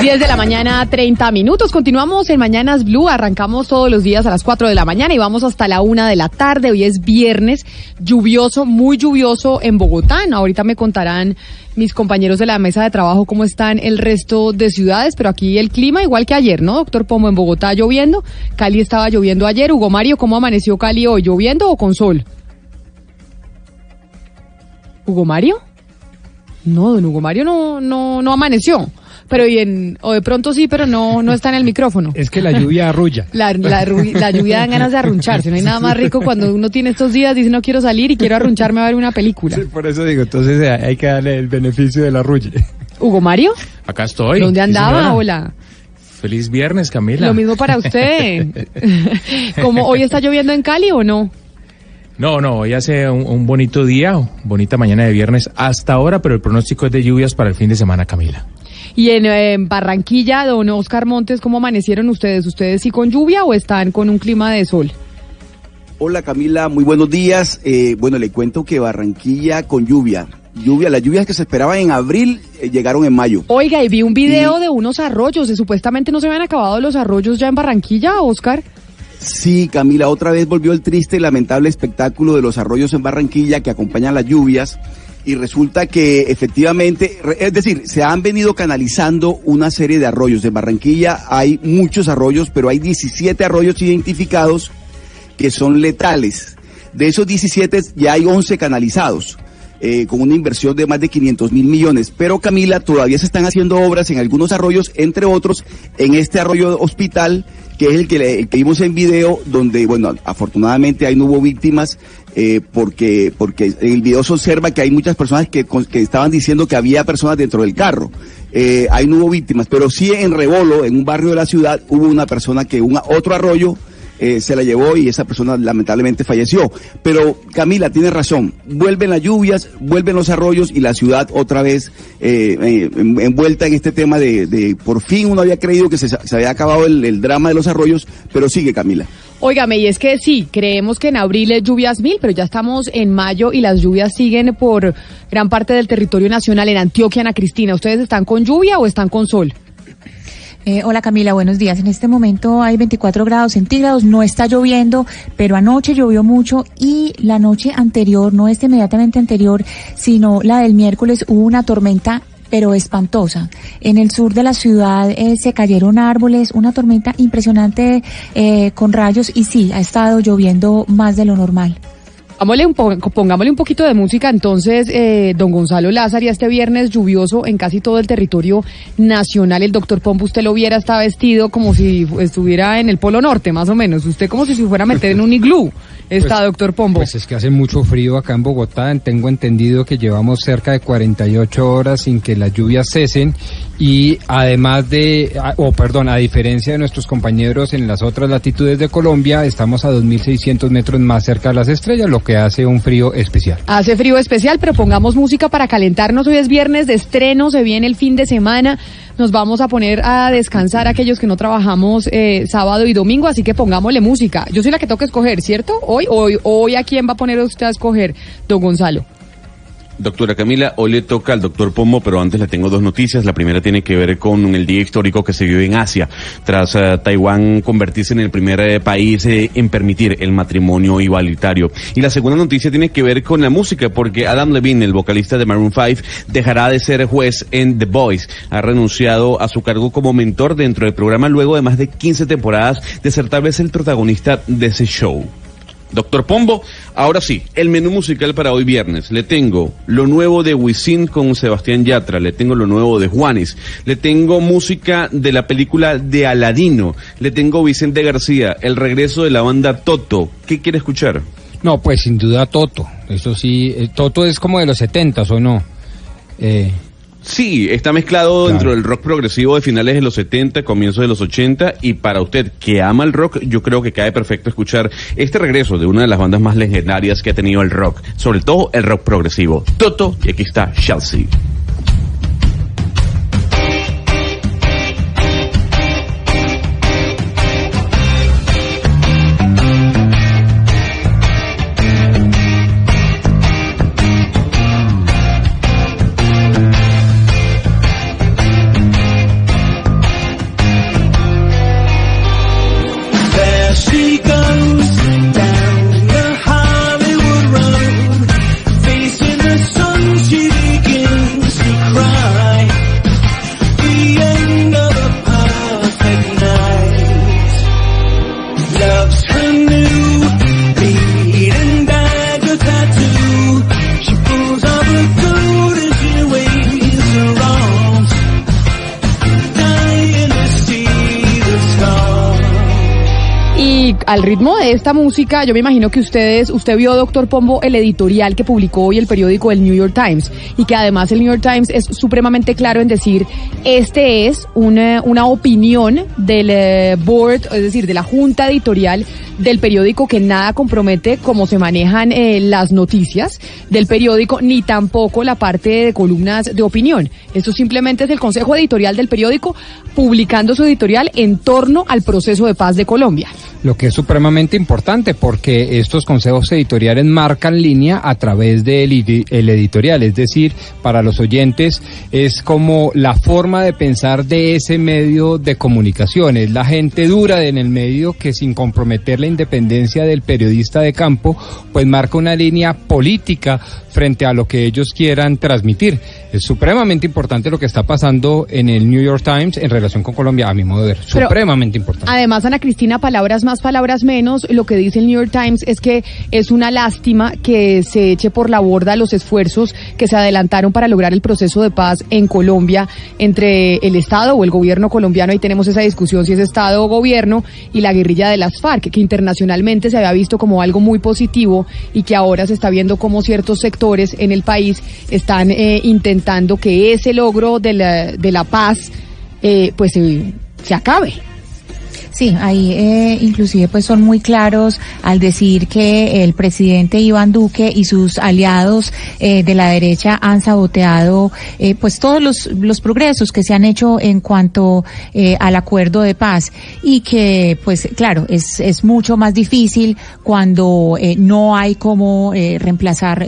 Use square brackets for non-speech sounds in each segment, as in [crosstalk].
10 de la mañana, 30 minutos. Continuamos en Mañanas Blue. Arrancamos todos los días a las 4 de la mañana y vamos hasta la 1 de la tarde. Hoy es viernes, lluvioso, muy lluvioso en Bogotá. Ahorita me contarán mis compañeros de la mesa de trabajo cómo están el resto de ciudades, pero aquí el clima igual que ayer, ¿no, doctor Pomo? En Bogotá lloviendo, Cali estaba lloviendo ayer. Hugo Mario, ¿cómo amaneció Cali hoy? ¿Lloviendo o con sol? ¿Hugo Mario? No, don Hugo Mario no, no, no amaneció pero y en, o de pronto sí, pero no, no está en el micrófono. Es que la lluvia arrulla. [laughs] La, la, la lluvia dan ganas de arruncharse. No hay nada más rico cuando uno tiene estos días, dice no quiero salir y quiero arruncharme a ver una película. Sí, por eso digo, entonces eh, hay que darle el beneficio del arrulle. [laughs] Hugo Mario. Acá estoy. ¿Dónde andaba? Hola. Feliz viernes, Camila. Lo mismo para usted. [laughs] ¿Cómo hoy está lloviendo en Cali o no? No, no, hoy hace un, un, bonito día, bonita mañana de viernes hasta ahora, pero el pronóstico es de lluvias para el fin de semana, Camila. Y en, Barranquilla, don Oscar Montes, ¿cómo amanecieron ustedes? ¿Ustedes sí con lluvia o están con un clima de sol? Hola Camila, muy buenos días. Eh, bueno, le cuento que Barranquilla con lluvia. Lluvia, las lluvias que se esperaban en abril eh, llegaron en mayo. Oiga, y vi un video de unos arroyos, supuestamente no se habían acabado los arroyos ya en Barranquilla, Oscar. Sí, Camila, otra vez volvió el triste y lamentable espectáculo de los arroyos en Barranquilla que acompañan las lluvias y resulta que efectivamente, es decir, se han venido canalizando una serie de arroyos. En Barranquilla hay muchos arroyos, pero hay 17 arroyos identificados que son letales. De esos 17 ya hay 11 canalizados. Eh, con una inversión de más de 500 mil millones. Pero Camila, todavía se están haciendo obras en algunos arroyos, entre otros en este arroyo hospital, que es el que, el que vimos en video, donde, bueno, afortunadamente ahí no hubo víctimas, eh, porque, porque el video se observa que hay muchas personas que, que estaban diciendo que había personas dentro del carro. Eh, ahí no hubo víctimas, pero sí en Rebolo, en un barrio de la ciudad, hubo una persona que un otro arroyo eh, se la llevó y esa persona lamentablemente falleció. Pero Camila tiene razón, vuelven las lluvias, vuelven los arroyos y la ciudad otra vez eh, eh envuelta en este tema de, de, por fin uno había creído que se, se había acabado el, el, drama de los arroyos, pero sigue Camila. Óigame, y es que sí, creemos que en abril es lluvias mil, pero ya estamos en mayo y las lluvias siguen por gran parte del territorio nacional en Antioquia, Ana Cristina. ¿Ustedes están con lluvia o están con sol? Eh, hola Camila, buenos días. En este momento hay 24 grados centígrados, no está lloviendo, pero anoche llovió mucho y la noche anterior, no esta inmediatamente anterior, sino la del miércoles, hubo una tormenta pero espantosa. En el sur de la ciudad eh, se cayeron árboles, una tormenta impresionante eh, con rayos y sí, ha estado lloviendo más de lo normal. Pongámosle un, pongámosle un poquito de música entonces, eh, don Gonzalo Lázaro, este viernes lluvioso en casi todo el territorio nacional. El doctor Pombo, usted lo viera, está vestido como si estuviera en el Polo Norte, más o menos. Usted como si se fuera a meter en un iglú. Está, pues, doctor Pombo. Pues es que hace mucho frío acá en Bogotá. Tengo entendido que llevamos cerca de 48 horas sin que las lluvias cesen y además de, o perdón, a diferencia de nuestros compañeros en las otras latitudes de Colombia, estamos a 2.600 metros más cerca de las estrellas, lo que hace un frío especial. Hace frío especial, pero pongamos música para calentarnos. Hoy es viernes de estreno, se viene el fin de semana. Nos vamos a poner a descansar aquellos que no trabajamos eh, sábado y domingo, así que pongámosle música. Yo soy la que toca escoger, ¿cierto? Hoy, hoy, hoy, ¿a quién va a poner usted a escoger, don Gonzalo? Doctora Camila, hoy le toca al doctor Pomo, pero antes le tengo dos noticias. La primera tiene que ver con el día histórico que se vive en Asia, tras uh, Taiwán convertirse en el primer eh, país eh, en permitir el matrimonio igualitario. Y la segunda noticia tiene que ver con la música, porque Adam Levine, el vocalista de Maroon 5, dejará de ser juez en The Voice. Ha renunciado a su cargo como mentor dentro del programa luego de más de 15 temporadas de ser tal vez el protagonista de ese show. Doctor Pombo, ahora sí, el menú musical para hoy viernes. Le tengo lo nuevo de Wisin con Sebastián Yatra, le tengo lo nuevo de Juanes, le tengo música de la película de Aladino, le tengo Vicente García, el regreso de la banda Toto. ¿Qué quiere escuchar? No, pues sin duda Toto. Eso sí, eh, Toto es como de los setentas o no. Eh, Sí, está mezclado claro. dentro del rock progresivo de finales de los 70, comienzos de los 80 y para usted que ama el rock, yo creo que cae perfecto escuchar este regreso de una de las bandas más legendarias que ha tenido el rock, sobre todo el rock progresivo. Toto y aquí está Chelsea. Al ritmo de esta música, yo me imagino que ustedes, usted vio, doctor Pombo, el editorial que publicó hoy el periódico del New York Times y que además el New York Times es supremamente claro en decir, este es una, una opinión del eh, board, es decir, de la junta editorial del periódico que nada compromete cómo se manejan eh, las noticias del periódico, ni tampoco la parte de columnas de opinión. Esto simplemente es el consejo editorial del periódico publicando su editorial en torno al proceso de paz de Colombia lo que es supremamente importante porque estos consejos editoriales marcan línea a través del el editorial, es decir, para los oyentes es como la forma de pensar de ese medio de comunicación, es la gente dura en el medio que sin comprometer la independencia del periodista de campo, pues marca una línea política frente a lo que ellos quieran transmitir. Es supremamente importante lo que está pasando en el New York Times en relación con Colombia, a mi modo de ver. supremamente importante. Además, Ana Cristina, palabras más, palabras menos, lo que dice el New York Times es que es una lástima que se eche por la borda los esfuerzos que se adelantaron para lograr el proceso de paz en Colombia entre el Estado o el gobierno colombiano. Ahí tenemos esa discusión si es Estado o gobierno y la guerrilla de las FARC, que internacionalmente se había visto como algo muy positivo y que ahora se está viendo como ciertos sectores en el país están eh, intentando que ese logro de la, de la paz eh, pues se acabe. Sí, ahí eh, inclusive pues son muy claros al decir que el presidente Iván Duque y sus aliados eh, de la derecha han saboteado eh, pues todos los, los progresos que se han hecho en cuanto eh, al acuerdo de paz y que pues claro es, es mucho más difícil cuando eh, no hay cómo eh, reemplazar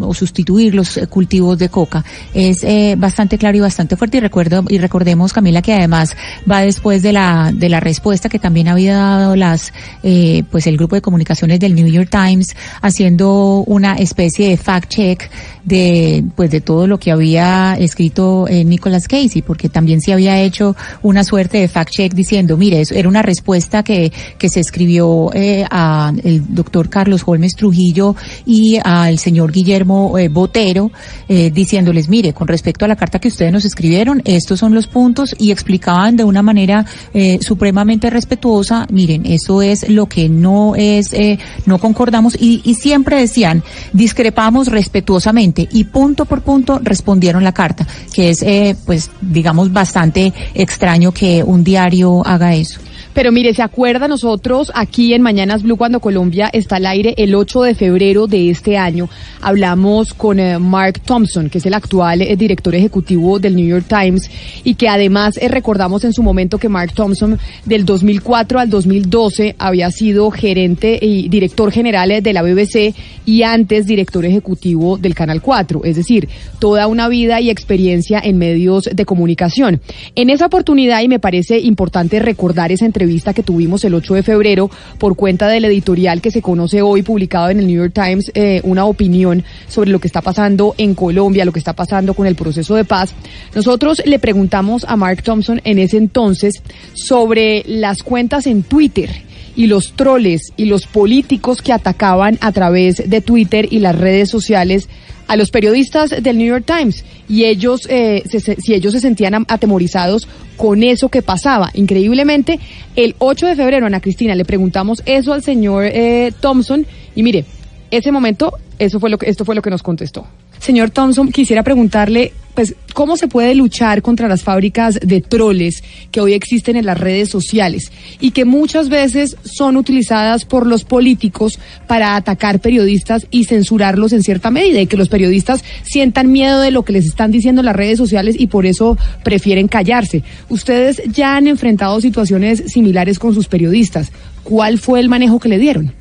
o sustituir los cultivos de coca. Es bastante claro y bastante fuerte y recuerdo y recordemos Camila que además va después de la de la respuesta que también había dado las, eh, pues el grupo de comunicaciones del New York Times haciendo una especie de fact check de, pues de todo lo que había escrito eh, Nicholas Casey, porque también se había hecho una suerte de fact check diciendo, mire, eso era una respuesta que, que se escribió eh, a el doctor Carlos Holmes Trujillo y al señor Guillermo eh, Botero, eh, diciéndoles, mire, con respecto a la carta que ustedes nos escribieron, estos son los puntos y explicaban de una manera eh, supremamente respetuosa, miren, eso es lo que no es, eh, no concordamos y, y siempre decían, discrepamos respetuosamente y punto por punto respondieron la carta, que es, eh, pues, digamos, bastante extraño que un diario haga eso. Pero mire, ¿se acuerda nosotros aquí en Mañanas Blue cuando Colombia está al aire el 8 de febrero de este año? Hablamos con eh, Mark Thompson, que es el actual eh, director ejecutivo del New York Times y que además eh, recordamos en su momento que Mark Thompson del 2004 al 2012 había sido gerente y director general de la BBC y antes director ejecutivo del Canal 4, es decir, toda una vida y experiencia en medios de comunicación. En esa oportunidad, y me parece importante recordar esa entrevista, entrevista que tuvimos el 8 de febrero por cuenta del editorial que se conoce hoy publicado en el New York Times, eh, una opinión sobre lo que está pasando en Colombia, lo que está pasando con el proceso de paz. Nosotros le preguntamos a Mark Thompson en ese entonces sobre las cuentas en Twitter y los troles y los políticos que atacaban a través de Twitter y las redes sociales a los periodistas del New York Times y ellos, eh, se, si ellos se sentían atemorizados con eso que pasaba. Increíblemente, el 8 de febrero, Ana Cristina, le preguntamos eso al señor eh, Thompson y mire, ese momento, eso fue lo que, esto fue lo que nos contestó. Señor Thompson, quisiera preguntarle, pues, ¿cómo se puede luchar contra las fábricas de troles que hoy existen en las redes sociales y que muchas veces son utilizadas por los políticos para atacar periodistas y censurarlos en cierta medida y que los periodistas sientan miedo de lo que les están diciendo en las redes sociales y por eso prefieren callarse? Ustedes ya han enfrentado situaciones similares con sus periodistas. ¿Cuál fue el manejo que le dieron?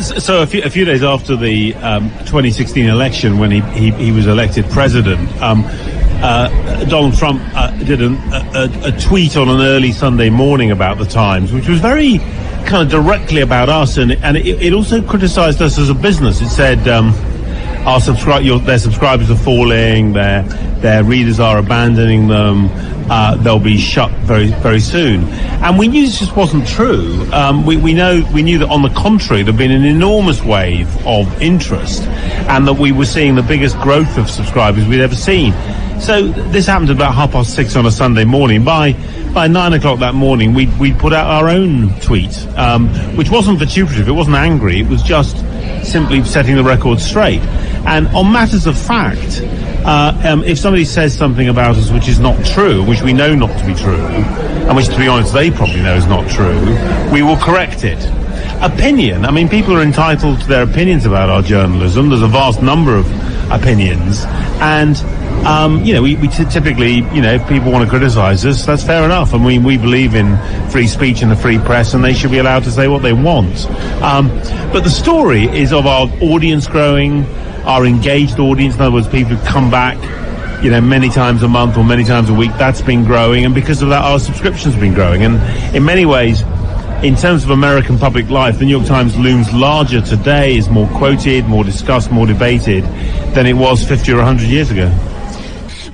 So a few, a few days after the um, 2016 election, when he, he, he was elected president, um, uh, Donald Trump uh, did a, a, a, tweet on an early Sunday morning about the Times, which was very kind of directly about us, and, and it, it also criticised us as a business. It said um, our subscribe, your, their subscribers are falling, their their readers are abandoning them. Uh, they'll be shut very very soon, and we knew this just wasn't true. Um, we we know we knew that on the contrary, there'd been an enormous wave of interest, and that we were seeing the biggest growth of subscribers we'd ever seen. So this happened about half past six on a Sunday morning. By by nine o'clock that morning, we we put out our own tweet, um, which wasn't vituperative. It wasn't angry. It was just simply setting the record straight. And on matters of fact, uh, um, if somebody says something about us which is not true, which we know not to be true, and which, to be honest, they probably know is not true, we will correct it. Opinion. I mean, people are entitled to their opinions about our journalism. There's a vast number of opinions, and um, you know, we, we t- typically, you know, if people want to criticise us, that's fair enough. And mean, we believe in free speech and the free press, and they should be allowed to say what they want. Um, but the story is of our audience growing, our engaged audience. In other words, people who come back, you know, many times a month or many times a week. That's been growing, and because of that, our subscriptions have been growing. And in many ways, in terms of American public life, the New York Times looms larger today, is more quoted, more discussed, more debated than it was 50 or 100 years ago.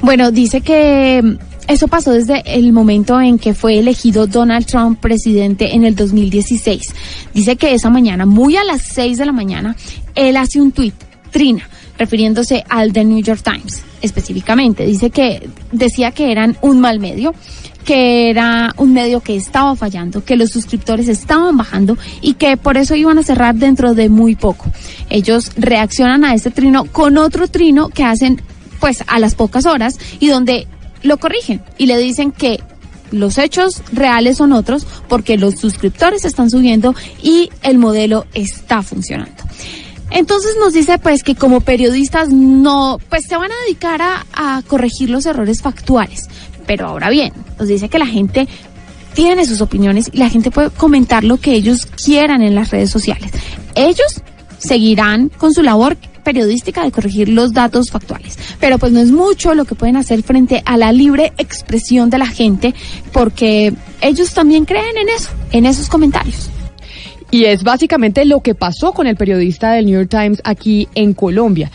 Bueno, dice que mm, eso pasó desde el momento en que fue elegido Donald Trump presidente en el 2016. Dice que esa mañana, muy a las 6 de la mañana, él hace un tuit, Trina, refiriéndose al The New York Times específicamente. Dice que decía que eran un mal medio, que era un medio que estaba fallando, que los suscriptores estaban bajando y que por eso iban a cerrar dentro de muy poco. Ellos reaccionan a este trino con otro trino que hacen pues a las pocas horas y donde lo corrigen y le dicen que los hechos reales son otros porque los suscriptores están subiendo y el modelo está funcionando. Entonces nos dice pues que como periodistas no, pues se van a dedicar a, a corregir los errores factuales. Pero ahora bien, nos dice que la gente tiene sus opiniones y la gente puede comentar lo que ellos quieran en las redes sociales. Ellos seguirán con su labor periodística de corregir los datos factuales. Pero pues no es mucho lo que pueden hacer frente a la libre expresión de la gente porque ellos también creen en eso, en esos comentarios. Y es básicamente lo que pasó con el periodista del New York Times aquí en Colombia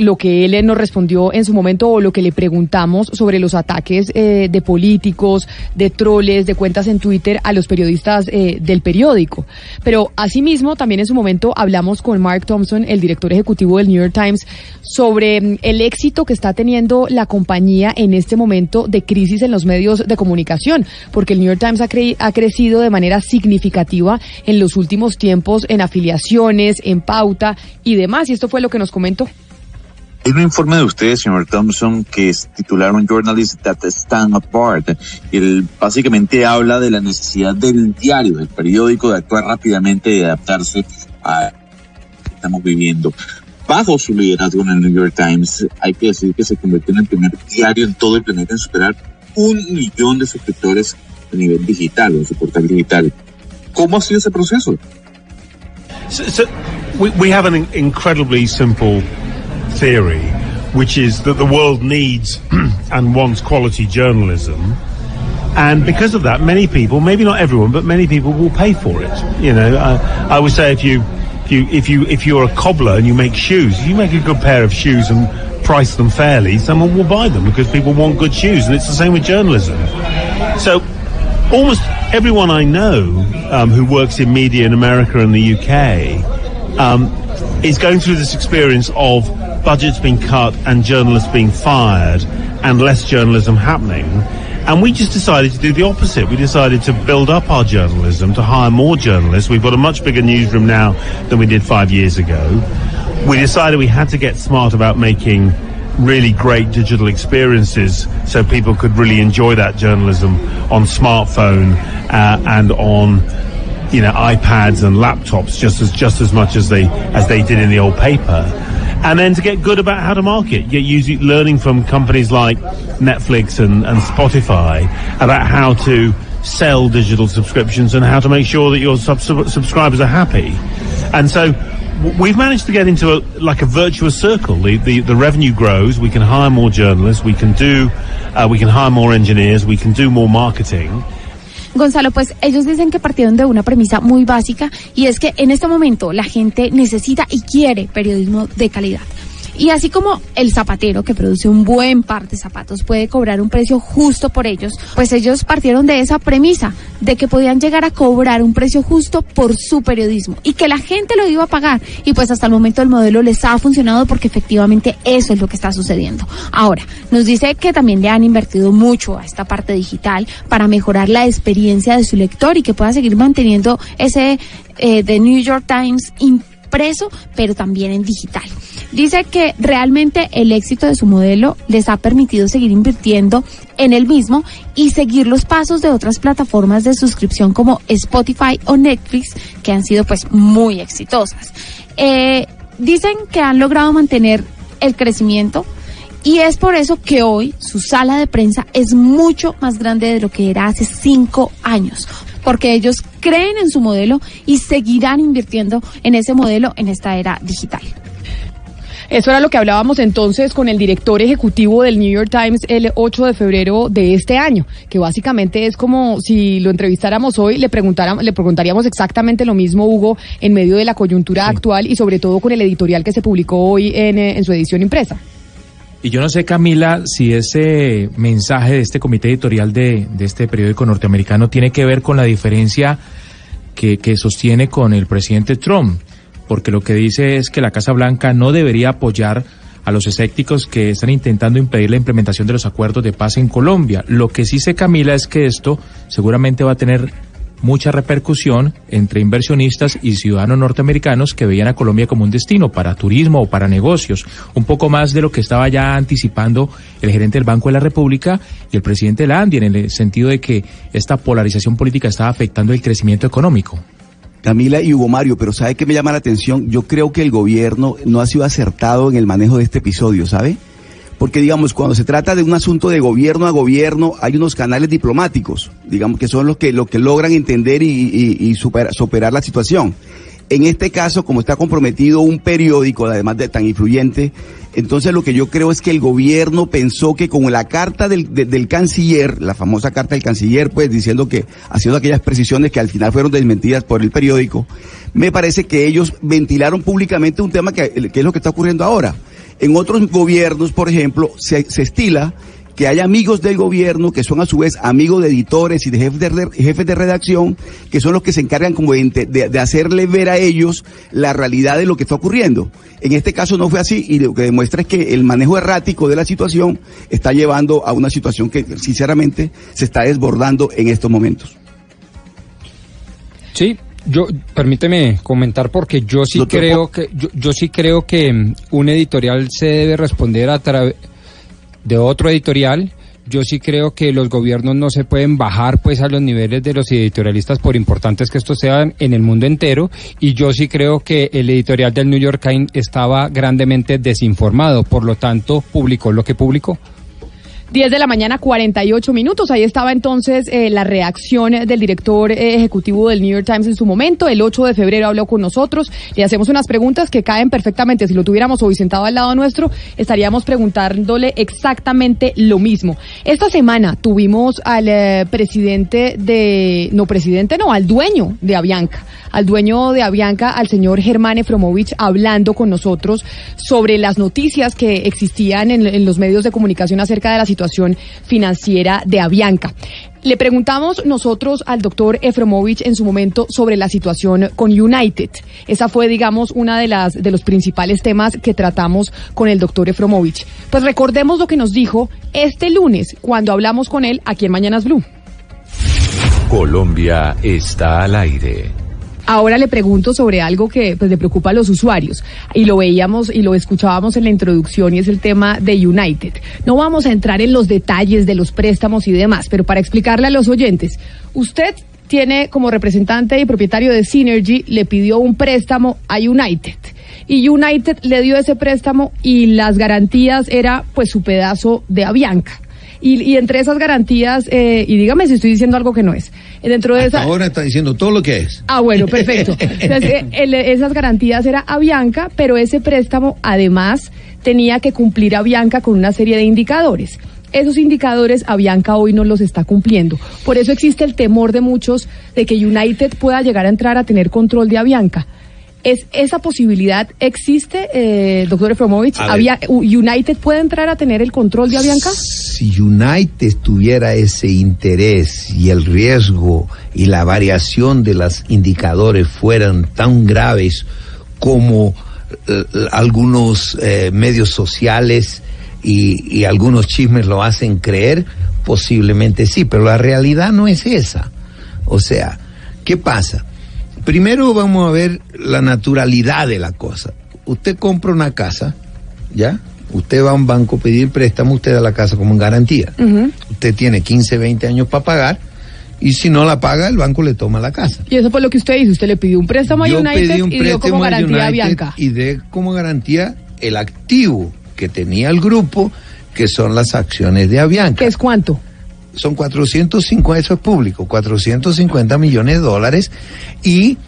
lo que él nos respondió en su momento o lo que le preguntamos sobre los ataques eh, de políticos, de troles, de cuentas en Twitter a los periodistas eh, del periódico. Pero asimismo, también en su momento hablamos con Mark Thompson, el director ejecutivo del New York Times, sobre mm, el éxito que está teniendo la compañía en este momento de crisis en los medios de comunicación, porque el New York Times ha, cre ha crecido de manera significativa en los últimos tiempos en afiliaciones, en pauta y demás. Y esto fue lo que nos comentó. Hay un informe de ustedes, señor Thompson, que es titularon Journalists That Stand Apart. Él básicamente habla de la necesidad del diario, del periódico, de actuar rápidamente y adaptarse a lo que estamos viviendo. Bajo su liderazgo en el New York Times, hay que decir que se convirtió en el primer diario en todo el planeta en superar un millón de suscriptores a nivel digital, en su portal digital. ¿Cómo ha sido ese proceso? So, so we, we have an incredibly simple theory, which is that the world needs [clears throat] and wants quality journalism. And because of that, many people, maybe not everyone, but many people will pay for it. You know, I, I would say if you, if you, if you, if you're a cobbler and you make shoes, if you make a good pair of shoes and price them fairly, someone will buy them because people want good shoes. And it's the same with journalism. So almost everyone I know um, who works in media in America and the UK um, is going through this experience of budgets being cut and journalists being fired and less journalism happening. And we just decided to do the opposite. We decided to build up our journalism, to hire more journalists. We've got a much bigger newsroom now than we did five years ago. We decided we had to get smart about making really great digital experiences so people could really enjoy that journalism on smartphone uh, and on you know iPads and laptops just as just as much as they as they did in the old paper and then to get good about how to market get using learning from companies like Netflix and, and Spotify about how to sell digital subscriptions and how to make sure that your sub- subscribers are happy and so we've managed to get into a, like a virtuous circle. The, the, the revenue grows. We can hire more journalists. We can do, uh, we can hire more engineers. We can do more marketing. Gonzalo, pues ellos dicen que partieron de una premisa muy básica y es que en este momento la gente necesita y quiere periodismo de calidad. Y así como el zapatero que produce un buen par de zapatos puede cobrar un precio justo por ellos, pues ellos partieron de esa premisa de que podían llegar a cobrar un precio justo por su periodismo y que la gente lo iba a pagar. Y pues hasta el momento el modelo les ha funcionado porque efectivamente eso es lo que está sucediendo. Ahora, nos dice que también le han invertido mucho a esta parte digital para mejorar la experiencia de su lector y que pueda seguir manteniendo ese eh, The New York Times impreso, pero también en digital. Dice que realmente el éxito de su modelo les ha permitido seguir invirtiendo en el mismo y seguir los pasos de otras plataformas de suscripción como Spotify o Netflix, que han sido pues muy exitosas. Eh, dicen que han logrado mantener el crecimiento y es por eso que hoy su sala de prensa es mucho más grande de lo que era hace cinco años, porque ellos creen en su modelo y seguirán invirtiendo en ese modelo en esta era digital. Eso era lo que hablábamos entonces con el director ejecutivo del New York Times el 8 de febrero de este año, que básicamente es como si lo entrevistáramos hoy, le, preguntáramos, le preguntaríamos exactamente lo mismo, Hugo, en medio de la coyuntura actual y sobre todo con el editorial que se publicó hoy en, eh, en su edición impresa. Y yo no sé, Camila, si ese mensaje de este comité editorial de, de este periódico norteamericano tiene que ver con la diferencia que, que sostiene con el presidente Trump porque lo que dice es que la Casa Blanca no debería apoyar a los escépticos que están intentando impedir la implementación de los acuerdos de paz en Colombia. Lo que sí se Camila, es que esto seguramente va a tener mucha repercusión entre inversionistas y ciudadanos norteamericanos que veían a Colombia como un destino para turismo o para negocios, un poco más de lo que estaba ya anticipando el gerente del Banco de la República y el presidente de la ANDI, en el sentido de que esta polarización política estaba afectando el crecimiento económico. Camila y Hugo Mario, pero ¿sabe qué me llama la atención? Yo creo que el gobierno no ha sido acertado en el manejo de este episodio, ¿sabe? Porque, digamos, cuando se trata de un asunto de gobierno a gobierno, hay unos canales diplomáticos, digamos, que son los que, que logran entender y, y, superar la situación. En este caso, como está comprometido un periódico, además de tan influyente, entonces lo que yo creo es que el gobierno pensó que con la carta del, del canciller, la famosa carta del canciller, pues diciendo que haciendo aquellas precisiones que al final fueron desmentidas por el periódico, me parece que ellos ventilaron públicamente un tema que, que es lo que está ocurriendo ahora. En otros gobiernos, por ejemplo, se, se estila que hay amigos del gobierno que son a su vez amigos de editores y de jefes de, jefes de redacción, que son los que se encargan como de, de, hacerle ver a ellos la realidad de lo que está ocurriendo. En este caso no fue así y lo que demuestra es que el manejo errático de la situación está llevando a una situación que sinceramente se está desbordando en estos momentos. Sí, yo permíteme comentar porque yo sí creo que yo, yo sí creo que mm, un editorial se debe responder a través de otro editorial. Yo sí creo que los gobiernos no se pueden bajar pues a los niveles de los editorialistas por importantes que estos sean en el mundo entero y yo sí creo que el editorial del New York Times estaba grandemente desinformado, por lo tanto publicó lo que publicó. 10 de la mañana, 48 minutos. Ahí estaba entonces eh, la reacción del director eh, ejecutivo del New York Times en su momento. El 8 de febrero habló con nosotros. Le hacemos unas preguntas que caen perfectamente. Si lo tuviéramos hoy sentado al lado nuestro, estaríamos preguntándole exactamente lo mismo. Esta semana tuvimos al eh, presidente de, no presidente, no, al dueño de Avianca, al dueño de Avianca, al señor Germán Efromovich, hablando con nosotros sobre las noticias que existían en, en los medios de comunicación acerca de la situación situación financiera de Avianca. Le preguntamos nosotros al doctor Efromovich en su momento sobre la situación con United. Esa fue, digamos, una de las de los principales temas que tratamos con el doctor Efromovich. Pues recordemos lo que nos dijo este lunes cuando hablamos con él aquí en Mañanas Blue. Colombia está al aire. Ahora le pregunto sobre algo que pues, le preocupa a los usuarios y lo veíamos y lo escuchábamos en la introducción y es el tema de United. No vamos a entrar en los detalles de los préstamos y demás, pero para explicarle a los oyentes, usted tiene como representante y propietario de Synergy, le pidió un préstamo a United. Y United le dio ese préstamo y las garantías era pues su pedazo de Avianca. Y, y entre esas garantías, eh, y dígame si estoy diciendo algo que no es, dentro de esa... Ahora está diciendo todo lo que es. Ah, bueno, perfecto. [laughs] Entonces, eh, el, esas garantías era Avianca, pero ese préstamo además tenía que cumplir Avianca con una serie de indicadores. Esos indicadores Avianca hoy no los está cumpliendo. Por eso existe el temor de muchos de que United pueda llegar a entrar a tener control de Avianca. ¿Es, ¿Esa posibilidad existe, eh, doctor Efromovich? A ver. ¿Había, ¿United puede entrar a tener el control de Avianca? Si United tuviera ese interés y el riesgo y la variación de los indicadores fueran tan graves como eh, algunos eh, medios sociales y, y algunos chismes lo hacen creer, posiblemente sí, pero la realidad no es esa. O sea, ¿qué pasa? Primero vamos a ver la naturalidad de la cosa. Usted compra una casa, ¿ya? Usted va a un banco a pedir préstamo, usted da la casa como en garantía. Usted tiene 15, 20 años para pagar y si no la paga, el banco le toma la casa. Y eso fue lo que usted hizo. Usted le pidió un préstamo a Yo United pedí un y dio como a garantía a. Y de como garantía el activo que tenía el grupo, que son las acciones de Avianca. ¿Qué es cuánto? Son 450, eso es público, 450 millones de dólares y,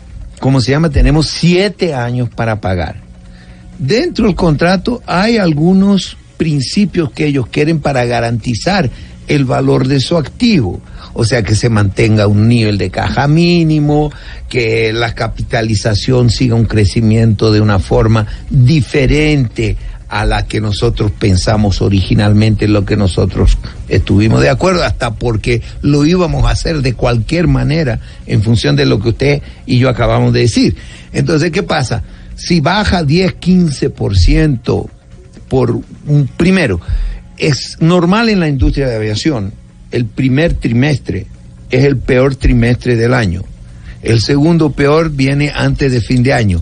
como se llama, tenemos siete años para pagar. Dentro del contrato hay algunos principios que ellos quieren para garantizar el valor de su activo. O sea, que se mantenga un nivel de caja mínimo, que la capitalización siga un crecimiento de una forma diferente a la que nosotros pensamos originalmente, lo que nosotros estuvimos de acuerdo, hasta porque lo íbamos a hacer de cualquier manera en función de lo que usted y yo acabamos de decir. Entonces, ¿qué pasa? Si baja 10, 15% por un primero, es normal en la industria de aviación, el primer trimestre es el peor trimestre del año. El segundo peor viene antes de fin de año.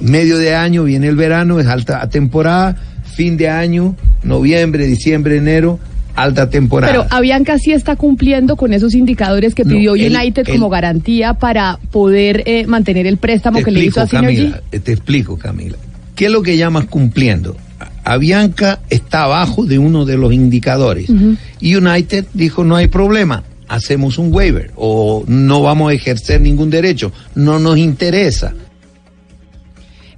Medio de año viene el verano, es alta temporada. Fin de año, noviembre, diciembre, enero, alta temporada. Pero Avianca sí está cumpliendo con esos indicadores que No, pidió United como garantía para poder eh, mantener el préstamo que le hizo a Synergy. Camila, eh, te explico, Camila. ¿Qué es lo que llamas cumpliendo? Avianca está abajo de uno de los indicadores. Y United dijo, no hay problema, hacemos un waiver o no vamos a ejercer ningún derecho, no nos interesa.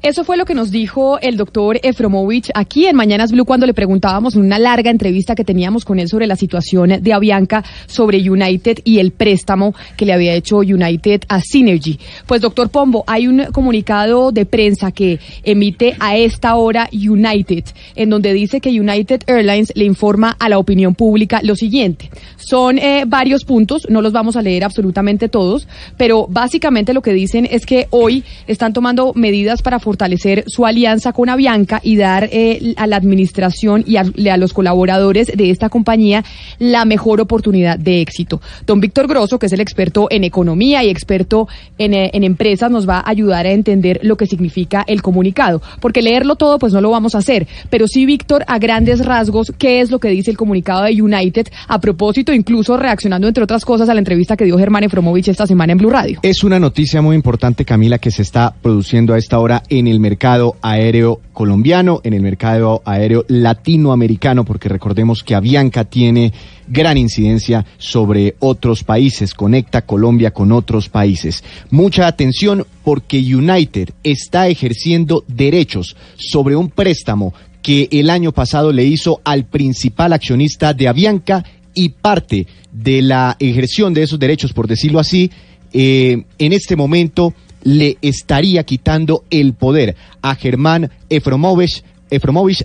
Eso fue lo que nos dijo el doctor Efromovich aquí en Mañanas Blue cuando le preguntábamos en una larga entrevista que teníamos con él sobre la situación de Avianca, sobre United y el préstamo que le había hecho United a Synergy. Pues doctor Pombo, hay un comunicado de prensa que emite a esta hora United, en donde dice que United Airlines le informa a la opinión pública lo siguiente. Son eh, varios puntos, no los vamos a leer absolutamente todos, pero básicamente lo que dicen es que hoy están tomando medidas para fortalecer su alianza con Avianca y dar eh, a la administración y a, los colaboradores de esta compañía la mejor oportunidad de éxito. Don Víctor Grosso, que es el experto en economía y experto en, eh, en empresas, nos va a ayudar a entender lo que significa el comunicado, porque leerlo todo pues no lo vamos a hacer, pero sí Víctor a grandes rasgos qué es lo que dice el comunicado de United a propósito incluso reaccionando entre otras cosas a la entrevista que dio Germán Efromovich esta semana en Blue Radio. Es una noticia muy importante, Camila, que se está produciendo a esta hora en el mercado aéreo colombiano, en el mercado aéreo latinoamericano, porque recordemos que Avianca tiene gran incidencia sobre otros países, conecta Colombia con otros países. Mucha atención porque United está ejerciendo derechos sobre un préstamo que el año pasado le hizo al principal accionista de Avianca y parte de la ejerción de esos derechos, por decirlo así, eh, en este momento le estaría quitando el poder a Germán Efromovich,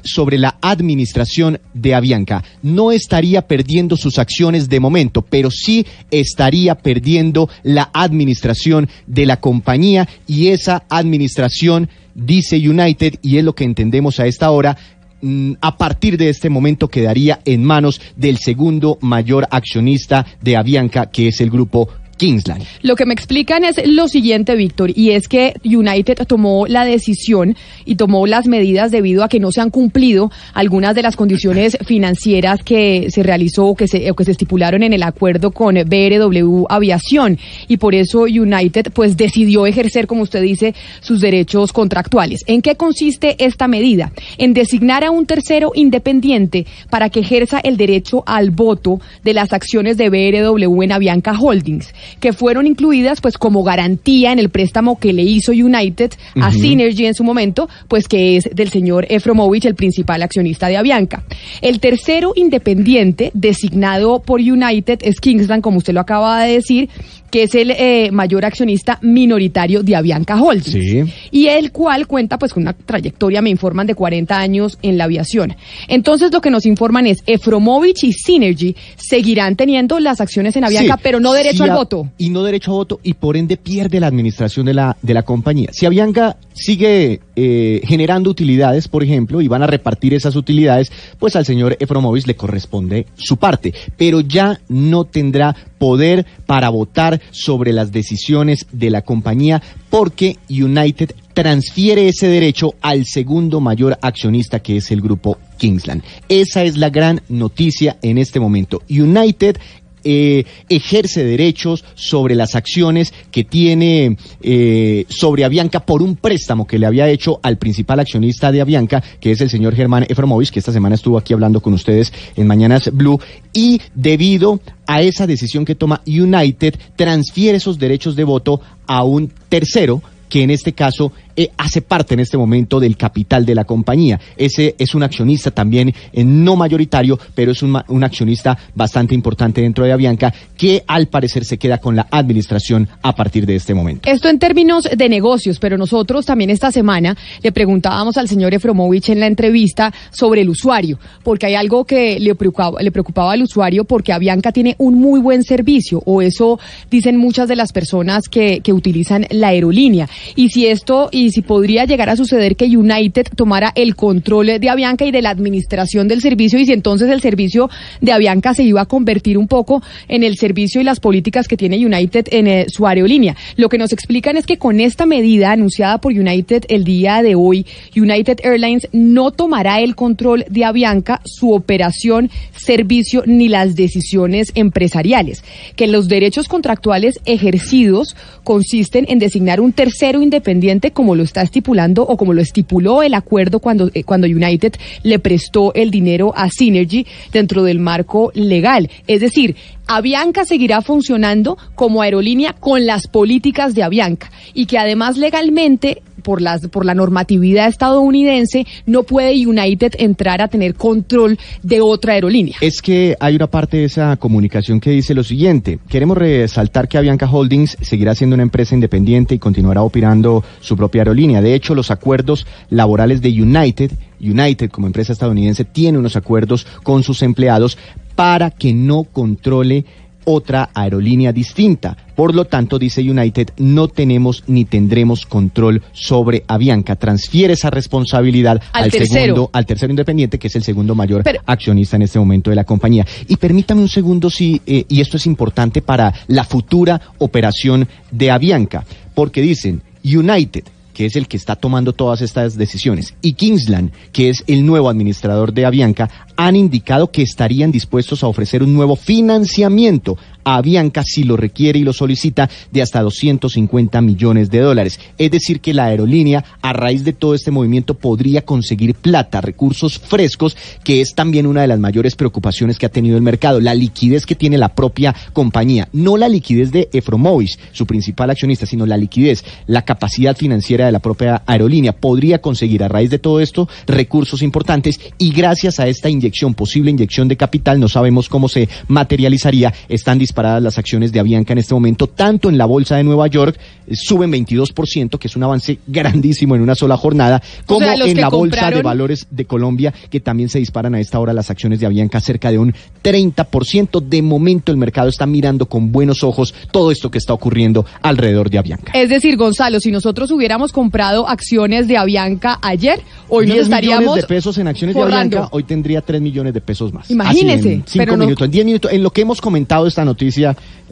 sobre la administración de Avianca. No estaría perdiendo sus acciones de momento, pero sí estaría perdiendo la administración de la compañía y esa administración, dice United, y es lo que entendemos a esta hora, mm, a partir de este momento quedaría en manos del segundo mayor accionista de Avianca, que es el grupo Kingsland. Lo que me explican es lo siguiente, Víctor, y es que United tomó la decisión y tomó las medidas debido a que no se han cumplido algunas de las condiciones [clears throat] financieras que se realizó o que se, o que se estipularon en el acuerdo con BRW Aviación. Y por eso United pues decidió ejercer, como usted dice, sus derechos contractuales. ¿En qué consiste esta medida? En designar a un tercero independiente para que ejerza el derecho al voto de las acciones de BRW en Avianca Holdings que fueron incluidas pues como garantía en el préstamo que le hizo United a. Synergy en su momento, pues que es del señor Efromovich, el principal accionista de Avianca. El tercero independiente designado por United es Kingsland, como usted lo acaba de decir, que es el eh, mayor accionista minoritario de Avianca Holdings. Y el cual cuenta pues con una trayectoria, me informan, de 40 años en la aviación. Entonces lo que nos informan es Efromovich y Synergy seguirán teniendo las acciones en Avianca, Sí, pero no derecho sí al a- voto. Y no derecho a voto y por ende pierde la administración de la, de la compañía. Si Avianca sigue eh, generando utilidades, por ejemplo, y van a repartir esas utilidades, pues al señor Efromovis le corresponde su parte, pero ya no tendrá poder para votar sobre las decisiones de la compañía porque United transfiere ese derecho al segundo mayor accionista que es el grupo Kingsland. Esa es la gran noticia en este momento. United eh, ejerce derechos sobre las acciones que tiene eh, sobre Avianca por un préstamo que le había hecho al principal accionista de Avianca, que es el señor Germán Efromovic, que esta semana estuvo aquí hablando con ustedes en Mañanas Blue, y debido a esa decisión que toma United, transfiere esos derechos de voto a un tercero que en este caso eh, hace parte en este momento del capital de la compañía. Ese es un accionista también eh, no mayoritario, pero es un, un accionista bastante importante dentro de Avianca que al parecer se queda con la administración a partir de este momento. Esto en términos de negocios, pero nosotros también esta semana le preguntábamos al señor Efromovich en la entrevista sobre el usuario, porque hay algo que le preocupaba, le preocupaba al usuario porque Avianca tiene un muy buen servicio, o eso dicen muchas de las personas que, que utilizan la aerolínea. Y si esto, si podría llegar a suceder que United tomara el control de Avianca y de la administración del servicio, y si entonces el servicio de Avianca se iba a convertir un poco en el servicio y las políticas que tiene United en eh, su aerolínea. Lo que nos explican es que con esta medida anunciada por United el día de hoy, United Airlines no tomará el control de Avianca, su operación, servicio ni las decisiones empresariales. Que los derechos contractuales ejercidos consisten en designar un tercero independiente como lo está estipulando o como lo estipuló el acuerdo cuando, eh, cuando United le prestó el dinero a Synergy dentro del marco legal. Es decir, Avianca seguirá funcionando como aerolínea con las políticas de Avianca y que además legalmente por las por la normatividad estadounidense no puede United entrar a tener control de otra aerolínea. Es que hay una parte de esa comunicación que dice lo siguiente. Queremos resaltar que Avianca Holdings seguirá siendo una empresa independiente y continuará operando su propia aerolínea. De hecho, los acuerdos laborales de United, United como empresa estadounidense, tiene unos acuerdos con sus empleados para que no controle otra aerolínea distinta. Por lo tanto, dice United, no tenemos ni tendremos control sobre Avianca. Transfiere esa responsabilidad Al al, segundo, al tercero independiente, que es el segundo mayor Pero- accionista en este momento de la compañía. Y permítame un segundo, sí, eh, y esto es importante para la futura operación de Avianca, porque dicen United que es el que está tomando todas estas decisiones, y Kingsland, que es el nuevo administrador de Avianca, han indicado que estarían dispuestos a ofrecer un nuevo financiamiento Avianca si lo requiere y lo solicita de hasta 250 millones de dólares. Es decir, que la aerolínea, a raíz de todo este movimiento, podría conseguir plata, recursos frescos, que es también una de las mayores preocupaciones que ha tenido el mercado, la liquidez que tiene la propia compañía, no la liquidez de Efromovis, su principal accionista, sino la liquidez, la capacidad financiera de la propia aerolínea, podría conseguir a raíz de todo esto recursos importantes y gracias a esta inyección, posible inyección de capital, no sabemos cómo se materializaría, están disparadas las acciones de Avianca en este momento, tanto en la bolsa de Nueva York, eh, suben 22%, que es un avance [laughs] grandísimo en una sola jornada, como sea, en la bolsa de valores de Colombia, que también se disparan a esta hora las acciones de Avianca cerca de un 30%. De momento el mercado está mirando con buenos ojos todo esto que está ocurriendo alrededor de Avianca. Es decir, Gonzalo, si nosotros hubiéramos comprado acciones de Avianca ayer, hoy 10 estaríamos millones de pesos en acciones forrando. de Avianca, hoy tendría 3 millones de pesos más. Imagínese, Así en cinco pero no- minutos, en 10 minutos, en lo que hemos comentado esta noticia.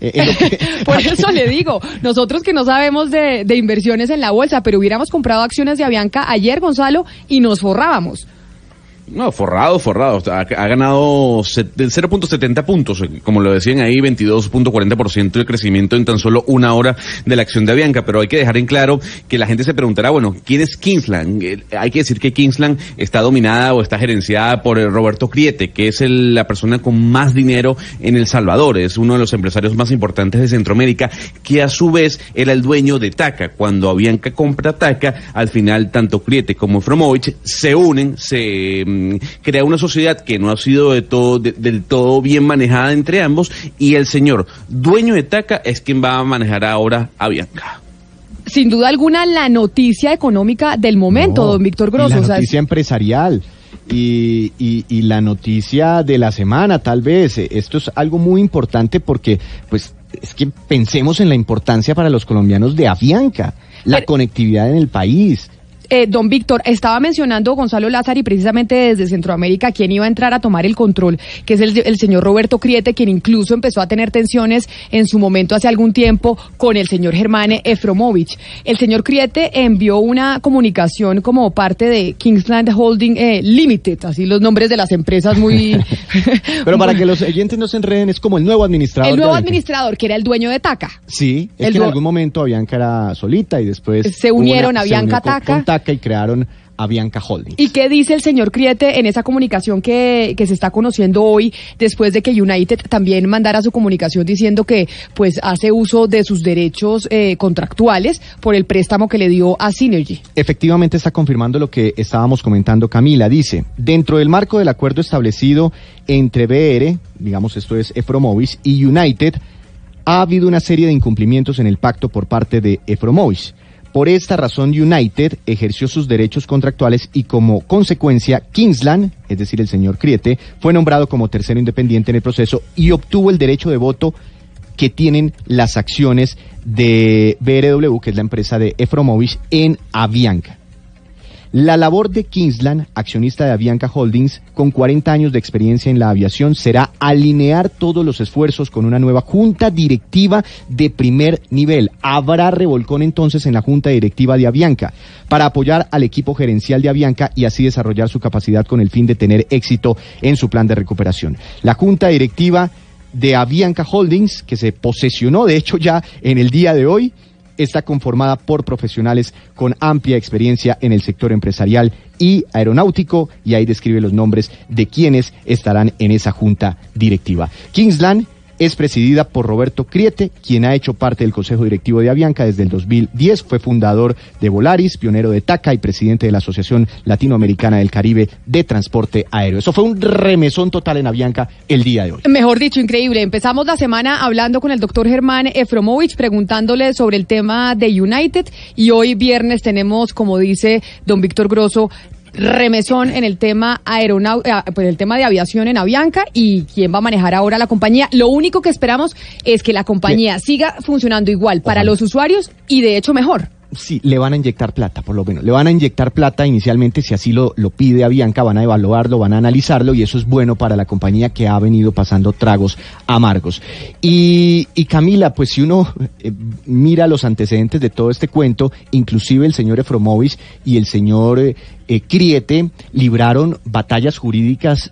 Eh, en lo que- [laughs] Por [laughs] eso le digo, nosotros que no sabemos de, de inversiones en la bolsa, pero hubiéramos comprado acciones de Avianca ayer, Gonzalo, y nos forrábamos. No, forrado, forrado. Ha, ha ganado set- del 0.70 puntos, eh, como lo decían ahí, 22.40% de crecimiento en tan solo una hora de la acción de Avianca. Pero hay que dejar en claro que la gente se preguntará, bueno, ¿quién es Kingsland? Eh, hay que decir que Kingsland está dominada o está gerenciada por eh, Roberto Criete, que es el- la persona con más dinero en El Salvador. Es uno de los empresarios más importantes de Centroamérica, que a su vez era el dueño de TACA. Cuando Avianca compra TACA, al final tanto Criete como Fromovich se unen, se mm, crea una sociedad que no ha sido de todo, de- del todo bien manejada entre ambos y el señor dueño de TACA es quien va a manejar ahora a Bianca. Sin duda alguna, la noticia económica del momento, No, don Víctor y Grosso. La o sea, es- noticia empresarial y, y- y la noticia de la semana, tal vez. Esto es algo muy importante porque, pues, es que pensemos en la importancia para los colombianos de Avianca, la Pero- conectividad en el país. Eh, don Víctor, estaba mencionando Gonzalo Lázaro precisamente desde Centroamérica quien iba a entrar a tomar el control, que es el, el señor Roberto Criete, quien incluso empezó a tener tensiones en su momento hace algún tiempo con el señor Germán Efromovich. El señor Criete envió una comunicación como parte de Kingsland Holding eh, Limited, así los nombres de las empresas muy... [laughs] Pero para que los oyentes no se enreden, es como el nuevo administrador. el nuevo administrador, que era el dueño de TACA. Sí, es El que en algún momento Avianca era solita y después Se unieron se Avianca Taca. Y crearon Avianca Holding. ¿Y qué dice el señor Criete en esa comunicación que, que se está conociendo hoy después de que United también mandara su comunicación diciendo que pues hace uso de sus derechos eh, contractuales por el préstamo que le dio a Synergy? Efectivamente está confirmando lo que estábamos comentando Camila. Dice, dentro del marco del acuerdo establecido entre BR, digamos esto es Efromovis, y United, ha habido una serie de incumplimientos en el pacto por parte de Efromovis. Por esta razón, United ejerció sus derechos contractuales y como consecuencia, Kingsland, es decir, el señor Criete, fue nombrado como tercero independiente en el proceso y obtuvo el derecho de voto que tienen las acciones de BRW, que es la empresa de Efromovis, en Avianca. La labor de Kingsland, accionista de Avianca Holdings, con 40 años de experiencia en la aviación, será alinear todos los esfuerzos con una nueva junta directiva de primer nivel. Habrá revolcón entonces en la junta directiva de Avianca para apoyar al equipo gerencial de Avianca y así desarrollar su capacidad con el fin de tener éxito en su plan de recuperación. La junta directiva de Avianca Holdings, que se posesionó de hecho ya en el día de hoy, está conformada por profesionales con amplia experiencia en el sector empresarial y aeronáutico y ahí describe los nombres de quienes estarán en esa junta directiva. Kingsland es presidida por Roberto Criete, quien ha hecho parte del Consejo Directivo de Avianca desde el 2010, fue fundador de Volaris, pionero de TACA y presidente de la Asociación Latinoamericana del Caribe de Transporte Aéreo. Eso fue un remesón total en Avianca el día de hoy. Mejor dicho, increíble. Empezamos la semana hablando con el doctor Germán Efromovich, preguntándole sobre el tema de United y hoy viernes tenemos, como dice don Víctor Grosso, remesón en el tema aeronau eh, pues el tema de aviación en Avianca y quién va a manejar ahora la compañía. Lo único que esperamos es que la compañía siga funcionando igual para los usuarios y de hecho mejor. Sí, le van a inyectar plata, por lo menos. Le van a inyectar plata inicialmente, si así lo, lo pide Avianca, van a evaluarlo, van a analizarlo y eso es bueno para la compañía que ha venido pasando tragos amargos. Y, Camila, pues si uno eh, mira los antecedentes de todo este cuento, inclusive el señor Efromovis y el señor eh, eh, Criete libraron batallas jurídicas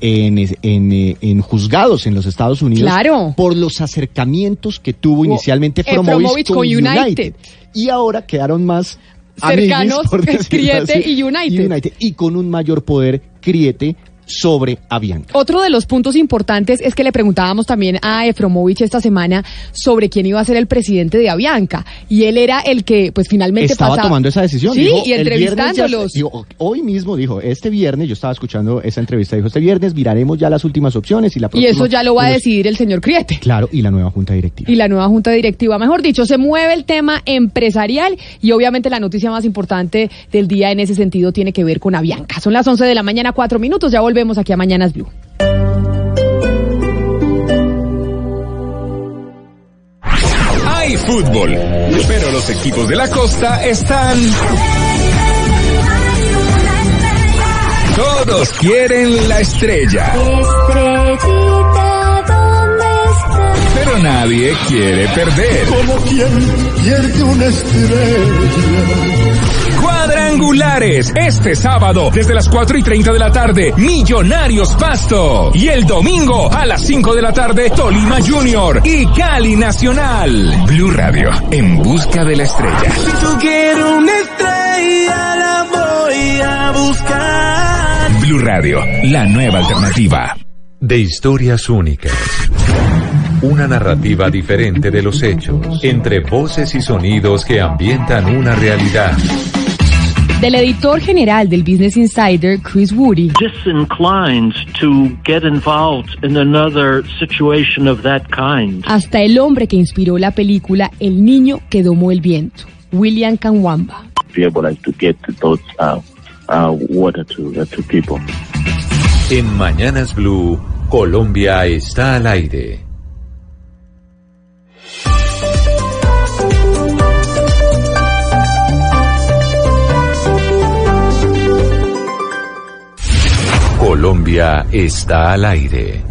en, en, eh, en juzgados en los Estados Unidos Claro. por los acercamientos que tuvo inicialmente Efromovis Efromovich con, con United. United. Y ahora quedaron más Cercanos, por Criete así, y United. Y con un mayor poder Criete sobre Avianca. Otro de los puntos importantes es que le preguntábamos también a Efromovich esta semana sobre quién iba a ser el presidente de Avianca. Y él era el que, pues finalmente Estaba pasaba- tomando esa decisión. Sí, Dijo, y ya- entrevistándolos. dijo, hoy mismo dijo, este viernes, yo estaba escuchando esa entrevista, dijo, este viernes miraremos ya las últimas opciones y la y próxima- eso ya lo va a decidir el señor Criete. Claro, y la nueva junta directiva. Y la nueva junta directiva, mejor dicho, se mueve el tema empresarial y obviamente la noticia más importante del día en ese sentido tiene que ver con Avianca. Son las 11 de la mañana, cuatro minutos, ya volvemos aquí a Mañanas Blue. Hay fútbol, pero los equipos de la costa están... Todos quieren la estrella, pero nadie quiere perder. Como quien pierde una estrella. Cuadrangulares, este sábado desde las 4 y 30 de la tarde, Millonarios Pasto. Y el domingo a las 5 de la tarde, Tolima Junior y Cali Nacional. Blue Radio, en busca de la estrella. Si tú quieres una estrella, la voy a buscar. Blue Radio, la nueva alternativa. De historias únicas. Una narrativa diferente de los hechos, entre voces y sonidos que ambientan una realidad. Del editor general del Business Insider, Chris Woody. disinclined to get involved in another situation of that kind. Hasta el hombre que inspiró la película El niño que domó el viento, William Kanwamba. be able like, to get those uh, uh, water to uh, to people. En Mañanas Blue, Colombia está al aire. Colombia está al aire.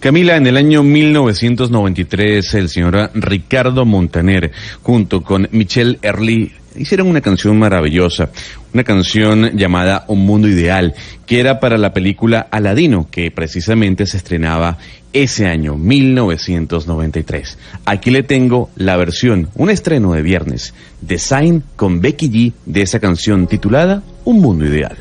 Camila, en el año 1993, el señor Ricardo Montaner, junto con Michelle Early, hicieron una canción maravillosa, una canción llamada Un Mundo Ideal, que era para la película Aladino, que precisamente se estrenaba ese año, 1993. Aquí le tengo la versión, un estreno de viernes, Design con Becky G de esa canción titulada Un Mundo Ideal.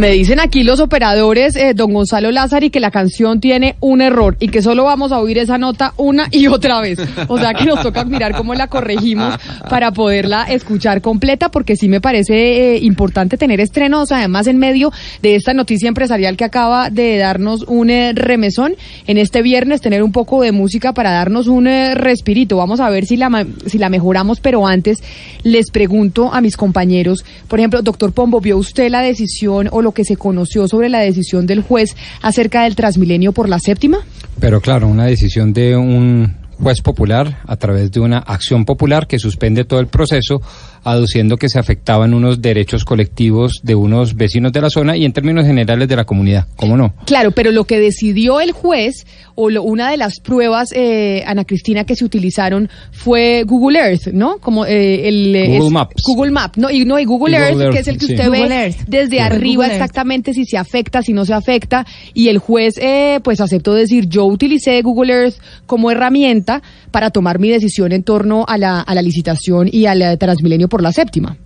Me dicen aquí los operadores, eh, don Gonzalo Lázari, que la canción tiene un error y que solo vamos a oír esa nota una y otra vez. O sea que nos toca mirar cómo la corregimos para poderla escuchar completa, porque sí me parece eh, importante tener estrenos, además en medio de esta noticia empresarial que acaba de darnos un eh, remesón. En este viernes tener un poco de música para darnos un eh, respirito. Vamos a ver si la, si la mejoramos, pero antes les pregunto a mis compañeros, por ejemplo, doctor Pombo, ¿vio usted la decisión o lo que se conoció sobre la decisión del juez acerca del Transmilenio por la séptima? Pero claro, una decisión de un juez popular a través de una acción popular que suspende todo el proceso, aduciendo que se afectaban unos derechos colectivos de unos vecinos de la zona y en términos generales de la comunidad. ¿Cómo no? Claro, pero lo que decidió el juez, o lo- una de las pruebas, eh, Ana Cristina, que se utilizaron fue Google Earth, ¿no? Como eh, el eh, Google es- Maps. Google Map, no, y no, y Google, Earth, que es el que sí. usted Google ve Earth. desde Sí. arriba Google Earth. exactamente si se afecta, si no se afecta, y el juez eh, pues aceptó decir, yo utilicé Google Earth como herramienta para tomar mi decisión en torno a la, a la licitación y al eh, Transmilenio por la séptima.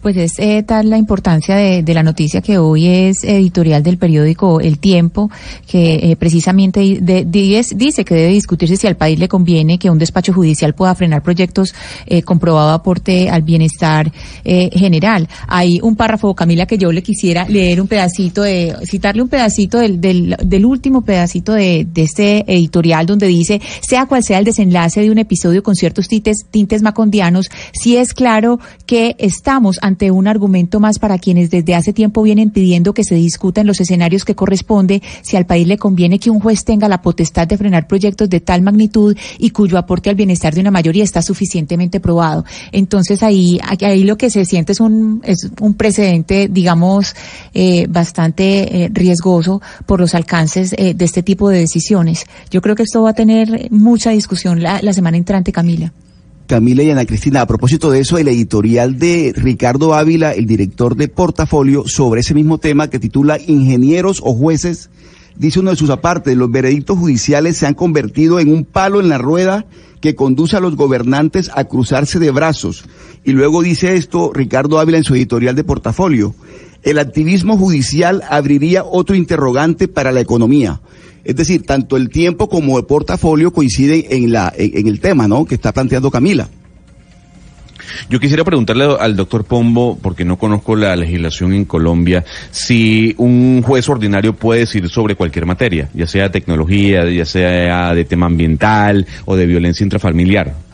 Pues es eh, tal la importancia de, la noticia que hoy es editorial del periódico El Tiempo, que eh, precisamente de- dice que debe discutirse si al país le conviene que un despacho judicial pueda frenar proyectos eh, con probado aporte al bienestar eh, general. Hay un párrafo, Camila, que yo le quisiera leer un pedacito de, citarle un pedacito del, del, del último pedacito de, de este editorial donde dice, sea cual sea el desenlace de un episodio con ciertos tintes, tintes macondianos, sí es claro que estamos ante un argumento más para quienes desde hace tiempo vienen pidiendo que se discuta en los escenarios que corresponde si al país le conviene que un juez tenga la potestad de frenar proyectos de tal magnitud y cuyo aporte al bienestar de una mayoría está suficientemente probado. Entonces ahí, ahí lo que se siente es un, es un precedente, digamos, eh, bastante eh, riesgoso por los alcances eh, de este tipo de decisiones. Yo creo que esto va a tener mucha discusión la, la semana entrante, Camila. Camila y Ana Cristina, a propósito de eso, el editorial de Ricardo Ávila, el director de Portafolio, sobre ese mismo tema que titula Ingenieros o jueces, dice uno de sus apartes, los veredictos judiciales se han convertido en un palo en la rueda que conduce a los gobernantes a cruzarse de brazos. Y luego dice esto Ricardo Ávila en su editorial de Portafolio. El activismo judicial abriría otro interrogante para la economía. Es decir, tanto el tiempo como el portafolio coinciden en, la, en, el tema ¿no? que está planteando Camila. Yo quisiera preguntarle al doctor Pombo, porque no conozco la legislación en Colombia, si un juez ordinario puede decir sobre cualquier materia, ya sea tecnología, ya sea de tema ambiental o de violencia intrafamiliar.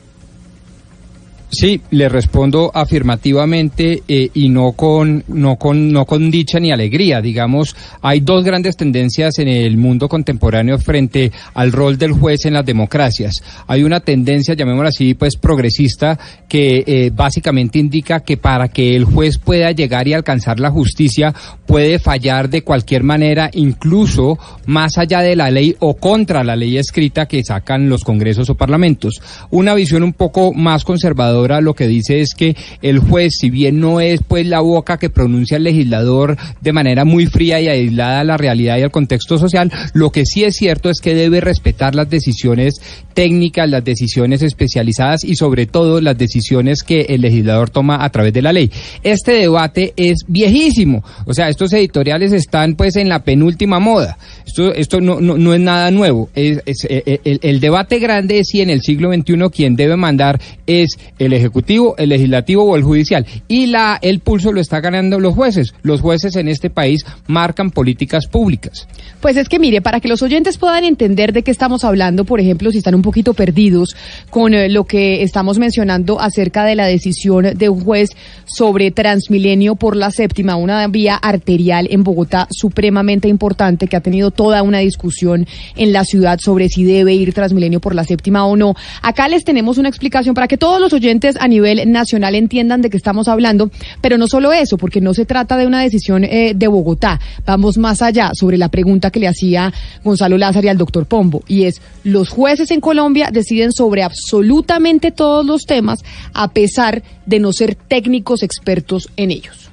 Sí, le respondo afirmativamente eh, y no con, no, con, no con dicha ni alegría. Digamos, hay dos grandes tendencias en el mundo contemporáneo frente al rol del juez en las democracias. Hay una tendencia, llamémosla así, pues progresista, que eh, básicamente indica que para que el juez pueda llegar y alcanzar la justicia, puede fallar de cualquier manera, incluso más allá de la ley o contra la ley escrita que sacan los congresos o parlamentos. Una visión un poco más conservadora legisladora lo que dice es que el juez, si bien no es pues la boca que pronuncia el legislador de manera muy fría y aislada a la realidad y al contexto social, lo que sí es cierto es que debe respetar las decisiones técnicas, las decisiones especializadas y sobre todo las decisiones que el legislador toma a través de la ley. Este debate es viejísimo, o sea, estos editoriales están pues en la penúltima moda. Esto, esto no, no, no es nada nuevo. Es, eh, eh, el, el debate grande es si en el siglo XXI quien debe mandar es el Ejecutivo, el Legislativo o el Judicial. Y la, el pulso lo está ganando los jueces. Los jueces en este país marcan políticas públicas. Pues es que mire, para que los oyentes puedan entender de qué estamos hablando, por ejemplo, si están un poquito perdidos con eh, lo que estamos mencionando acerca de la decisión de un juez sobre Transmilenio por la séptima, una vía arterial en Bogotá supremamente importante que ha tenido toda una discusión en la ciudad sobre si debe ir Transmilenio por la séptima o no. Acá les tenemos una explicación para que todos los a nivel nacional entiendan de qué estamos hablando, pero no solo eso, porque no se trata de una decisión eh, de Bogotá. Vamos más allá sobre la pregunta que le hacía Gonzalo Lázaro al doctor Pombo, y es, los jueces en Colombia deciden sobre absolutamente todos los temas, a pesar de no ser técnicos expertos en ellos.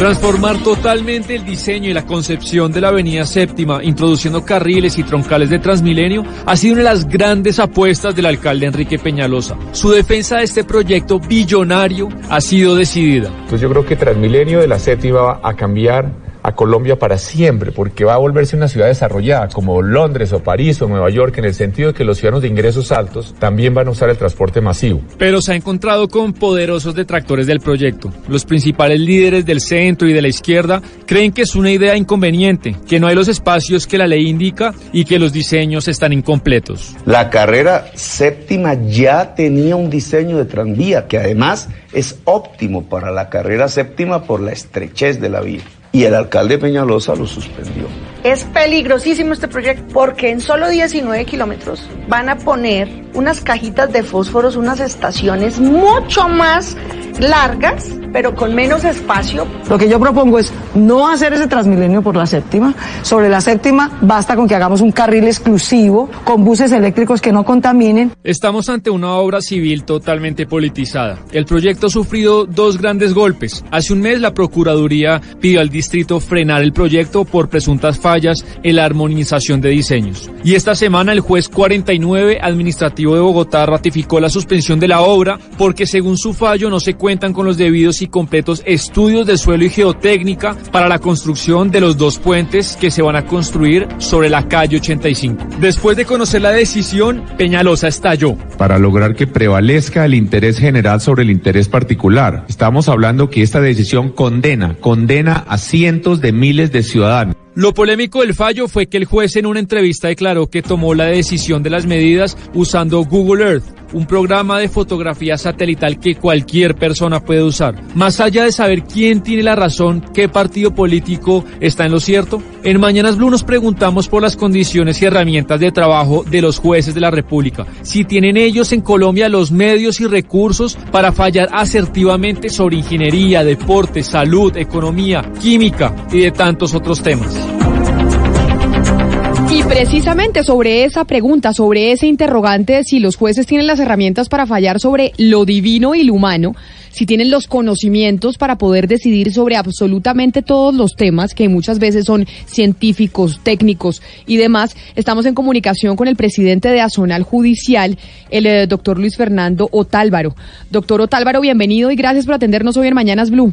Transformar totalmente el diseño y la concepción de la Avenida Séptima, introduciendo carriles y troncales de Transmilenio, ha sido una de las grandes apuestas del alcalde Enrique Peñalosa. Su defensa de este proyecto billonario ha sido decidida. Pues yo creo que Transmilenio de la Séptima va a cambiar a Colombia para siempre, porque va a volverse una ciudad desarrollada como Londres o París o Nueva York, en el sentido de que los ciudadanos de ingresos altos también van a usar el transporte masivo. Pero se ha encontrado con poderosos detractores del proyecto. Los principales líderes del centro y de la izquierda creen que es una idea inconveniente, que no hay los espacios que la ley indica y que los diseños están incompletos. La carrera séptima ya tenía un diseño de tranvía que además es óptimo para la carrera séptima por la estrechez de la vía y el alcalde Peñalosa lo suspendió. Es peligrosísimo este proyecto porque en solo 19 kilómetros van a poner unas cajitas de fósforos, unas estaciones mucho más largas, pero con menos espacio. Lo que yo propongo es no hacer ese Transmilenio por la séptima. Sobre la séptima basta con que hagamos un carril exclusivo con buses eléctricos que no contaminen. Estamos ante una obra civil totalmente politizada. El proyecto ha sufrido dos grandes golpes. Hace un mes la Procuraduría pidió al distrito frenar el proyecto por presuntas fallas en la armonización de diseños. Y esta semana el juez 49 administrativo de Bogotá ratificó la suspensión de la obra porque según su fallo no se cuentan con los debidos y completos estudios de suelo y geotécnica para la construcción de los dos puentes que se van a construir sobre la calle 85. Después de conocer la decisión, Peñalosa estalló. Para lograr que prevalezca el interés general sobre el interés particular. Estamos hablando que esta decisión condena, condena a cientos de miles de ciudadanos. Lo polémico del fallo fue que el juez en una entrevista declaró que tomó la decisión de las medidas usando Google Earth, un programa de fotografía satelital que cualquier persona puede usar. Más allá de saber quién tiene la razón, qué partido político está en lo cierto, en Mañanas Blue nos preguntamos por las condiciones y herramientas de trabajo de los jueces de la República, si tienen ellos en Colombia los medios y recursos para fallar asertivamente sobre ingeniería, deporte, salud, economía, química y de tantos otros temas. Y precisamente sobre esa pregunta, sobre ese interrogante, si los jueces tienen las herramientas para fallar sobre lo divino y lo humano, si tienen los conocimientos para poder decidir sobre absolutamente todos los temas que muchas veces son científicos, técnicos y demás, estamos en comunicación con el presidente de Azonal Judicial, el eh, doctor Luis Fernando Otálvaro. Doctor Otálvaro, bienvenido y gracias por atendernos hoy en Mañanas Blue.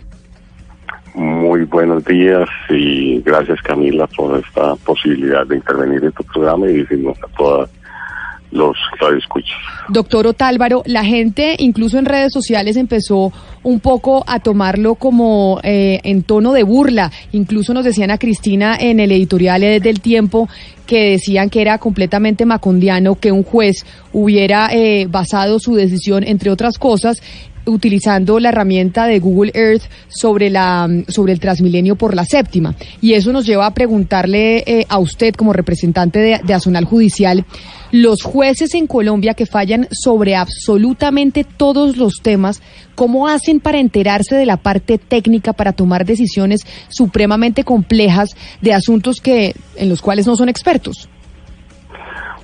Muy buenos días y gracias Camila por esta posibilidad de intervenir en tu programa y decirnos a todas los radioescuchas. Doctor Otálvaro, la gente incluso en redes sociales empezó un poco a tomarlo como eh, en tono de burla. Incluso nos decían a Cristina en el editorial del tiempo que decían que era completamente macondiano que un juez hubiera eh, basado su decisión, entre otras cosas, utilizando la herramienta de Google Earth sobre la sobre el Transmilenio por la séptima. Y eso nos lleva a preguntarle eh, a usted como representante de, de Azonal Judicial los jueces en Colombia que fallan sobre absolutamente todos los temas cómo hacen para enterarse de la parte técnica para tomar decisiones supremamente complejas de asuntos que en los cuales no son expertos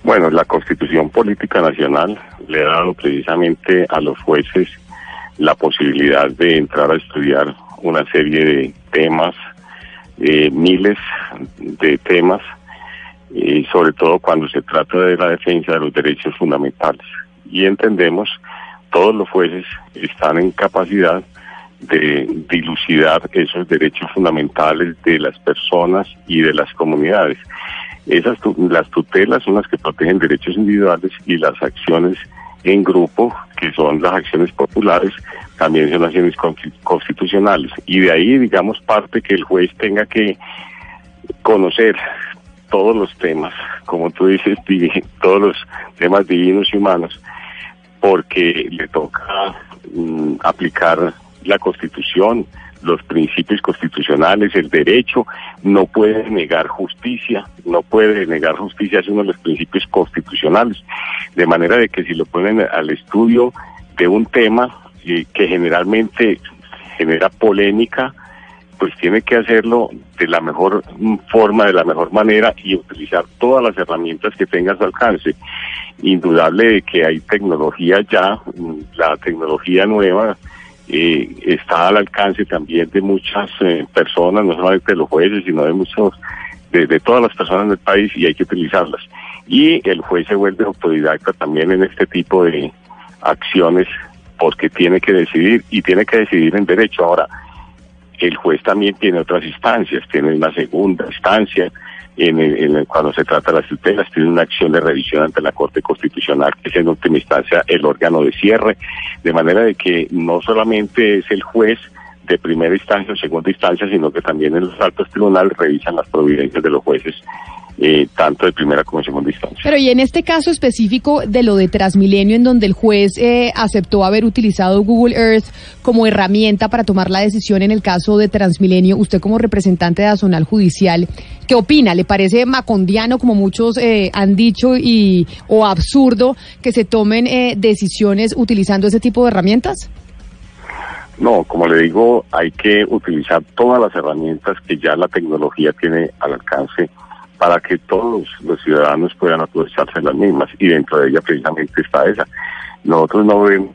Bueno, la Constitución Política Nacional le ha dado precisamente a los jueces la posibilidad de entrar a estudiar una serie de temas, eh, miles de temas, y sobre todo cuando se trata de la defensa de los derechos fundamentales. Y entendemos, todos los jueces están en capacidad de dilucidar esos derechos fundamentales de las personas y de las comunidades. Esas las tutelas son las que protegen derechos individuales y las acciones en grupo, que son las acciones populares, también son acciones consti- constitucionales. Y de ahí, digamos, parte que el juez tenga que conocer todos los temas, como tú dices, [laughs] di- todos los temas divinos y humanos, porque le toca mm, aplicar la Constitución, los principios constitucionales, el derecho, no puede negar justicia, no puede negar justicia, es uno de los principios constitucionales. De manera de que si lo ponen al estudio de un tema eh, que generalmente genera polémica, pues tiene que hacerlo de la mejor forma, de la mejor manera y utilizar todas las herramientas que tenga a su alcance. Indudable de que hay tecnología ya, mm, la tecnología nueva eh, está al alcance también de muchas eh, personas, no solamente de los jueces, sino de muchos, de, de todas las personas del país y hay que utilizarlas. Y el juez se vuelve autodidacta también en este tipo de acciones porque tiene que decidir y tiene que decidir en derecho. Ahora, el juez también tiene otras instancias, tiene una segunda instancia, en el- en el- cuando se trata de las tutelas, tiene una acción de revisión ante la Corte Constitucional, que es en última instancia el órgano de cierre, de manera de que no solamente es el juez de primera instancia o segunda instancia, sino que también en los altos tribunales revisan las providencias de los jueces, eh, tanto de primera como de segunda instancia. Pero y en este caso específico de lo de Transmilenio, en donde el juez eh, aceptó haber utilizado Google Earth como herramienta para tomar la decisión en el caso de Transmilenio, usted como representante de Azonal Judicial, ¿qué opina? ¿Le parece macondiano, como muchos eh, han dicho, y o absurdo que se tomen eh, decisiones utilizando ese tipo de herramientas? No, como le digo, hay que utilizar todas las herramientas que ya la tecnología tiene al alcance para que todos los ciudadanos puedan aprovecharse de las mismas y dentro de ella precisamente está esa. Nosotros no vemos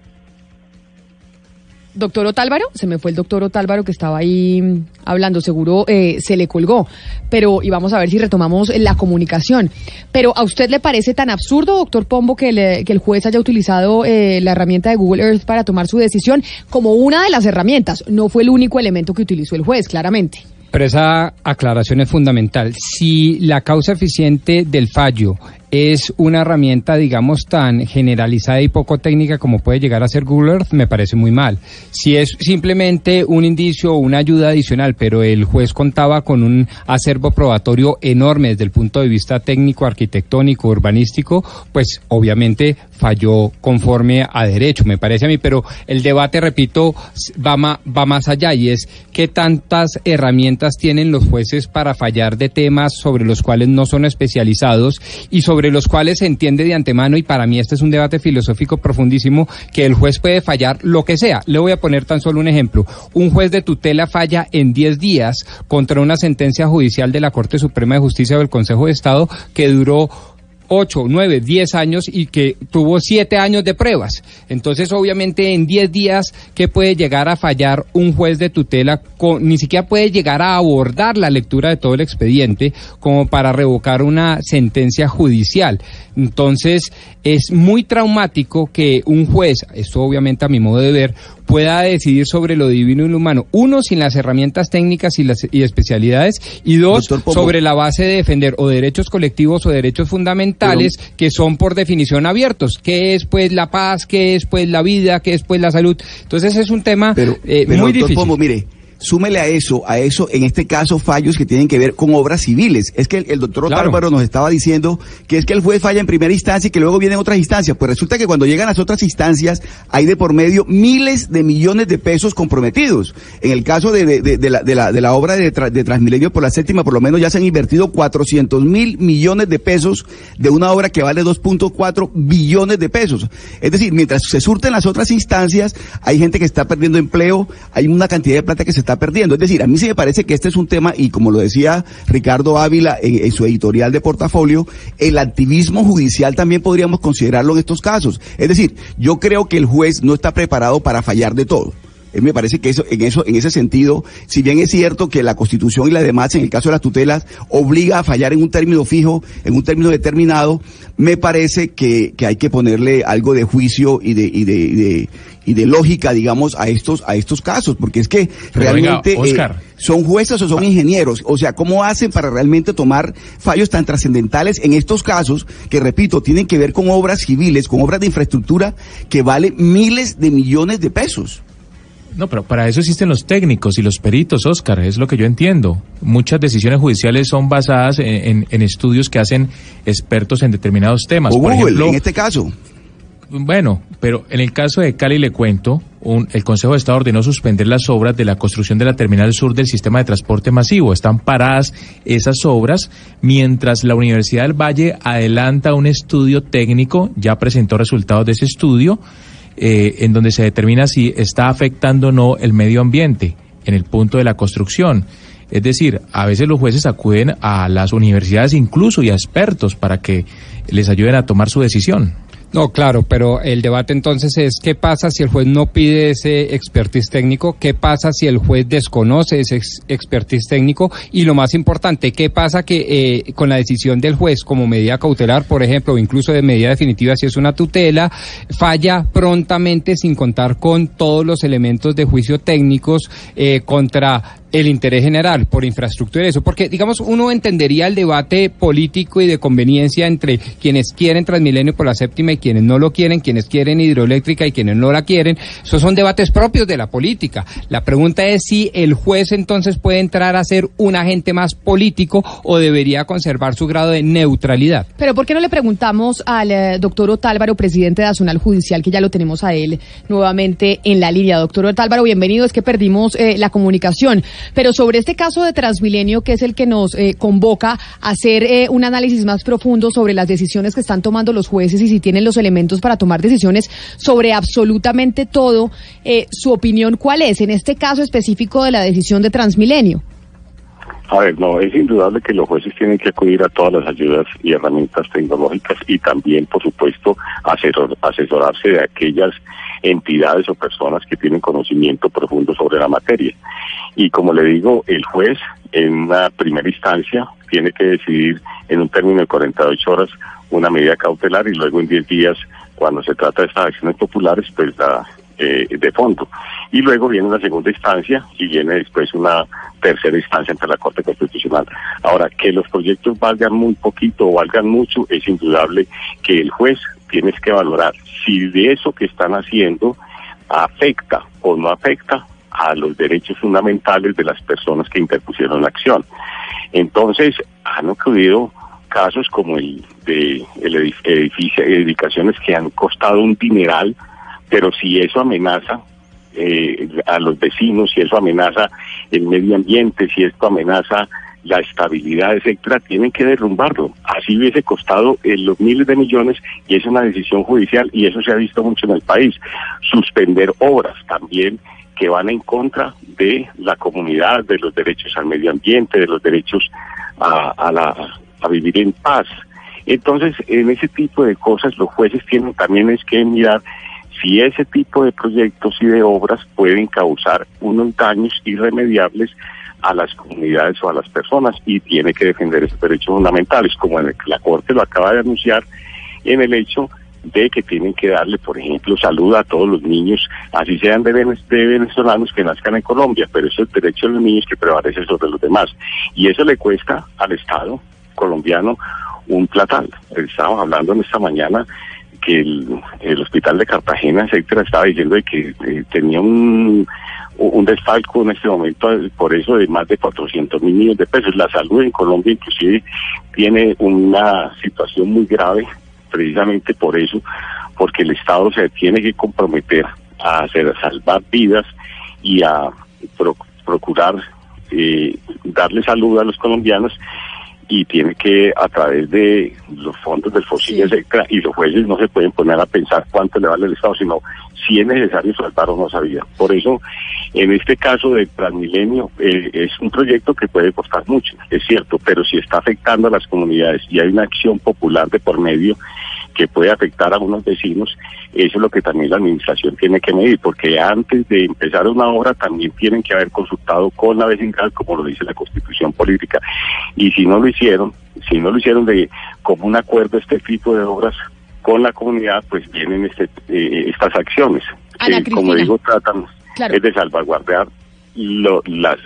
Doctor Otálvaro, se me fue el doctor Otálvaro que estaba ahí mm, hablando, seguro eh, se le colgó, pero y vamos a ver si retomamos la comunicación. Pero ¿a usted le parece tan absurdo, doctor Pombo, que, le- que el juez haya utilizado eh, la herramienta de Google Earth para tomar su decisión como una de las herramientas? No fue el único elemento que utilizó el juez, claramente. Pero esa aclaración es fundamental. Si la causa eficiente del fallo es una herramienta, digamos, tan generalizada y poco técnica como puede llegar a ser Google Earth, me parece muy mal. Si es simplemente un indicio o una ayuda adicional, pero el juez contaba con un acervo probatorio enorme desde el punto de vista técnico, arquitectónico, urbanístico, pues obviamente falló conforme a derecho, me parece a mí, pero el debate, repito, va, va más allá y es qué tantas herramientas tienen los jueces para fallar de temas sobre los cuales no son especializados y sobre los cuales se entiende de antemano, y para mí este es un debate filosófico profundísimo, que el juez puede fallar lo que sea. Le voy a poner tan solo un ejemplo. Un juez de tutela falla en 10 días contra una sentencia judicial de la Corte Suprema de Justicia o del Consejo de Estado que duró 8, 9, 10 años y que tuvo 7 años de pruebas. Entonces, obviamente, en 10 días, ¿qué puede llegar a fallar un juez de tutela? Con, ni siquiera puede llegar a abordar la lectura de todo el expediente como para revocar una sentencia judicial. Entonces, es muy traumático que un juez, esto obviamente a mi modo de ver, pueda decidir sobre lo divino y lo humano. Uno, sin las herramientas técnicas y, las, y especialidades. Y dos, sobre la base de defender o derechos colectivos o derechos fundamentales que son por definición abiertos. ¿Qué es pues la paz? ¿Qué es pues la vida? ¿Qué es pues la salud? Entonces es un tema eh, Pero, muy doctor difícil. Pombo, mire, súmele a eso, a eso, en este caso, fallos que tienen que ver con obras civiles. Es que el, el doctor Claro. Nos estaba diciendo que es que el juez falla en primera instancia y que luego vienen otras instancias. Pues resulta que cuando llegan las otras instancias hay de por medio miles de millones de pesos comprometidos. En el caso de, de- de- de la, de, la, de la obra de, Tra- de Transmilenio por la séptima, por lo menos ya se han invertido 400 mil millones de pesos de una obra que vale 2.4 billones de pesos. Es decir, mientras se surten las otras instancias, hay gente que está perdiendo empleo, hay una cantidad de plata que se está perdiendo. Es decir, a mí sí me parece que este es un tema, y como lo decía Ricardo Ávila en, su editorial de portafolio, el activismo judicial también podríamos considerarlo en estos casos. Es decir, yo creo que el juez no está preparado para fallar de todo. Eh, me parece que eso, en eso, en ese sentido, si bien es cierto que la Constitución y la demás, en el caso de las tutelas, obliga a fallar en un término fijo, en un término determinado, me parece que, hay que ponerle algo de juicio y de, y de lógica, digamos, a estos, a estos casos, porque es que Pero venga, realmente eh, son jueces o son ingenieros, o sea, ¿cómo hacen para realmente tomar fallos tan trascendentales en estos casos que, repito, tienen que ver con obras civiles, con obras de infraestructura que valen miles de millones de pesos? No, pero para eso existen los técnicos y los peritos, Oscar, es lo que yo entiendo. Muchas decisiones judiciales son basadas en, en- en estudios que hacen expertos en determinados temas. O Por Google, ejemplo, en este caso. Bueno, pero en el caso de Cali le cuento, un- el Consejo de Estado ordenó suspender las obras de la construcción de la terminal sur del sistema de transporte masivo. Están paradas esas obras mientras la Universidad del Valle adelanta un estudio técnico, ya presentó resultados de ese estudio, eh, en donde se determina si está afectando o no el medio ambiente en el punto de la construcción. Es decir, a veces los jueces acuden a las universidades incluso y a expertos para que les ayuden a tomar su decisión. No, claro, pero el debate entonces es qué pasa si el juez no pide ese expertise técnico, qué pasa si el juez desconoce ese ex- expertise técnico y lo más importante, qué pasa que eh, con la decisión del juez como medida cautelar, por ejemplo, o incluso de medida definitiva si es una tutela, falla prontamente sin contar con todos los elementos de juicio técnicos eh, contra el interés general por infraestructura y eso, porque digamos uno entendería el debate político y de conveniencia entre quienes quieren Transmilenio por la séptima y quienes no lo quieren, quienes quieren hidroeléctrica y quienes no la quieren, esos son debates propios de la política. La pregunta es si el juez entonces puede entrar a ser un agente más político o debería conservar su grado de neutralidad. Pero ¿por qué no le preguntamos al eh, doctor Otálvaro, presidente de Azonal Judicial, que ya lo tenemos a él nuevamente en la línea? Doctor Otálvaro, bienvenido, es que perdimos eh, la comunicación. Pero sobre este caso de Transmilenio, que es el que nos eh, convoca a hacer eh, un análisis más profundo sobre las decisiones que están tomando los jueces y si tienen los elementos para tomar decisiones sobre absolutamente todo, eh, su opinión, ¿cuál es en este caso específico de la decisión de Transmilenio? A ver, no, es indudable que los jueces tienen que acudir a todas las ayudas y herramientas tecnológicas y también, por supuesto, asesor- asesorarse de aquellas entidades o personas que tienen conocimiento profundo sobre la materia. Y como le digo, el juez en una primera instancia tiene que decidir en un término de 48 horas una medida cautelar y luego en 10 días, cuando se trata de estas acciones populares, pues la eh, de fondo. Y luego viene la segunda instancia y viene después una tercera instancia ante la Corte Constitucional. Ahora, que los proyectos valgan muy poquito o valgan mucho, es indudable que el juez tiene que valorar si de eso que están haciendo afecta o no afecta a los derechos fundamentales de las personas que interpusieron la acción. Entonces, han ocurrido casos como el de el edif- edificio, edificaciones que han costado un dineral, pero si eso amenaza eh, a los vecinos, si eso amenaza el medio ambiente, si esto amenaza la estabilidad, etcétera, tienen que derrumbarlo. Así hubiese costado eh, los miles de millones y es una decisión judicial y eso se ha visto mucho en el país. Suspender obras también que van en contra de la comunidad, de los derechos al medio ambiente, de los derechos a, la, a vivir en paz. Entonces, en ese tipo de cosas, los jueces tienen también es que mirar si ese tipo de proyectos y de obras pueden causar unos daños irremediables a las comunidades o a las personas y tiene que defender esos derechos fundamentales, como en el que la Corte lo acaba de anunciar en el hecho de que tienen que darle, por ejemplo, salud a todos los niños, así sean de, venez- de venezolanos que nazcan en Colombia, pero eso es el derecho de los niños que prevalece sobre los demás. Y eso le cuesta al Estado colombiano un platal. Estábamos hablando en esta mañana que el, el hospital de Cartagena, etcétera, estaba diciendo de que eh, tenía un, un desfalco en este momento eh, por eso de más de 400 mil millones de pesos. La salud en Colombia inclusive tiene una situación muy grave precisamente por eso, porque el Estado se tiene que comprometer a hacer salvar vidas y a pro- procurar eh, darle salud a los colombianos y tiene que a través de los fondos del FOSIL, etcétera, y los jueces no se pueden poner a pensar cuánto le vale el Estado, sino si es necesario salvar o no sabía. Por eso, en este caso del Transmilenio, eh, es un proyecto que puede costar mucho, es cierto, pero si está afectando a las comunidades y hay una acción popular de por medio que puede afectar a unos vecinos, eso es lo que también la administración tiene que medir, porque antes de empezar una obra también tienen que haber consultado con la vecindad, como lo dice la constitución política. Y si no lo hicieron, si no lo hicieron de como un acuerdo este tipo de obras con la comunidad, pues vienen este, eh, estas acciones, Ana que como Cristina. digo, tratan Claro. es de salvaguardar lo- las,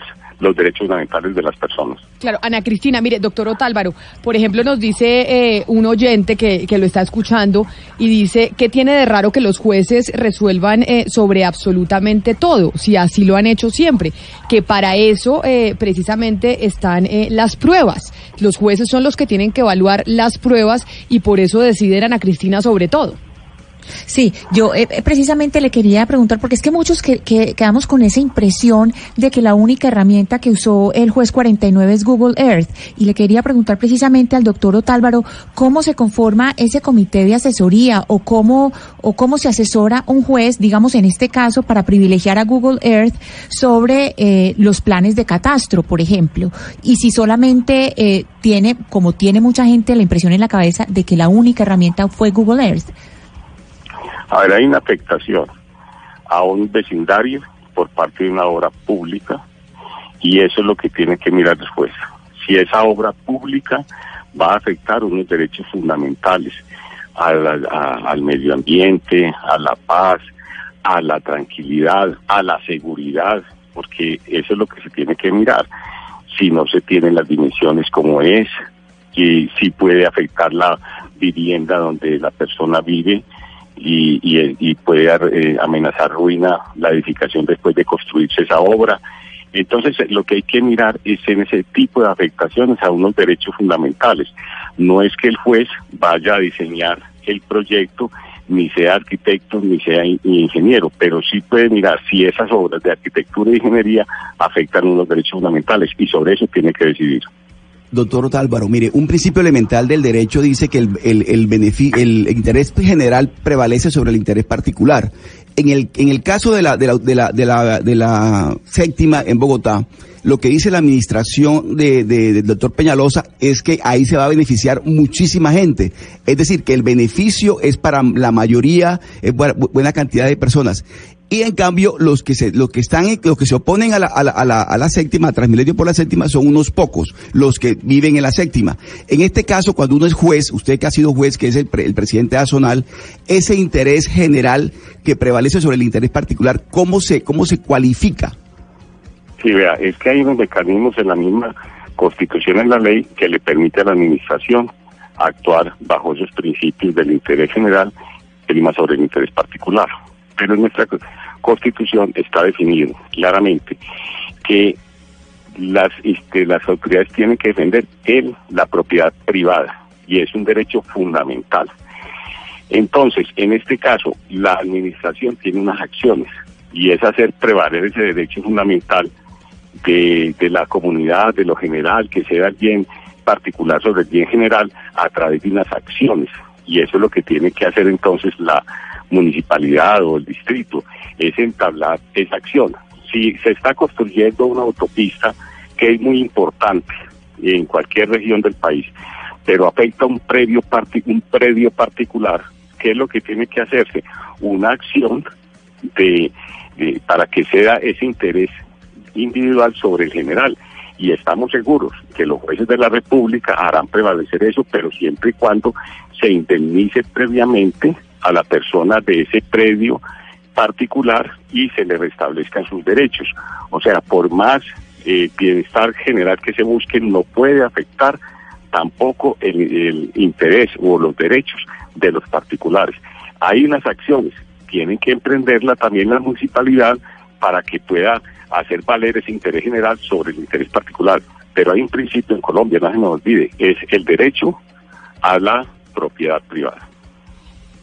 los derechos fundamentales de las personas. Claro, Ana Cristina, mire, doctor Otálvaro, por ejemplo, nos dice eh, un oyente que, que lo está escuchando y dice que tiene de raro que los jueces resuelvan eh, sobre absolutamente todo, si así lo han hecho siempre, que para eso eh, precisamente están eh, las pruebas. Los jueces son los que tienen que evaluar las pruebas y por eso deciden Ana Cristina sobre todo. Sí, yo eh, eh, precisamente le quería preguntar, porque es que muchos que, que quedamos con esa impresión de que la única herramienta que usó el juez 49 es Google Earth. Y le quería preguntar precisamente al doctor Otálvaro cómo se conforma ese comité de asesoría o cómo, o cómo se asesora un juez, digamos en este caso, para privilegiar a Google Earth sobre eh, los planes de catastro, por ejemplo. Y si solamente eh, tiene, como tiene mucha gente, la impresión en la cabeza de que la única herramienta fue Google Earth. A hay una afectación a un vecindario por parte de una obra pública y eso es lo que tiene que mirar juez. Si esa obra pública va a afectar unos derechos fundamentales a la- a- al medio ambiente, a la paz, a la tranquilidad, a la seguridad, porque eso es lo que se tiene que mirar. Si no se tienen las dimensiones como es, y si puede afectar la vivienda donde la persona vive y, y, y puede eh, amenazar ruina la edificación después de construirse esa obra. Entonces, lo que hay que mirar es en ese tipo de afectaciones a unos derechos fundamentales. No es que el juez vaya a diseñar el proyecto, ni sea arquitecto, ni sea in- ingeniero, pero sí puede mirar si esas obras de arquitectura e ingeniería afectan unos derechos fundamentales y sobre eso tiene que decidir. Doctor Otálvaro, mire, un principio elemental del derecho dice que el, el, el, el interés general prevalece sobre el interés particular. En el, en el caso de la, de la, de la, de la, de la séptima en Bogotá, lo que dice la administración de, de- del doctor Peñalosa es que ahí se va a beneficiar muchísima gente. Es decir, que el beneficio es para la mayoría, es buena cantidad de personas. Y en cambio, los que se, los que están, los que se oponen a la, a la, a la, a la séptima, a Transmilenio por la séptima, son unos pocos, los que viven en la séptima. En este caso, cuando uno es juez, usted que ha sido juez, que es el, pre- el presidente azonal, ese interés general que prevalece sobre el interés particular, ¿cómo se, cómo se cualifica? Sí, vea, es que hay unos mecanismos en la misma constitución, en la ley, que le permite a la administración actuar bajo esos principios del interés general, prima sobre el interés particular. Pero en nuestra constitución está definido claramente que las, este, las autoridades tienen que defender el, la propiedad privada y es un derecho fundamental. Entonces, en este caso, la administración tiene unas acciones y es hacer prevaler ese derecho fundamental de, de la comunidad, de lo general, que sea el bien particular sobre el bien general a través de unas acciones. Y eso es lo que tiene que hacer entonces la municipalidad o el distrito, es entablar esa acción. Si se está construyendo una autopista que es muy importante en cualquier región del país, pero afecta un predio, un predio particular, ¿qué es lo que tiene que hacerse? Una acción de, de- para que sea ese interés individual sobre el general. Y estamos seguros que los jueces de la República harán prevalecer eso, pero siempre y cuando se indemnice previamente a la persona de ese predio particular y se le restablezcan sus derechos. O sea, por más eh, bienestar general que se busque, no puede afectar tampoco el, interés o los derechos de los particulares. Hay unas acciones, tienen que emprenderla también la municipalidad para que pueda hacer valer ese interés general sobre el interés particular. Pero hay un principio en Colombia, no se nos olvide, es el derecho a la propiedad privada.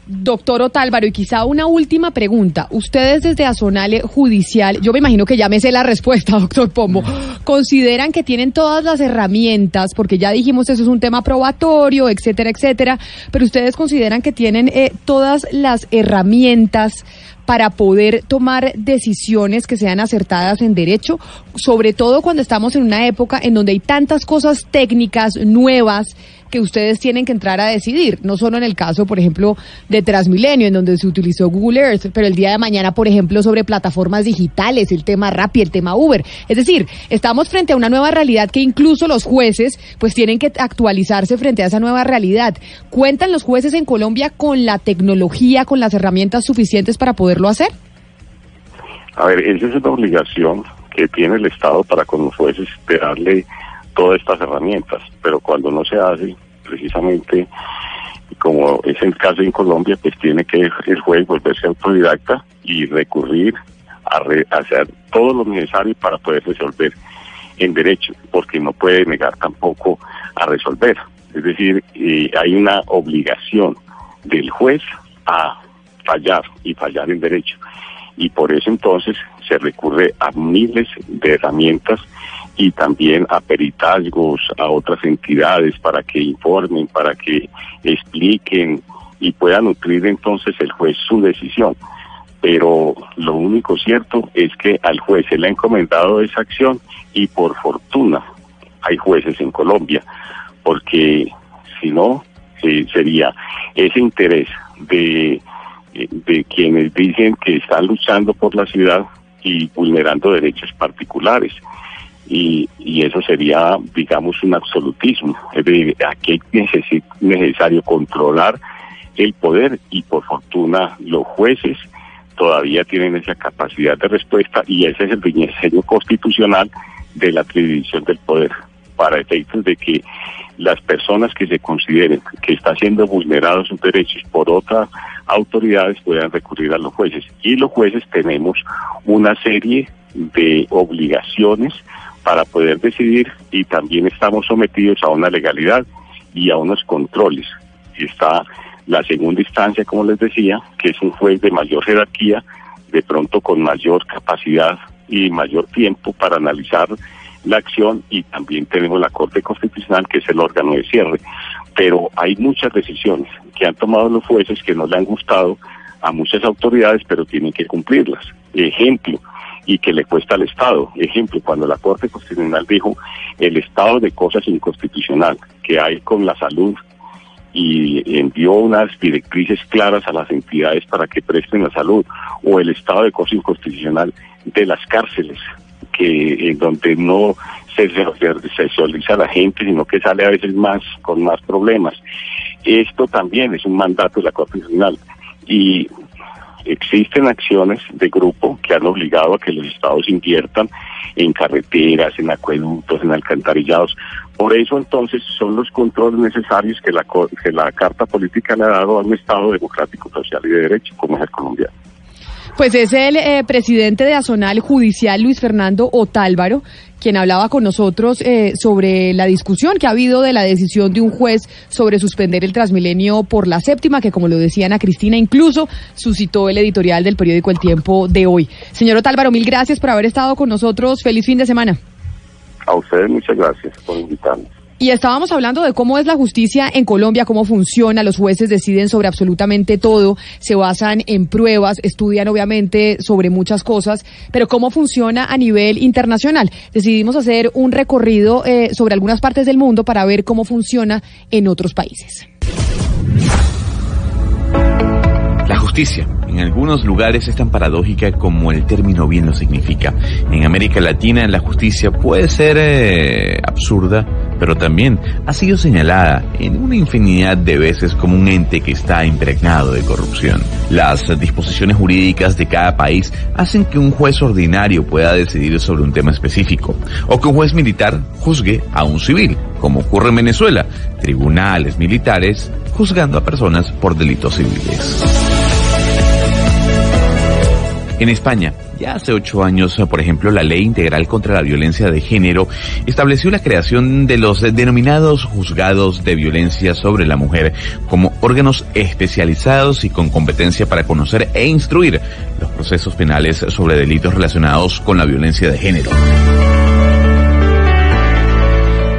Doctor Otálvaro, y quizá una última pregunta. Ustedes desde Azonale Judicial, yo me imagino que ya me sé la respuesta, [laughs] doctor Pombo, consideran que tienen todas las herramientas, porque ya dijimos eso es un tema probatorio, etcétera, etcétera, pero ustedes consideran que tienen eh, todas las herramientas para poder tomar decisiones que sean acertadas en derecho, sobre todo cuando estamos en una época en donde hay tantas cosas técnicas nuevas que ustedes tienen que entrar a decidir, no solo en el caso, por ejemplo, de Transmilenio, en donde se utilizó Google Earth, pero el día de mañana, por ejemplo, sobre plataformas digitales, el tema Rappi, el tema Uber. Es decir, estamos frente a una nueva realidad que incluso los jueces pues tienen que actualizarse frente a esa nueva realidad. ¿Cuentan los jueces en Colombia con la tecnología, con las herramientas suficientes para poderlo hacer? A ver, esa es una obligación que tiene el Estado para con los jueces de darle todas estas herramientas, pero cuando no se hace, precisamente como es el caso en Colombia, pues tiene que el juez volverse autodidacta y recurrir a, re- hacer todo lo necesario para poder resolver en derecho, porque no puede negar tampoco a resolver. Es decir, eh, hay una obligación del juez a fallar y fallar en derecho. Y por eso entonces se recurre a miles de herramientas y también a peritazgos, a otras entidades para que informen, para que expliquen y pueda nutrir entonces el juez su decisión. Pero lo único cierto es que al juez se le ha encomendado esa acción y por fortuna hay jueces en Colombia, porque si no, eh, sería ese interés de, eh, de quienes dicen que están luchando por la ciudad y vulnerando derechos particulares y, y eso sería, digamos, un absolutismo. Es decir, aquí es necesario controlar el poder y por fortuna los jueces todavía tienen esa capacidad de respuesta y ese es el diseño constitucional de la atribución del poder para efectos de que las personas que se consideren que están siendo vulnerados sus derechos por otras autoridades puedan recurrir a los jueces. Y los jueces tenemos una serie de obligaciones para poder decidir y también estamos sometidos a una legalidad y a unos controles. Está la segunda instancia, como les decía, que es un juez de mayor jerarquía, de pronto con mayor capacidad y mayor tiempo para analizar la acción y también tenemos la Corte Constitucional, que es el órgano de cierre. Pero hay muchas decisiones que han tomado los jueces que no le han gustado a muchas autoridades, pero tienen que cumplirlas. Ejemplo, y que le cuesta al Estado. Ejemplo, cuando la Corte Constitucional dijo el estado de cosas inconstitucional que hay con la salud y envió unas directrices claras a las entidades para que presten la salud, o el estado de cosas inconstitucional de las cárceles, que en donde no se sexualiza la gente, sino que sale a veces más con más problemas. Esto también es un mandato de la Corte Constitucional y existen acciones de grupo que han obligado a que los estados inviertan en carreteras, en acueductos, en alcantarillados. Por eso entonces son los controles necesarios que la, que la Carta Política le ha dado a un Estado democrático, social y de derecho, como es el colombiano. Pues es el eh, presidente de Azonal Judicial, Luis Fernando Otálvaro, quien hablaba con nosotros eh, sobre la discusión que ha habido de la decisión de un juez sobre suspender el Transmilenio por la séptima, que como lo decía Ana Cristina, incluso suscitó el editorial del periódico El Tiempo de hoy. Señor Otálvaro, mil gracias por haber estado con nosotros. Feliz fin de semana. A ustedes muchas gracias por invitarnos. Y estábamos hablando de cómo es la justicia en Colombia, cómo funciona, los jueces deciden sobre absolutamente todo, se basan en pruebas, estudian obviamente sobre muchas cosas, pero cómo funciona a nivel internacional. Decidimos hacer un recorrido eh, sobre algunas partes del mundo para ver cómo funciona en otros países. La justicia en algunos lugares es tan paradójica como el término bien lo significa. En América Latina la justicia puede ser eh, absurda, pero también ha sido señalada en una infinidad de veces como un ente que está impregnado de corrupción. Las disposiciones jurídicas de cada país hacen que un juez ordinario pueda decidir sobre un tema específico, o que un juez militar juzgue a un civil, como ocurre en Venezuela, tribunales militares juzgando a personas por delitos civiles. En España, ya hace ocho años, por ejemplo, la Ley Integral contra la Violencia de Género estableció la creación de los denominados juzgados de violencia sobre la mujer como órganos especializados y con competencia para conocer e instruir los procesos penales sobre delitos relacionados con la violencia de género.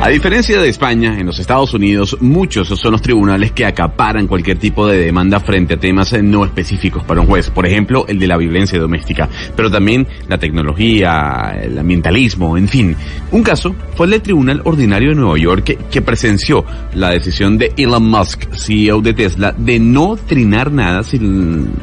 A diferencia de España, en los Estados Unidos, muchos son los tribunales que acaparan cualquier tipo de demanda frente a temas no específicos para un juez. Por ejemplo, el de la violencia doméstica, pero también la tecnología, el ambientalismo, en fin. Un caso fue el del Tribunal Ordinario de Nueva York que, que presenció la decisión de Elon Musk, CEO de Tesla, de no trinar nada sin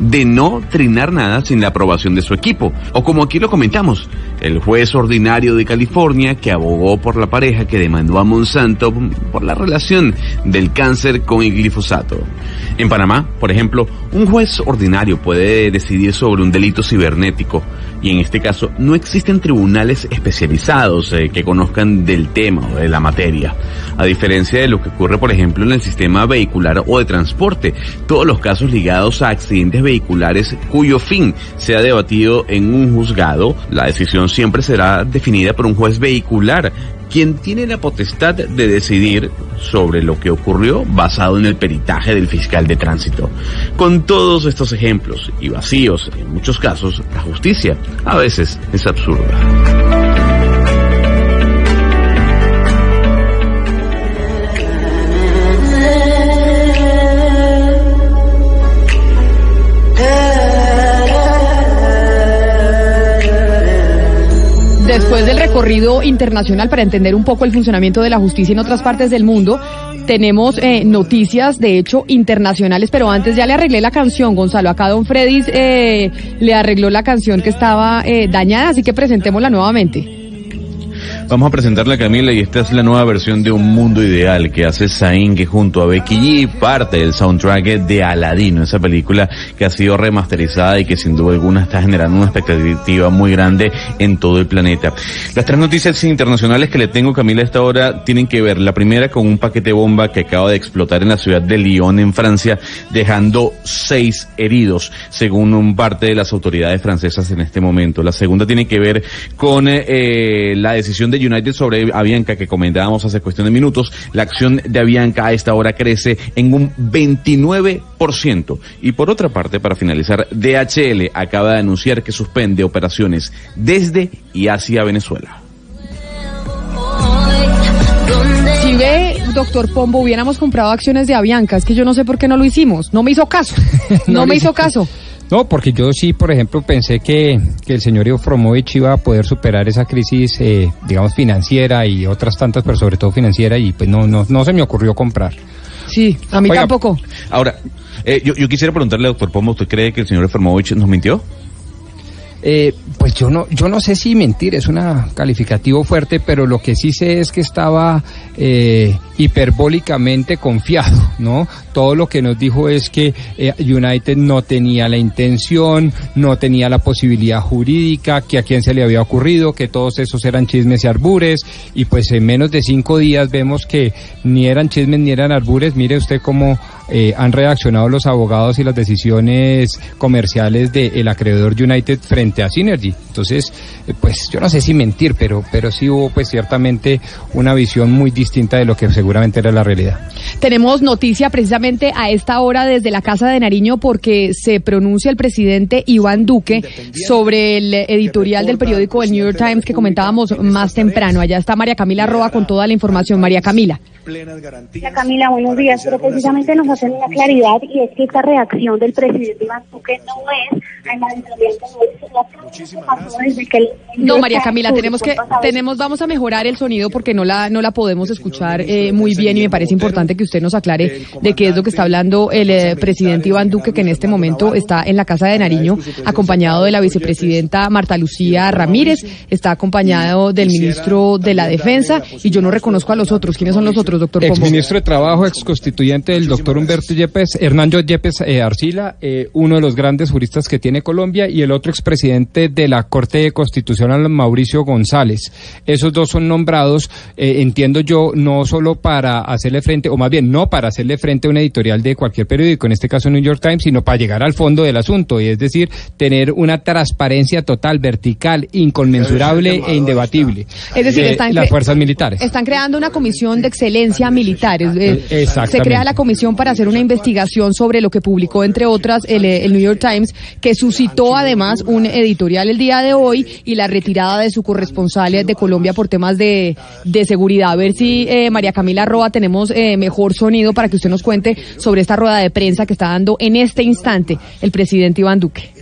de no trinar nada sin la aprobación de su equipo. O como aquí lo comentamos, el juez ordinario de California que abogó por la pareja que demandó a Monsanto por la relación del cáncer con el glifosato. En Panamá, por ejemplo, un juez ordinario puede decidir sobre un delito cibernético y en este caso no existen tribunales especializados eh, que conozcan del tema o de la materia. A diferencia de lo que ocurre, por ejemplo, en el sistema vehicular o de transporte, todos los casos ligados a accidentes vehiculares cuyo fin se ha debatido en un juzgado, la decisión siempre será definida por un juez vehicular quien tiene la potestad de decidir sobre lo que ocurrió basado en el peritaje del fiscal de tránsito. Con todos estos ejemplos y vacíos, en muchos casos, la justicia a veces es absurda. Después del recorrido internacional para entender un poco el funcionamiento de la justicia en otras partes del mundo, tenemos eh, noticias, de hecho, internacionales, pero antes ya le arreglé la canción, Gonzalo. Acá Don Freddy eh, le arregló la canción que estaba eh, dañada, así que presentémosla nuevamente. Vamos a presentarla Camila y esta es la nueva versión de Un Mundo Ideal que hace Zayn que junto a Becky parte del soundtrack de Aladino, esa película que ha sido remasterizada y que sin duda alguna está generando una expectativa muy grande en todo el planeta. Las tres noticias internacionales que le tengo Camila a esta hora tienen que ver, la primera con un paquete bomba que acaba de explotar en la ciudad de Lyon en Francia, dejando seis heridos, según un parte de las autoridades francesas en este momento. La segunda tiene que ver con eh, la decisión de United sobre Avianca que comentábamos hace cuestión de minutos, la acción de Avianca a esta hora crece en un 29%. Y por otra parte, para finalizar, DHL acaba de anunciar que suspende operaciones desde y hacia Venezuela. Si ve, doctor Pombo, hubiéramos comprado acciones de Avianca, es que yo no sé por qué no lo hicimos, no me hizo caso, [laughs] no, No me hizo caso. No, porque yo sí, por ejemplo, pensé que, que el señor Eufromovich iba a poder superar esa crisis, eh, digamos, financiera y otras tantas, pero sobre todo financiera, y pues no, no, no se me ocurrió comprar. Sí, a mí Oiga, tampoco. Ahora, eh, yo, yo quisiera preguntarle, doctor Pombo, ¿usted cree que el señor Eframovich nos mintió? Eh, pues yo no, yo no sé si mentir, es un calificativo fuerte, pero lo que sí sé es que estaba eh, hiperbólicamente confiado, ¿no? Todo lo que nos dijo es que eh, United no tenía la intención, no tenía la posibilidad jurídica, que a quién se le había ocurrido, que todos esos eran chismes y arbures, y pues en menos de cinco días vemos que ni eran chismes ni eran arbures. Mire usted cómo eh, han reaccionado los abogados y las decisiones comerciales del acreedor United frente a Synergy. Entonces, eh, pues yo no sé si mentir, pero, pero sí hubo pues ciertamente una visión muy distinta de lo que seguramente era la realidad. Tenemos noticia precisamente a esta hora desde la Casa de Nariño porque se pronuncia el presidente Iván Duque sobre el editorial del periódico El New York Times que comentábamos más temprano. Allá está María Camila Roa con toda la información. María Camila. Hola Camila, buenos días. Pero precisamente nos hacen una claridad y es que esta reacción del presidente Iván Duque no es a la No, María Camila, tenemos que, tenemos, vamos a mejorar el sonido porque no la, no la podemos escuchar eh, muy bien y me parece importante que usted nos aclare de qué es lo que está hablando el eh, presidente Iván Duque, que en este momento está en la Casa de Nariño, acompañado de la vicepresidenta Marta Lucía Ramírez, está acompañado del ministro de la Defensa y yo no reconozco a los otros. ¿Quiénes son los otros, doctor Ex Pombo? ministro de Trabajo, ex constituyente del doctor Humberto Yepes, Hernando Yepes eh, Arcila, eh, uno de los grandes juristas que tiene Colombia, y el otro expresidente de la Corte Constitucional, Mauricio González. Esos dos son nombrados, eh, entiendo yo, no solo para hacerle frente, o más bien no para hacerle frente a una editorial de cualquier periódico, en este caso New York Times, sino para llegar al fondo del asunto, y es decir, tener una transparencia total, vertical, inconmensurable e indebatible. Es decir, de están las fuerzas militares. Están creando una comisión de excelencia militar. Eh, Exactamente. Se crea la comisión para hacer una investigación sobre lo que publicó, entre otras, el, eh, el New York Times, que suscitó además un editorial el día de hoy y la retirada de su corresponsal de Colombia por temas de, de seguridad. A ver si, eh, María Camila Roa, tenemos eh, mejor sonido para que usted nos cuente sobre esta rueda de prensa que está dando en este instante el presidente Iván Duque.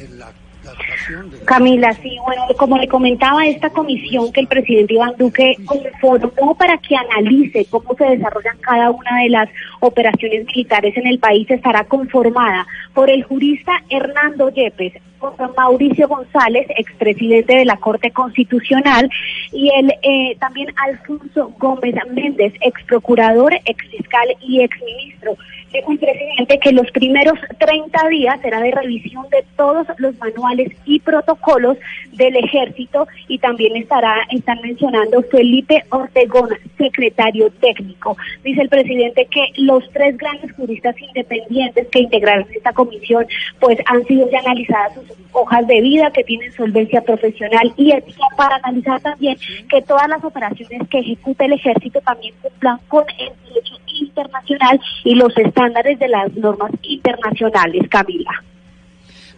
Camila, sí, bueno, como le comentaba, esta comisión que el presidente Iván Duque conformó para que analice cómo se desarrollan cada una de las operaciones militares en el país estará conformada por el jurista Hernando Yepes, por Mauricio González, expresidente de la Corte Constitucional, y el eh, también Alfonso Gómez Méndez, ex procurador, ex fiscal y ex ministro. Es un presidente que los primeros 30 días será de revisión de todos los manuales y protocolos del ejército y también estará, están mencionando Felipe Ortegón, secretario técnico. Dice el presidente que los tres grandes juristas independientes que integraron esta comisión pues han sido ya analizadas sus hojas de vida, que tienen solvencia profesional y ética para analizar también que todas las operaciones que ejecuta el ejército también cumplan con el derecho internacional y los estándares de las normas internacionales, Camila.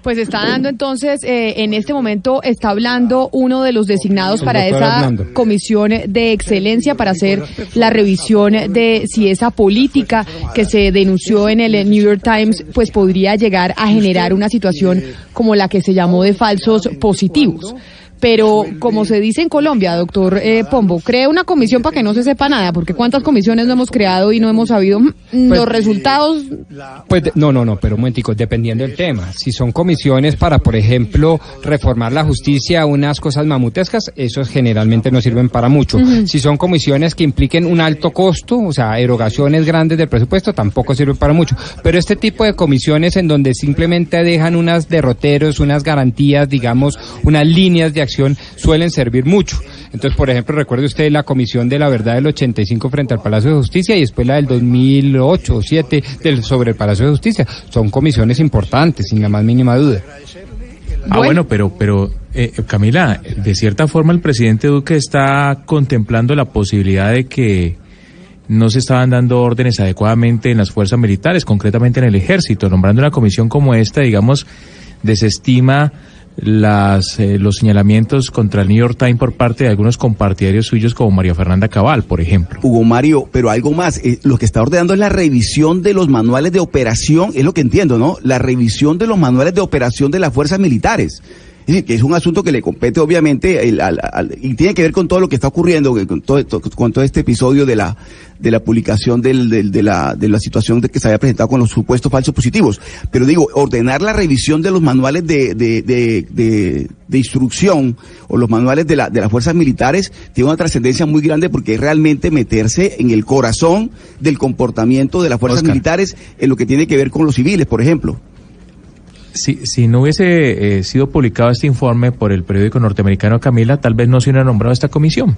Pues está dando entonces, eh, en este momento está hablando uno de los designados para esa comisión de excelencia para hacer la revisión de si esa política que se denunció en el New York Times pues podría llegar a generar una situación como la que se llamó de falsos positivos. Pero como se dice en Colombia, doctor eh, Pombo, cree una comisión para que no se sepa nada, porque cuántas comisiones no hemos creado y no hemos sabido mm, los resultados. Pues no, no, no, pero un momentico, dependiendo del tema. Si son comisiones para, por ejemplo, reformar la justicia, unas cosas mamutescas, esos generalmente no sirven para mucho. Si son comisiones que impliquen un alto costo, o sea, erogaciones grandes del presupuesto, tampoco sirven para mucho. Pero este tipo de comisiones en donde simplemente dejan unas derroteros, unas garantías, digamos, unas líneas de acción, suelen servir mucho. Entonces, por ejemplo, recuerde usted la comisión de la verdad del 85 frente al Palacio de Justicia y después la del 2008 o 2007 del, sobre el Palacio de Justicia. Son comisiones importantes, sin la más mínima duda. Ah, bueno, pero, pero eh, Camila, de cierta forma el presidente Duque está contemplando la posibilidad de que no se estaban dando órdenes adecuadamente en las fuerzas militares, concretamente en el ejército. Nombrando una comisión como esta, digamos, desestima las, eh, los señalamientos contra el New York Times por parte de algunos compartidarios suyos como María Fernanda Cabal, por ejemplo. Hugo Mario, pero algo más, eh, lo que está ordenando es la revisión de los manuales de operación, es lo que entiendo, ¿no? La revisión de los manuales de operación de las fuerzas militares. Es decir, que es un asunto que le compete obviamente el- al- al- y tiene que ver con todo lo que está ocurriendo, con todo, to- con todo este episodio de la de la publicación del, del- de, la, de la situación de que se había presentado con los supuestos falsos positivos. Pero digo, ordenar la revisión de los manuales de, de, de, de- de instrucción o los manuales de, la, de las fuerzas militares tiene una trascendencia muy grande porque es realmente meterse en el corazón del comportamiento de las fuerzas Oscar. militares en lo que tiene que ver con los civiles, por ejemplo. Si, si no hubiese eh, sido publicado este informe por el periódico norteamericano Camila, tal vez no se hubiera nombrado esta comisión.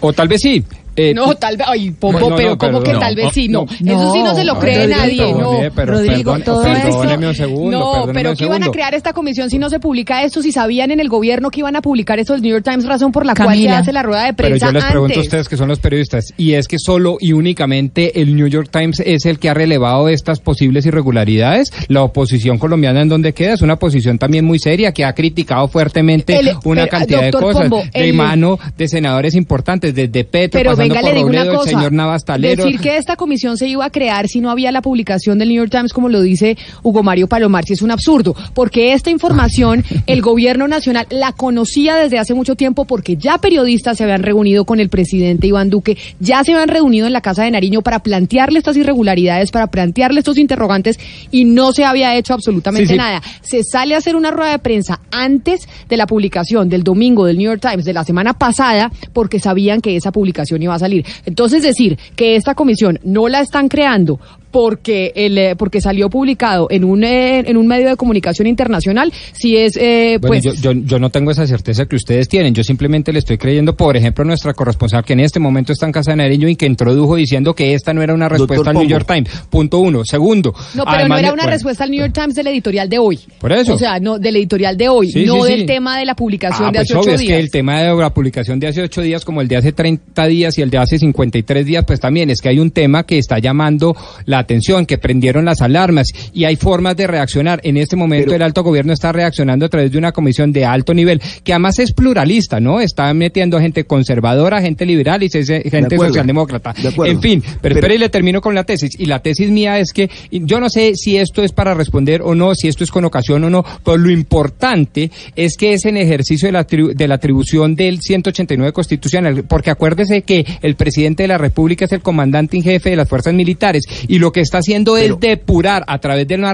O tal vez sí. Eh, no, tal vez, ay, Pombo, No, no, pero no, como pero que no, tal vez sí, no. no. Eso sí no se lo No, cree Rodrigo, nadie, no. Rodrigo, pero Rodrigo, perdón, todo perdóneme esto- un segundo, no, pero que iban a crear esta comisión si no se publica esto, si sabían en el gobierno que iban a publicar esto del New York Times, razón por la cual se hace la rueda de Pero prensa yo les pregunto a ustedes que son los periodistas, y es que solo y únicamente el New York Times es el que ha relevado estas posibles irregularidades. La oposición colombiana en donde queda es una posición también muy seria que ha criticado fuertemente El- una pero, cantidad de cosas Pombo, de el- mano de senadores importantes, desde Petro, Pero venga, le digo una cosa. el señor Navas Talero. Decir que esta comisión se iba a crear si no había la publicación del New York Times, como lo dice Hugo Mario Palomar, si es un absurdo. Porque esta información, [laughs] el gobierno nacional la conocía desde hace mucho tiempo porque ya periodistas se habían reunido con el presidente Iván Duque, ya se habían reunido en la Casa de Nariño para plantearle estas irregularidades, para plantearle estos interrogantes y no se había hecho absolutamente Sí, sí. nada. Se sale a hacer una rueda de prensa antes de la publicación del domingo del New York Times de la semana pasada porque sabían que esa publicación iba a va a salir. Entonces decir que esta comisión no la están creando porque el eh, porque salió publicado en un eh, en un medio de comunicación internacional si es eh, Bueno, pues yo, yo, yo no tengo esa certeza que ustedes tienen. Yo simplemente le estoy creyendo, por ejemplo, a nuestra corresponsal que en este momento está en Casa de Nariño y que introdujo diciendo que esta no era una respuesta al New. York Times. Punto uno. Segundo. no pero además no era una bueno, respuesta al New York Times del editorial de hoy Por eso. o sea no del editorial de hoy Sí, no sí, del sí. tema de la publicación Ah, de pues hace obvio, ocho es que días el tema de la publicación de hace ocho días como el de hace 30 días y el de hace 53 días, pues también es que hay un tema que está llamando la atención, que prendieron las alarmas y hay formas de reaccionar. En este momento el alto gobierno está reaccionando a través de una comisión de alto nivel, que además es pluralista, ¿no? Está metiendo gente conservadora, gente liberal y gente socialdemócrata. En fin, pero, Pero- espere y le termino con la tesis. Y la tesis mía es que yo no sé si esto es para responder o no, si esto es con ocasión o no, pero lo importante es que es en ejercicio de la, atribu- de la atribución del 189 constitucional, porque acuérdese que el presidente de la República es el comandante en jefe de las fuerzas militares y lo que está haciendo es depurar a través de una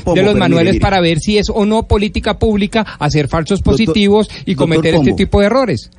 Pombo, de los mire, manuales mire. para ver si es o no política pública hacer falsos positivos y cometer este tipo de errores.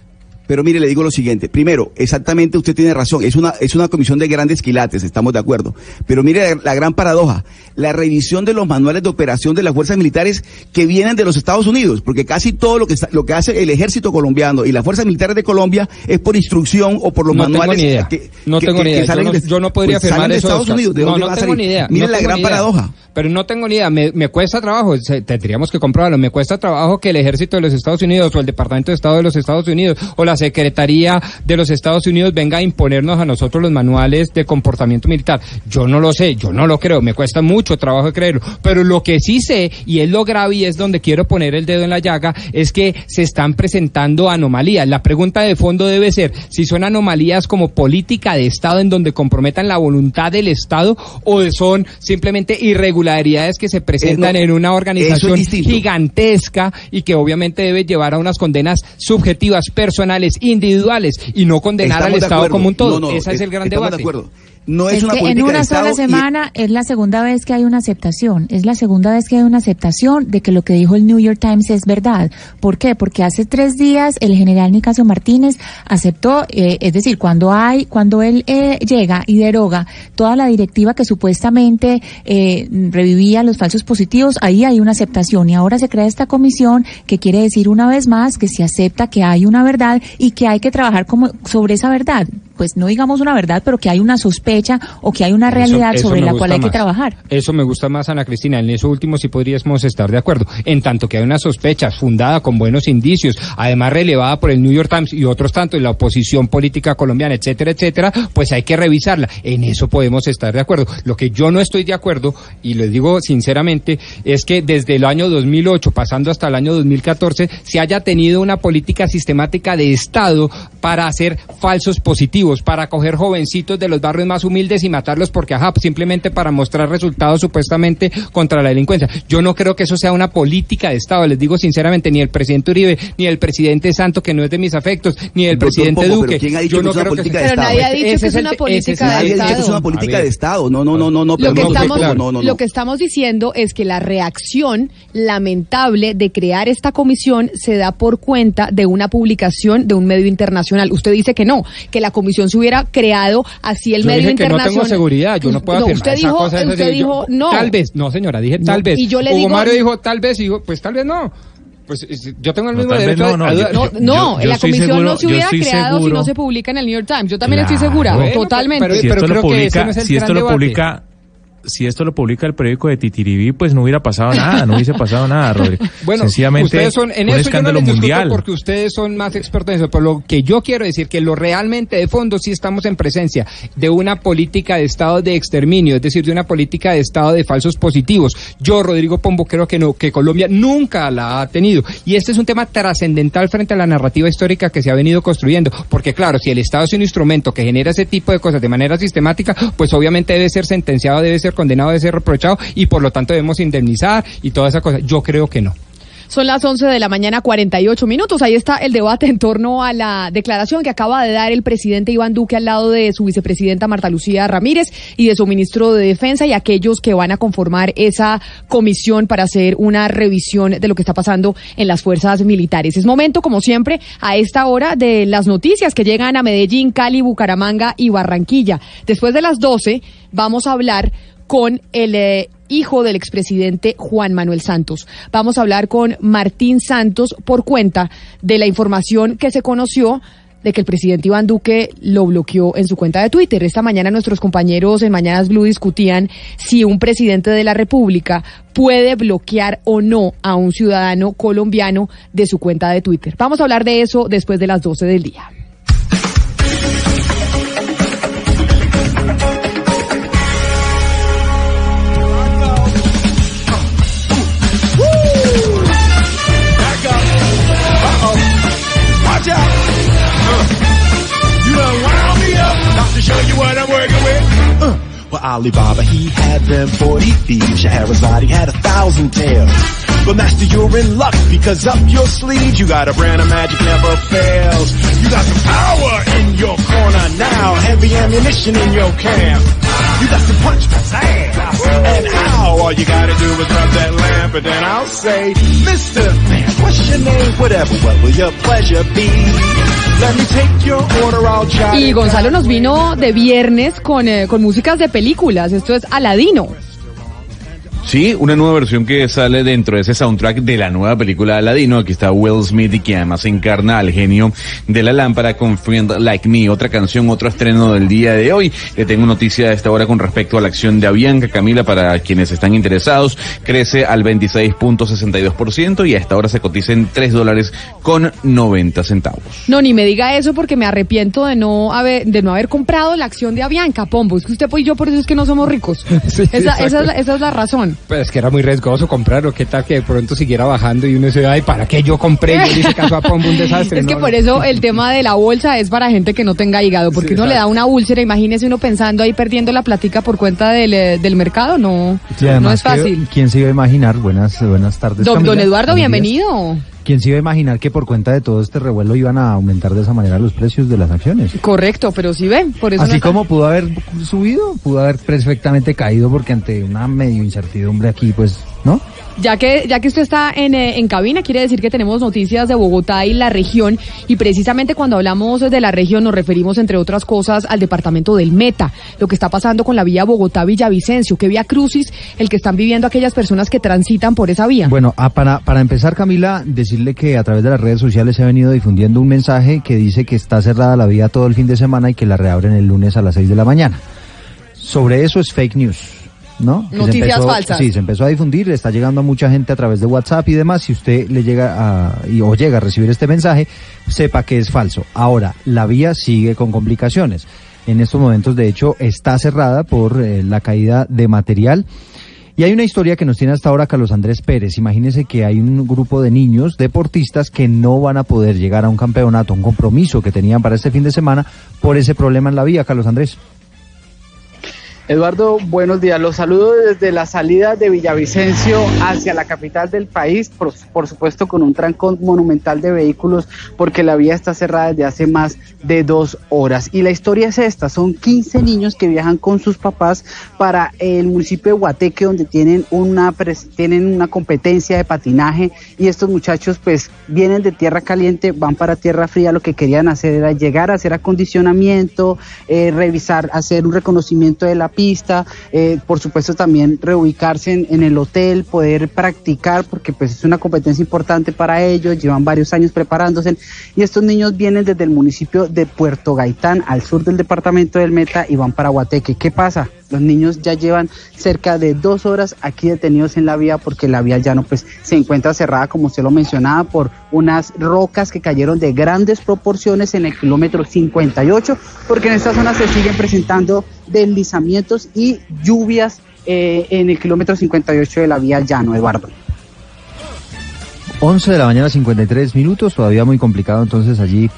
Pero mire, le digo lo siguiente. Primero, exactamente usted tiene razón. Es una, es una comisión de grandes quilates, estamos de acuerdo. Pero mire la, la gran paradoja. La revisión de los manuales de operación de las fuerzas militares que vienen de los Estados Unidos. Porque casi todo lo que, está- lo que hace el ejército colombiano y las fuerzas militares de Colombia es por instrucción o por los No tengo manuales ni idea. que, No que- tengo que- ni idea. Yo no, yo no podría pues afirmar salen de eso. Estados Oscar. Unidos. ¿De no, dónde no van a tengo salir? ni idea. Mire la tengo gran idea. paradoja. Pero no tengo ni idea. Me, cuesta trabajo. se- tendríamos que comprobarlo. Me cuesta trabajo que el ejército de los Estados Unidos o el Departamento de Estado de los Estados Unidos o la Secretaría de los Estados Unidos venga a imponernos a nosotros los manuales de comportamiento militar. Yo no lo sé. Yo no lo creo. Me cuesta mucho trabajo creerlo. Pero lo que sí sé, y es lo grave y es donde quiero poner el dedo en la llaga, es que se están presentando anomalías. La pregunta de fondo debe ser si son anomalías como política de Estado en donde comprometan la voluntad del Estado o son simplemente irregularidades que se presentan Eh, no, en una organización es gigantesca y que obviamente debe llevar a unas condenas subjetivas, personales, individuales y no condenar Estamos al Estado como un todo. No, no, Ese es es- el gran debate. de acuerdo. No es, Es una que en política una sola y- semana es la segunda vez que hay una aceptación. Es la segunda vez que hay una aceptación de que lo que dijo el New York Times es verdad. ¿Por qué? Porque hace tres días el general Nicasio Martínez aceptó, eh, es decir, cuando hay, cuando él eh, llega y deroga toda la directiva que supuestamente eh, revivía los falsos positivos, ahí hay una aceptación y ahora se crea esta comisión que quiere decir una vez más que se acepta que hay una verdad y que hay que trabajar como sobre esa verdad. Pues no digamos una verdad, pero que hay una sospecha o que hay una realidad eso sobre la cual hay que trabajar. Eso me gusta más, Ana Cristina. En eso último sí podríamos estar de acuerdo. En tanto que hay una sospecha fundada con buenos indicios, además relevada por el New York Times y otros tantos, la oposición política colombiana, etcétera, etcétera, pues hay que revisarla. En eso podemos estar de acuerdo. Lo que yo no estoy de acuerdo, y les digo sinceramente, es que desde el año 2008, pasando hasta el año 2014, se haya tenido una política sistemática de Estado para hacer falsos positivos, para coger jovencitos de los barrios más humildes y matarlos porque, ajá, simplemente para mostrar resultados supuestamente contra la delincuencia. Yo no creo que eso sea una política de Estado, les digo sinceramente, ni el presidente Uribe, ni el presidente Santo, que no es de mis afectos, ni el Doctor presidente Pombo, Duque. pero ¿quién ha dicho Yo que no es una creo política que de Pero Estado? nadie ha dicho Ese que es el una política de Nadie ha dicho que es Estado. una política de Estado. No, no, no, no, no. Lo pero que, no, estamos, no, no, no, lo que estamos diciendo es que la reacción lamentable de crear esta comisión se da por cuenta de una publicación de un medio internacional. Usted dice que no, que la comisión se hubiera creado así el Yo medio dije que no internacional. tengo seguridad, yo no puedo No, afirmar usted esa dijo, cosa, usted yo- dijo no. Tal vez, no señora, dije No, tal vez. y yo le Hugo digo- Mario dijo tal vez y digo, pues tal vez no. Pues es- yo tengo el No, mismo vez derecho no, a- no, yo- No, yo- no, yo la estoy comisión seguro- no se yo hubiera estoy creado si seguro- no se publica en el New York Times. Yo también estoy Claro. segura, Bueno, totalmente. pero- si esto lo creo que ese publica, no es el si esto lo debate. publica, si esto lo publica el periódico de Titiribí, pues no hubiera pasado nada, no hubiese pasado nada, Rodrigo. [laughs] Bueno, sencillamente ustedes son en un eso yo no les mundial. porque ustedes son más expertos en eso, pero lo que yo quiero decir que lo realmente de fondo sí estamos en presencia de una política de estado de exterminio, es decir, de una política de estado de falsos positivos. Yo Rodrigo Pombo creo que no que Colombia nunca la ha tenido y este es un tema trascendental frente a la narrativa histórica que se ha venido construyendo, porque claro, si el Estado es un instrumento que genera ese tipo de cosas de manera sistemática, pues obviamente debe ser sentenciado, debe ser condenado, debe ser reprochado y por lo tanto debemos indemnizar y toda esa cosa. Yo creo que no. Son las 11 de la mañana, 48 minutos. Ahí está el debate en torno a la declaración que acaba de dar el presidente Iván Duque al lado de su vicepresidenta Marta Lucía Ramírez y de su ministro de Defensa y aquellos que van a conformar esa comisión para hacer una revisión de lo que está pasando en las fuerzas militares. Es momento, como siempre, a esta hora de las noticias que llegan a Medellín, Cali, Bucaramanga y Barranquilla. Después de las 12 vamos a hablar con el eh, hijo del expresidente Juan Manuel Santos. Vamos a hablar con Martín Santos por cuenta de la información que se conoció de que el presidente Iván Duque lo bloqueó en su cuenta de Twitter. Esta mañana nuestros compañeros en Mañanas Blue discutían si un presidente de la República puede bloquear o no a un ciudadano colombiano de su cuenta de Twitter. Vamos a hablar de eso después de las 12 del día. To show you what I'm working with. Uh, well, Alibaba, he had them 40 thieves. Shahrazad, he had a thousand tales. But master, you're in luck because up your sleeves you got a brand of magic never fails. You got some power in your corner now, heavy ammunition in your camp. You got some punch, pizzazz, and how all you gotta do is rub that lamp, and then I'll say, Mister Man, what's your name? Whatever, what will your pleasure be? Y Gonzalo nos vino de viernes con, eh, con músicas de películas. Esto es Aladino. Sí, una nueva versión que sale dentro de ese soundtrack de la nueva película Aladino. Aquí está Will Smith y que además encarna al genio de la lámpara con Friend Like Me. Otra canción, otro estreno del día de hoy. Le tengo noticia a esta hora con respecto a la acción de Avianca. Camila, para quienes están interesados, crece al 26.62% y a esta hora se cotiza en 3 dólares con 90 centavos. No, ni me diga eso porque me arrepiento de no haber, de no haber comprado la acción de Avianca, Pombo. Es que usted y yo por eso es que no somos ricos. [laughs] esa, esa, es la, esa es la razón. Pues es que era muy riesgoso comprarlo. ¿Qué tal que de pronto siguiera bajando y uno dice, ay, ¿para qué yo compré? Yo le hice caso a Pombo, un [laughs] desastre. Es que No, por no. eso el [laughs] tema de la bolsa es para gente que no tenga hígado, porque Sí, uno le da una úlcera, imagínese uno pensando ahí perdiendo la platica por cuenta del, eh, del mercado, no, Sí, no es fácil. que, ¿Quién se iba a imaginar? Buenas, buenas tardes. Don, Camila. don Eduardo, bienvenido. ¿Quién se iba a imaginar que por cuenta de todo este revuelo iban a aumentar de esa manera los precios de las acciones? Correcto, pero si ve, por eso Así como pudo haber subido, pudo haber perfectamente caído porque ante una medio incertidumbre aquí, pues, ¿no? Ya que, ya que usted está en, eh, en cabina, quiere decir que tenemos noticias de Bogotá y la región. Y precisamente cuando hablamos de la región nos referimos, entre otras cosas, al departamento del Meta. Lo que está pasando con la vía Bogotá-Villavicencio. ¿Qué vía crucis el que están viviendo aquellas personas que transitan por esa vía? Bueno, ah, para, para empezar, Camila, decirle que a través de las redes sociales se ha venido difundiendo un mensaje que dice que está cerrada la vía todo el fin de semana y que la reabren el lunes a las 6 de la mañana. Sobre eso es fake news. ¿No? Noticias empezó- falsas. Sí, se empezó a difundir, le está llegando a mucha gente a través de WhatsApp y demás. Si usted le llega a, y, o llega a recibir este mensaje, sepa que es falso. Ahora, la vía sigue con complicaciones. En estos momentos, de hecho, está cerrada por eh, la caída de material. Y hay una historia que nos tiene hasta ahora Carlos Andrés Pérez. Imagínense que hay un grupo de niños deportistas que no van a poder llegar a un campeonato, un compromiso que tenían para este fin de semana por ese problema en la vía, Carlos Andrés. Eduardo, buenos días. Los saludo desde la salida de Villavicencio hacia la capital del país, por, por supuesto con un trancón monumental de vehículos porque la vía está cerrada desde hace más de dos horas. Y la historia es esta, son 15 niños que viajan con sus papás para el municipio de Guateque donde tienen una, tienen una competencia de patinaje y estos muchachos pues vienen de tierra caliente, van para tierra fría, lo que querían hacer era llegar a hacer acondicionamiento, eh, revisar, hacer un reconocimiento de la pista, eh, por supuesto también reubicarse en, en el hotel, poder practicar, porque pues es una competencia importante para ellos, llevan varios años preparándose y estos niños vienen desde el municipio de Puerto Gaitán, al sur del departamento del Meta y van para Guateque. ¿Qué pasa? Los niños ya llevan cerca de dos horas aquí detenidos en la vía porque la vía ya no pues se encuentra cerrada como usted lo mencionaba por unas rocas que cayeron de grandes proporciones en el kilómetro 58 porque en esta zona se siguen presentando deslizamientos y lluvias eh, en el kilómetro 58 de la vía llano, Eduardo. 11 de la mañana, 53 minutos, todavía muy complicado entonces allí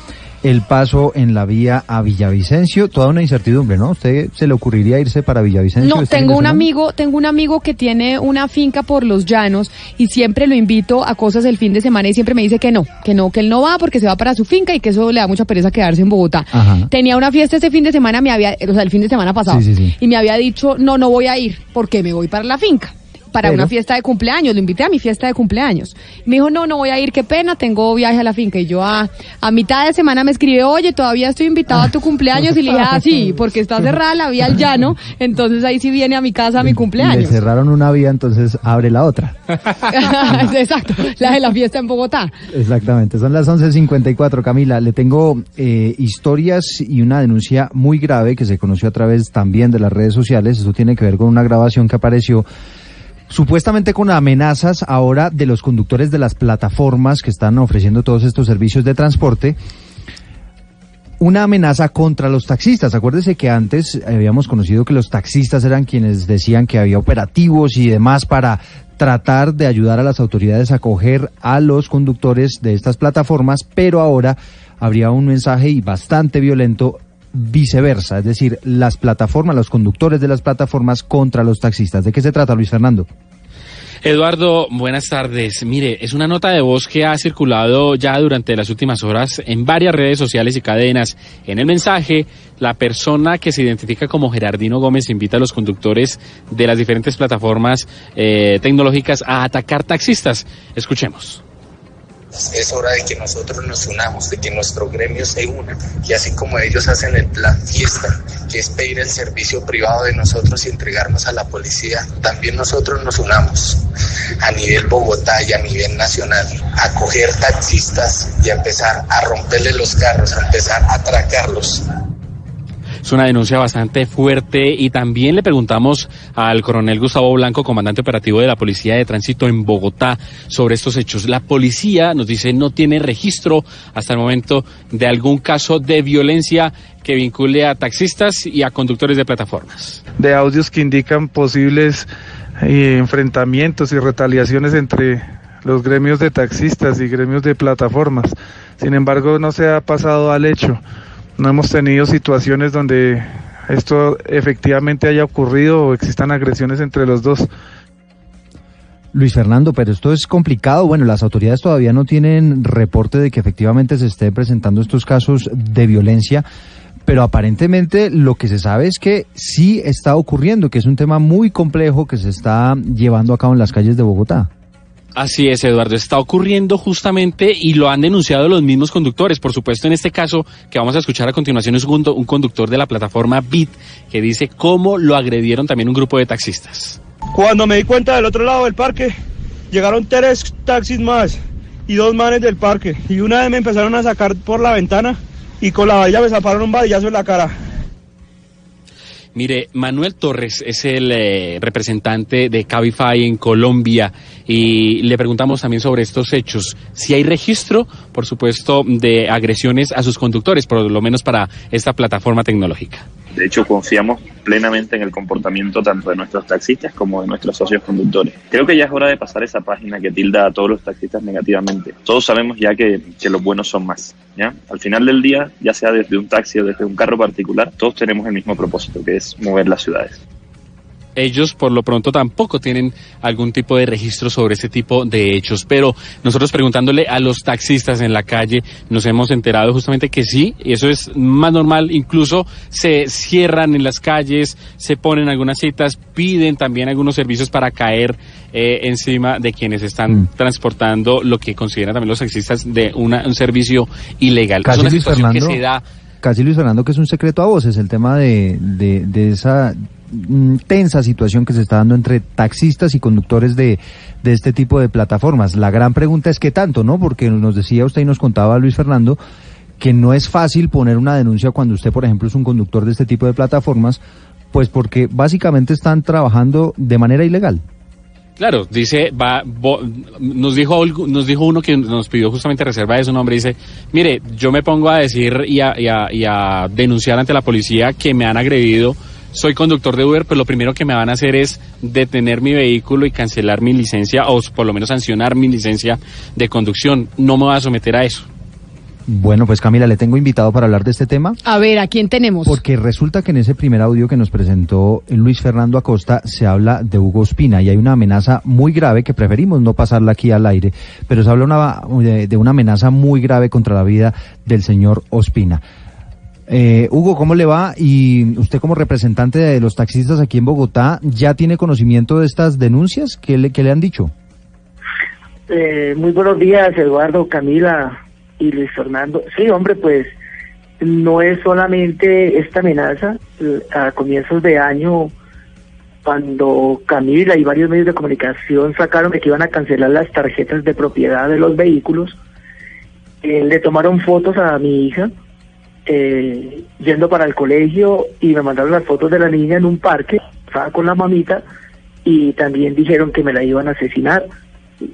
el paso en la vía a Villavicencio. Toda una incertidumbre, ¿no? ¿Usted se le ocurriría irse para Villavicencio? No, este tengo un amigo, tengo un amigo que tiene una finca por los llanos y siempre lo invito a cosas el fin de semana y siempre me dice que no, que no, que él no va porque se va para su finca y que eso le da mucha pereza quedarse en Bogotá. Ajá. Tenía una fiesta este fin de semana, me había, o sea, el fin de semana pasado, Sí, sí, sí. y me había dicho, no, no voy a ir porque me voy para la finca. Para Pero- una fiesta de cumpleaños, lo invité a mi fiesta de cumpleaños. Me dijo, no, no voy a ir, qué pena, tengo viaje a la finca. Y yo a, a mitad de semana me escribe, oye, todavía estoy invitado a tu cumpleaños. Y le dije, ah, sí, [laughs] porque está cerrada la vía al llano, entonces ahí sí viene a mi casa a mi Le cumpleaños. cerraron una vía, entonces abre la otra. [laughs] Exacto, la de la fiesta en Bogotá. Exactamente, son las 11.54, Camila. Le tengo eh, historias y una denuncia muy grave que se conoció a través también de las redes sociales. Esto tiene que ver con una grabación que apareció supuestamente con amenazas ahora de los conductores de las plataformas que están ofreciendo todos estos servicios de transporte. Una amenaza contra los taxistas. Acuérdese que antes habíamos conocido que los taxistas eran quienes decían que había operativos y demás para tratar de ayudar a las autoridades a coger a los conductores de estas plataformas, pero ahora habría un mensaje y bastante violento viceversa, es decir, las plataformas, los conductores de las plataformas contra los taxistas. ¿De qué se trata, Luis Fernando? Eduardo, buenas tardes. Mire, es una nota de voz que ha circulado ya durante las últimas horas en varias redes sociales y cadenas. En el mensaje, la persona que se identifica como Gerardino Gómez invita a los conductores de las diferentes plataformas eh, tecnológicas a atacar taxistas. Escuchemos. Es hora de que nosotros nos unamos, de que nuestro gremio se una y así como ellos hacen el plan fiesta, que es pedir el servicio privado de nosotros y entregarnos a la policía, también nosotros nos unamos a nivel Bogotá y a nivel nacional a coger taxistas y a empezar a romperle los carros, a empezar a atracarlos. Es una denuncia bastante fuerte y también le preguntamos al coronel Gustavo Blanco, comandante operativo de la Policía de Tránsito en Bogotá, sobre estos hechos. La policía nos dice no tiene registro hasta el momento de algún caso de violencia que vincule a taxistas y a conductores de plataformas. de audios que indican posibles eh, enfrentamientos y retaliaciones entre los gremios de taxistas y gremios de plataformas. Sin embargo, no se ha pasado al hecho. No hemos tenido situaciones donde esto efectivamente haya ocurrido o existan agresiones entre los dos. Luis Fernando, pero esto es complicado. Bueno, las autoridades todavía no tienen reporte de que efectivamente se esté presentando estos casos de violencia, pero aparentemente lo que se sabe es que sí está ocurriendo, que es un tema muy complejo que se está llevando a cabo en las calles de Bogotá. Así es, Eduardo. Está ocurriendo justamente y lo han denunciado los mismos conductores. Por supuesto, en este caso que vamos a escuchar a continuación es un, un conductor de la plataforma Bit que dice cómo lo agredieron también un grupo de taxistas. Cuando me di cuenta del otro lado del parque, llegaron tres taxis más y dos manes del parque. Y una vez me empezaron a sacar por la ventana y con la valla me zaparon un vadillazo en la cara. Mire, Manuel Torres es el eh, representante de Cabify en Colombia y le preguntamos también sobre estos hechos. Si hay registro, por supuesto, de agresiones a sus conductores, por lo menos para esta plataforma tecnológica. De hecho, confiamos plenamente en el comportamiento tanto de nuestros taxistas como de nuestros socios conductores. Creo que ya es hora de pasar esa página que tilda a todos los taxistas negativamente. Todos sabemos ya que, que los buenos son más. ¿ya? Al final del día, ya sea desde un taxi o desde un carro particular, todos tenemos el mismo propósito, que es mover las ciudades ellos por lo pronto tampoco tienen algún tipo de registro sobre este tipo de hechos. Pero nosotros preguntándole a los taxistas en la calle nos hemos enterado justamente que sí, y eso es más normal. Incluso se cierran en las calles, se ponen algunas citas, piden también algunos servicios para caer eh, encima de quienes están Mm. transportando lo que consideran también los taxistas de una, un servicio ilegal. Casi es una situación que Fernando. se da Casi Luis Fernando, que es un secreto a voces, el tema de, de, esa mm, tensa situación que se está dando entre taxistas y conductores de, de este tipo de plataformas. La gran pregunta es qué tanto, ¿no? Porque nos decía usted y nos contaba Luis Fernando que no es fácil poner una denuncia cuando usted, por ejemplo, es un conductor de este tipo de plataformas, pues porque básicamente están trabajando de manera ilegal. Claro, dice, va, bo- nos dijo nos dijo uno que nos pidió justamente reserva de su nombre, dice, mire, yo me pongo a decir y a, y a- y a denunciar ante la policía que me han agredido, soy conductor de Uber, pero lo primero que me van a hacer es detener mi vehículo y cancelar mi licencia o por lo menos sancionar mi licencia de conducción. No me voy a someter a eso. Bueno, pues Camila, le tengo invitado para hablar de este tema. A ver, ¿a quién tenemos? Porque resulta que en ese primer audio que nos presentó Luis Fernando Acosta se habla de Hugo Espina y hay una amenaza muy grave que preferimos no pasarla aquí al aire, pero se habla una, de, de una amenaza muy grave contra la vida del señor Ospina. Eh, Hugo, ¿cómo le va? Y usted como representante de los taxistas aquí en Bogotá, ¿ya tiene conocimiento de estas denuncias? ¿Qué le, qué le han dicho? Eh, muy buenos días, Eduardo, Camila y Luis Fernando. Sí, hombre, pues no es solamente esta amenaza. A comienzos de año, cuando Camila y varios medios de comunicación sacaron que iban a cancelar las tarjetas de propiedad de los vehículos, eh, le tomaron fotos a mi hija eh, yendo para el colegio y me mandaron las fotos de la niña en un parque, estaba con la mamita y también dijeron que me la iban a asesinar.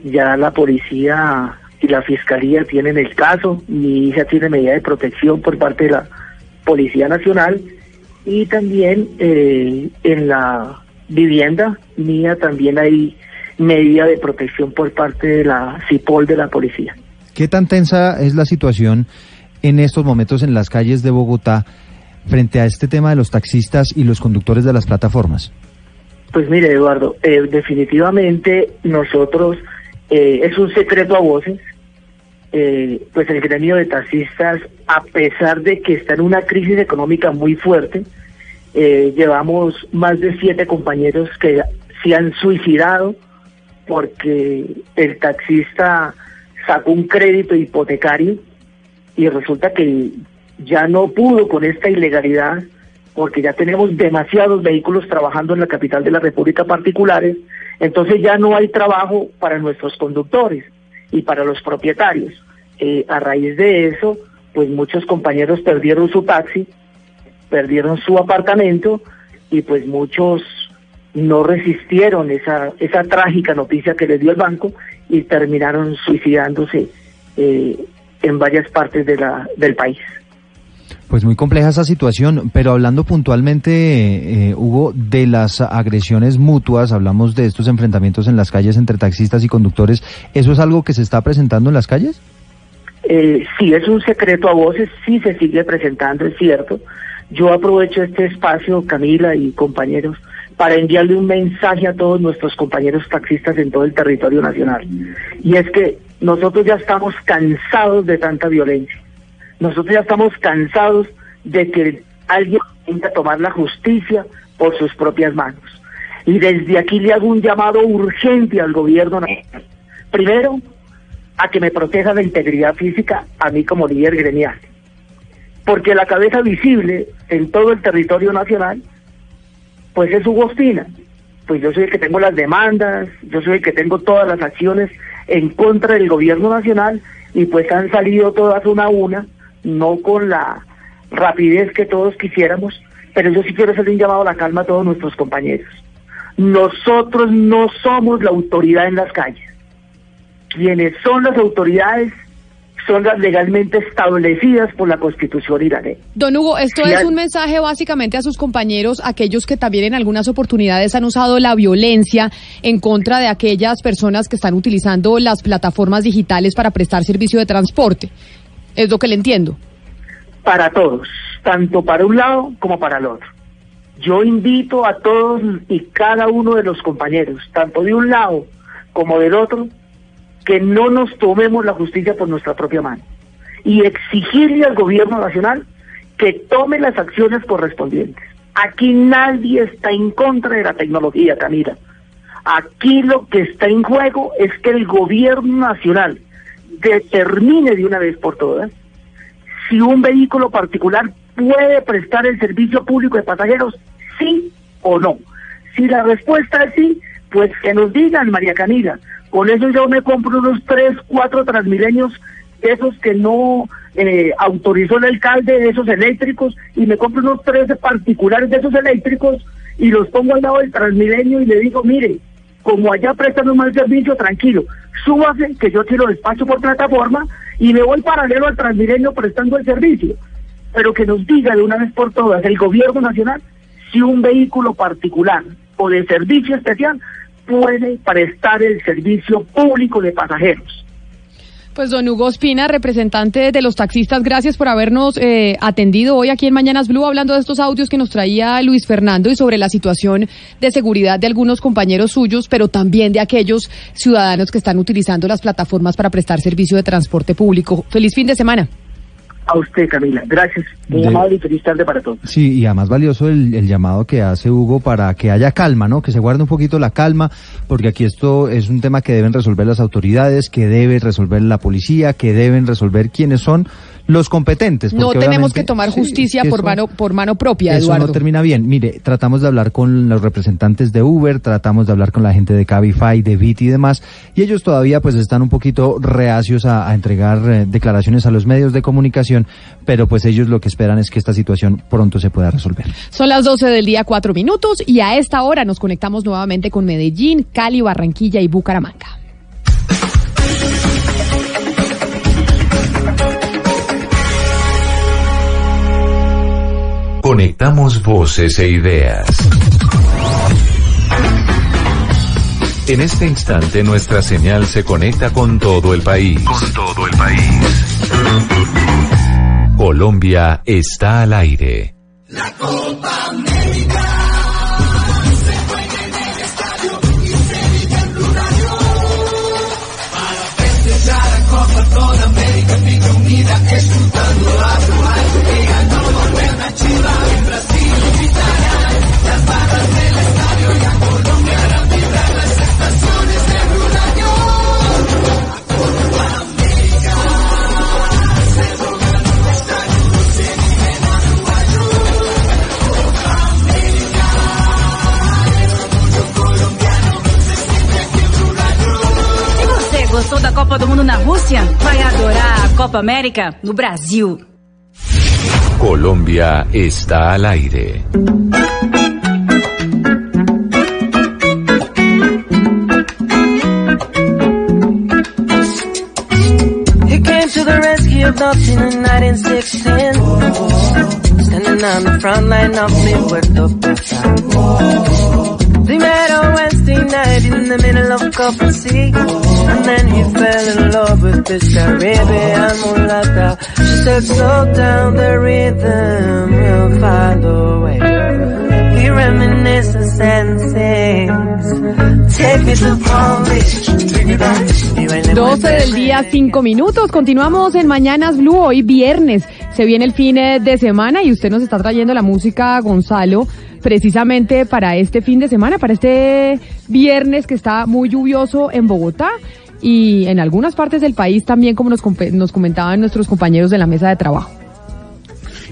Ya la policía y la fiscalía tienen el caso, mi hija tiene medida de protección por parte de la Policía Nacional y también eh, en la vivienda mía también hay medida de protección por parte de la CIPOL de la policía. ¿Qué tan tensa es la situación en estos momentos en las calles de Bogotá frente a este tema de los taxistas y los conductores de las plataformas? Pues mire, Eduardo, eh, definitivamente nosotros, eh, es un secreto a voces, eh, pues el gremio de taxistas, a pesar de que está en una crisis económica muy fuerte, llevamos más de siete compañeros que se han suicidado porque el taxista sacó un crédito hipotecario y resulta que ya no pudo con esta ilegalidad porque ya tenemos demasiados vehículos trabajando en la capital de la República particulares, entonces ya no hay trabajo para nuestros conductores y para los propietarios. Eh, a raíz de eso, pues muchos compañeros perdieron su taxi, perdieron su apartamento y pues muchos no resistieron esa, esa trágica noticia que les dio el banco y terminaron suicidándose eh, en varias partes del país. Pues muy compleja esa situación, pero hablando puntualmente, eh, Hugo, de las agresiones mutuas, hablamos de estos enfrentamientos en las calles entre taxistas y conductores, ¿eso es algo que se está presentando en las calles? Eh, sí, es un secreto a voces, sí se sigue presentando, es cierto. Yo aprovecho este espacio, Camila y compañeros, para enviarle un mensaje a todos nuestros compañeros taxistas en todo el territorio nacional. Y es que nosotros ya estamos cansados de tanta violencia. Nosotros ya estamos cansados de que alguien intenta tomar la justicia por sus propias manos. Y desde aquí le hago un llamado urgente al gobierno nacional. Primero, a que me proteja la integridad física a mí como líder gremial. Porque la cabeza visible en todo el territorio nacional, pues es Hugo Ospina. Pues yo soy el que tengo las demandas, yo soy el que tengo todas las acciones en contra del gobierno nacional y pues han salido todas una a una, no con la rapidez que todos quisiéramos, pero yo sí quiero hacer un llamado a la calma a todos nuestros compañeros. Nosotros no somos la autoridad en las calles. Quienes son las autoridades son las legalmente establecidas por la Constitución y la ley. Don Hugo, esto es un mensaje básicamente a sus compañeros, aquellos que también en algunas oportunidades han usado la violencia en contra de aquellas personas que están utilizando las plataformas digitales para prestar servicio de transporte. Es lo que le entiendo. Para todos, tanto para un lado como para el otro. Yo invito a todos y cada uno de los compañeros, tanto de un lado como del otro, que no nos tomemos la justicia por nuestra propia mano y exigirle al gobierno nacional que tome las acciones correspondientes. Aquí nadie está en contra de la tecnología, Camila. Aquí lo que está en juego es que el gobierno nacional determine de una vez por todas si un vehículo particular puede prestar el servicio público de pasajeros, sí o no. Si la respuesta es sí, pues que nos digan, María Camila, con eso yo me compro unos tres, cuatro transmilenios, esos que no eh, autorizó el alcalde, de esos eléctricos, y me compro unos tres particulares de esos eléctricos y los pongo al lado del transmilenio y le digo, mire, como allá prestan un mal servicio, tranquilo, súbase que yo tiro despacho por plataforma y me voy paralelo al transmilenio prestando el servicio. Pero que nos diga de una vez por todas el gobierno nacional si un vehículo particular o de servicio especial puede prestar el servicio público de pasajeros. Pues don Hugo Espina, representante de los taxistas, gracias por habernos eh, atendido hoy aquí en Mañanas Blue hablando de estos audios que nos traía Luis Fernando y sobre la situación de seguridad de algunos compañeros suyos, pero también de aquellos ciudadanos que están utilizando las plataformas para prestar servicio de transporte público. Feliz fin de semana. A usted, Camila. Gracias. Muy De- amable y feliz tarde para todos. Sí, y además valioso el, el llamado que hace Hugo para que haya calma, ¿no? Que se guarde un poquito la calma, porque aquí esto es un tema que deben resolver las autoridades, que debe resolver la policía, que deben resolver quiénes son los competentes. No tenemos que tomar Sí, justicia que por eso- mano por mano propia, Eso Eduardo. no termina bien. Mire, tratamos de hablar con los representantes de Uber, tratamos de hablar con la gente de Cabify, de Bit y demás, y ellos todavía pues están un poquito reacios a, a entregar eh, declaraciones a los medios de comunicación, pero pues ellos lo que esperan es que esta situación pronto se pueda resolver. Son las 12 del día, cuatro minutos, y a esta hora nos conectamos nuevamente con Medellín, Cali, Barranquilla y Bucaramanga. Conectamos voces e ideas. En este instante nuestra señal se conecta con todo el país. Con todo el país. Colombia está al aire. La Copa Copa América no Brasil. Colombia está al aire. He came to the rescue of nothing in 1916. Standing on the front line of mi Puerto Plata. They met night in the middle of Coffee Sea. And then he fell in love with this Caribbean mulata. She said, slow down the rhythm, you'll find a way. He reminisces and sings. Take me to Palm Beach, take me back. Y bailemos 12 del día, 5 minutos. Continuamos en Mañanas Blue, hoy viernes. Se viene el fin eh, de semana y usted nos está trayendo la música, Gonzalo, precisamente para este fin de semana, para este viernes que está muy lluvioso en Bogotá y en algunas partes del país también, como nos, nos comentaban nuestros compañeros de la mesa de trabajo.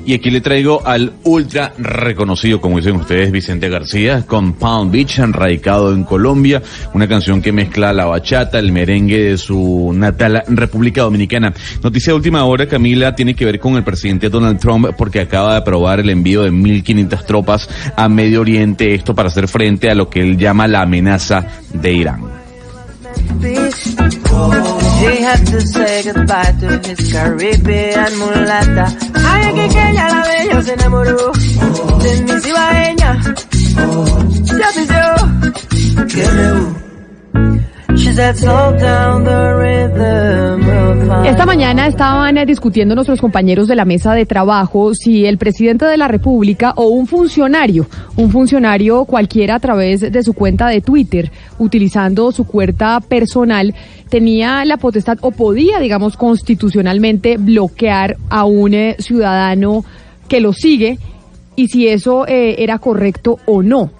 Y aquí le traigo al ultra reconocido, como dicen ustedes, Vicente García, con Palm Beach, radicado en Colombia, una canción que mezcla la bachata, el merengue de su natal República Dominicana. Noticia de última hora, Camila, tiene que ver con el presidente Donald Trump, porque acaba de aprobar el envío de 1.500 tropas a Medio Oriente, esto para hacer frente a lo que él llama la amenaza de Irán. Beach. He had to say goodbye to his Caribbean mulata. Ay, que que ella la bella se enamoró de mi cibaeña. Ya pisó. Esta mañana estaban eh, discutiendo nuestros compañeros de la mesa de trabajo si el presidente de la República o un funcionario, un funcionario cualquiera a través de su cuenta de Twitter, utilizando su cuenta personal, tenía la potestad o podía, digamos, constitucionalmente bloquear a un eh, ciudadano que lo sigue y si eso eh, era correcto o no.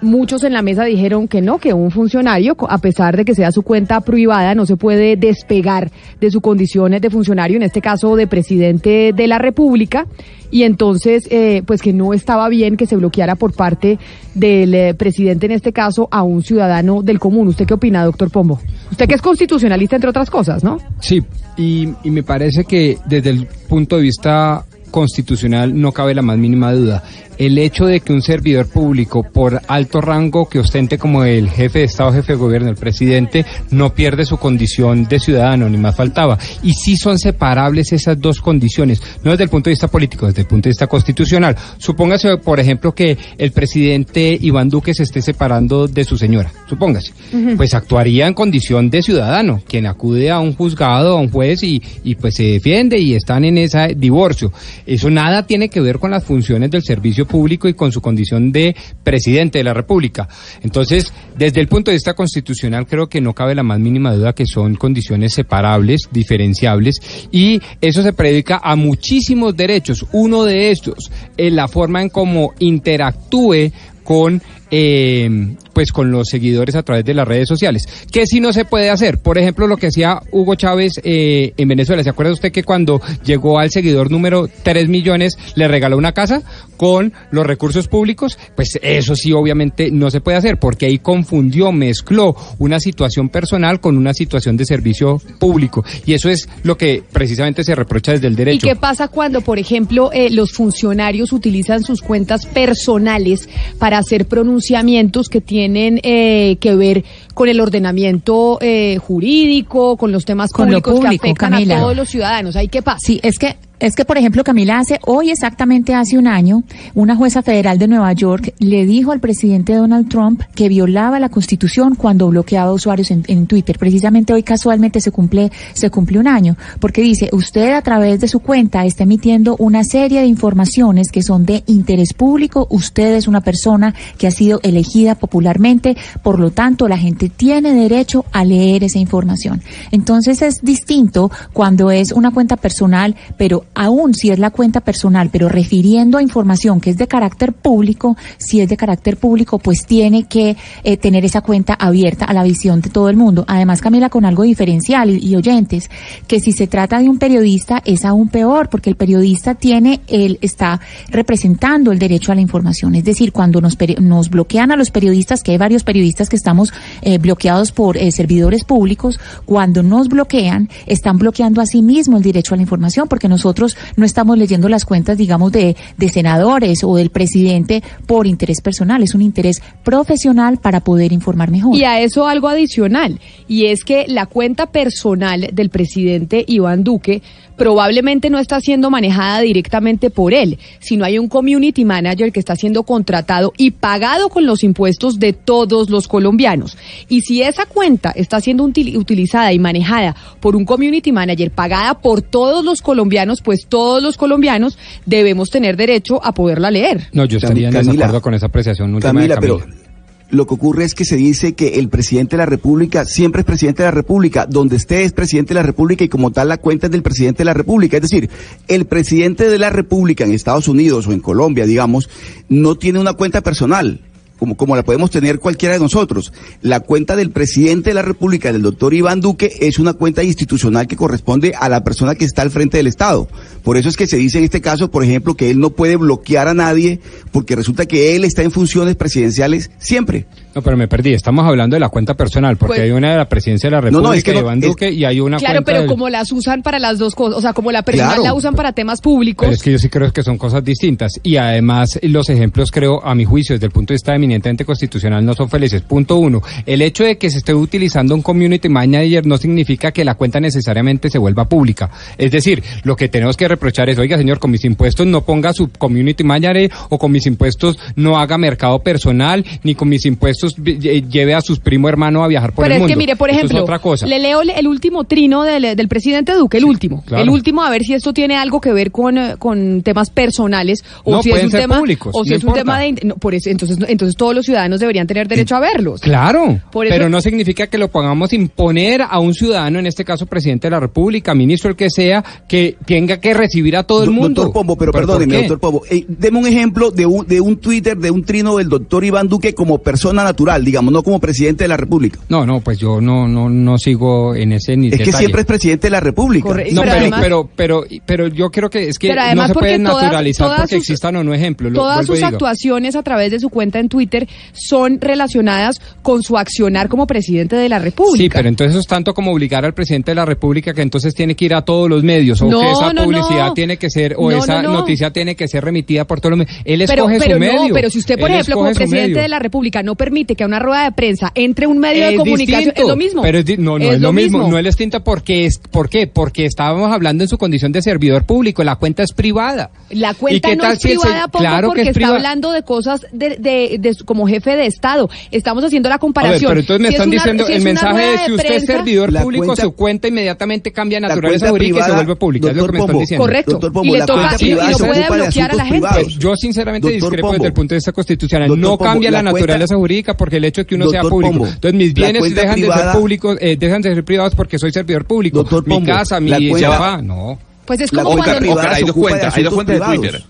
Muchos en la mesa dijeron que no, que un funcionario, a pesar de que sea su cuenta privada, no se puede despegar de sus condiciones de funcionario, en este caso de presidente de la República, y entonces, eh, pues que no estaba bien que se bloqueara por parte del eh, presidente, en este caso, a un ciudadano del común. ¿Usted qué opina, doctor Pombo? Usted que es constitucionalista, entre otras cosas, ¿no? Sí, y, y me parece que desde el punto de vista constitucional no cabe la más mínima duda. El hecho de que un servidor público, por alto rango que ostente como el jefe de Estado, jefe de gobierno, el presidente, no pierde su condición de ciudadano, ni más faltaba. Y sí son separables esas dos condiciones, no desde el punto de vista político, desde el punto de vista constitucional. Supóngase, por ejemplo, que el presidente Iván Duque se esté separando de su señora, supóngase. Pues actuaría en condición de ciudadano, quien acude a un juzgado, a un juez y, y pues se defiende y están en ese divorcio. Eso nada tiene que ver con las funciones del servicio público y con su condición de presidente de la República. Entonces, desde el punto de vista constitucional, creo que no cabe la más mínima duda que son condiciones separables, diferenciables, y eso se predica a muchísimos derechos. Uno de estos, en la forma en cómo interactúe con eh, pues con los seguidores a través de las redes sociales. ¿Qué si no se puede hacer? Por ejemplo, lo que hacía Hugo Chávez eh, en Venezuela. ¿Se acuerda usted que cuando llegó al seguidor número 3 millones le regaló una casa con los recursos públicos? Pues eso sí, obviamente no se puede hacer porque ahí confundió, mezcló una situación personal con una situación de servicio público. Y eso es lo que precisamente se reprocha desde el ¿Y derecho. qué pasa cuando, por ejemplo, eh, los funcionarios utilizan sus cuentas personales para hacer pronunciamientos que tienen eh, que ver con el ordenamiento eh, jurídico, con los temas Con lo públicos público, que afectan Camila. a todos los ciudadanos? ¿Ahí qué pasa? Sí, es que es que, por ejemplo, Camila, hace hoy exactamente hace un año, una jueza federal de Nueva York le dijo al presidente Donald Trump que violaba la Constitución cuando bloqueaba usuarios en, Twitter. Precisamente hoy casualmente se cumple se cumple un año, porque dice usted a través de su cuenta está emitiendo una serie de informaciones que son de interés público. Usted es una persona que ha sido elegida popularmente, por lo tanto la gente tiene derecho a leer esa información. Entonces es distinto cuando es una cuenta personal, pero aún si es la cuenta personal, pero refiriendo a información que es de carácter público, si es de carácter público, pues tiene que eh, tener esa cuenta abierta a la visión de todo el mundo. Además, Camila, con algo diferencial y, oyentes, que si se trata de un periodista es aún peor, porque el periodista tiene, él está representando el derecho a la información. Es decir, cuando nos, nos bloquean a los periodistas, que hay varios periodistas que estamos eh, bloqueados por eh, servidores públicos, cuando nos bloquean, están bloqueando a sí mismo el derecho a la información, porque nosotros no estamos leyendo las cuentas, digamos, de, de senadores o del presidente por interés personal, es un interés profesional para poder informar mejor. Y a eso algo adicional, y es que la cuenta personal del presidente Iván Duque probablemente no está siendo manejada directamente por él, sino hay un community manager que está siendo contratado y pagado con los impuestos de todos los colombianos. Y si esa cuenta está siendo util- utilizada y manejada por un community manager pagada por todos los colombianos, pues todos los colombianos debemos tener derecho a poderla leer. No, yo estaría en desacuerdo con esa apreciación última Camila, de pero Camila. Lo que ocurre es que se dice que el presidente de la República siempre es presidente de la República, donde esté es presidente de la República y como tal la cuenta es del presidente de la República. Es decir, el presidente de la República en Estados Unidos o en Colombia, digamos, no tiene una cuenta personal. Como, como la podemos tener cualquiera de nosotros. La cuenta del presidente de la República, del doctor Iván Duque, es una cuenta institucional que corresponde a la persona que está al frente del Estado. Por eso es que se dice en este caso, por ejemplo, que él no puede bloquear a nadie porque resulta que él está en funciones presidenciales siempre. No, pero me perdí. Estamos hablando de la cuenta personal, porque Pues- hay una de la presidencia de la República no, es que de no- Iván es- Duque y hay una Claro, cuenta pero del- como las usan para las dos cosas, o sea, como la personal Claro. la usan para temas públicos. Pero es que yo sí creo que son cosas distintas. Y además, los ejemplos, creo, a mi juicio, desde el punto de vista eminentemente constitucional, no son felices. Punto uno. El hecho de que se esté utilizando un community manager no significa que la cuenta necesariamente se vuelva pública. Es decir, lo que tenemos que reprochar es, oiga, señor, con mis impuestos no ponga su community manager o con mis impuestos no haga mercado personal, ni con mis impuestos lle- lleve a sus primo hermano a viajar por Pero el es mundo. que mire, por ejemplo, es otra cosa. le leo el último trino del, del presidente Duque, el último. claro. El último, a ver si esto tiene algo que ver con, con temas personales o No, si es un ser tema públicos, o si no es un tema de no, por eso entonces entonces todos los ciudadanos deberían tener derecho a verlos. Claro, Por eso- pero no significa que lo podamos imponer a un ciudadano, en este caso presidente de la República, ministro, el que sea, que tenga que recibir a todo el Do- mundo. Doctor Pombo, pero, ¿por perdóneme, doctor Pombo. Eh, deme un ejemplo de un, de un Twitter, de un trino del doctor Iván Duque como persona natural, digamos, no como presidente de la República. No, no, pues yo no, no, no sigo en ese ni Es que siempre es presidente de la República. No, Pero pero, además- pero, pero, pero yo creo que es que no se puede todas- naturalizar todas porque sus- existan o no ejemplos. Lo Todas sus actuaciones a través de su cuenta en Twitter son relacionadas con su accionar como presidente de la República. Sí, pero entonces eso es tanto como obligar al presidente de la República que entonces tiene que ir a todos los medios, o No, que esa no, publicidad no. tiene que ser, o No, esa no, no. noticia tiene que ser remitida por todos los medios. Él pero, escoge pero su no, medio. pero si usted, por Él ejemplo, como presidente medio. de la República no permite que a una rueda de prensa entre un medio de comunicación, distinto, es lo mismo. Pero es di- no, no es, lo mismo. No es distinto porque es, ¿por qué? Porque estábamos hablando en su condición de servidor público. La cuenta es privada. La ¿Y cuenta qué no tal es si el se- privada, Claro que porque es está privada. hablando de cosas de, de, como jefe de Estado. Estamos haciendo la ver, comparación. pero entonces me Si es están una- diciendo, si el mensaje es si usted es servidor público, cuenta- su cuenta inmediatamente cambia naturaleza jurídica y se vuelve pública. es lo que doctor me están diciendo. Correcto. Pombo, y le toca, y, se puede bloquear a la gente. Pues yo sinceramente discrepo desde el punto de vista constitucional. No cambia la, naturaleza jurídica porque el hecho de que uno sea público. Pombo, Entonces mis bienes dejan de ser públicos, eh, dejan de ser privados porque soy servidor público. Doctor mi Pombo, casa, mi sofá, no. Pues es como cuando privada hay dos cuentas, hay dos cuentas de. Twitter.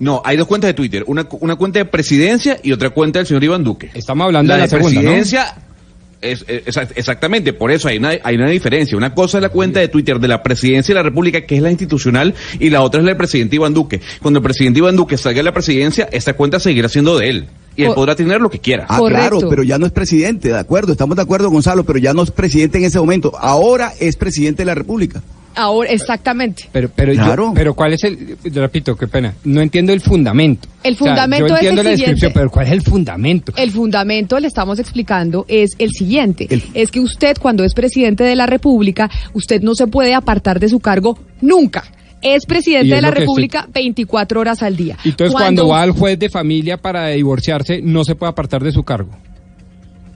No, hay dos cuentas de Twitter. Una, una cuenta de presidencia y otra cuenta del señor Iván Duque. Estamos hablando de la segunda, ¿no? presidencia. Es, es- exact- exactamente, por eso hay una, hay una diferencia. Una cosa es la cuenta de Twitter de la presidencia de la República, que es la institucional, y la otra es la del presidente Iván Duque. Cuando el presidente Iván Duque salga de la presidencia, esa cuenta seguirá siendo de él. Y él podrá tener lo que quiera. Ah, claro, pero ya no es presidente, de acuerdo, estamos de acuerdo, Gonzalo, pero ya no es presidente en ese momento. Ahora es presidente de la República. Ahora, exactamente. Pero, pero, yo- Claro. pero ¿cuál es el, repito, qué pena, no entiendo el fundamento. El O sea, fundamento yo es entiendo el la descripción, pero ¿cuál es el fundamento? El fundamento, le estamos explicando, es el siguiente. Es que usted, cuando es presidente de la República, usted no se puede apartar de su cargo nunca. Es presidente es de la República 24 horas al día. Y Entonces cuando va al juez de familia para divorciarse, no se puede apartar de su cargo.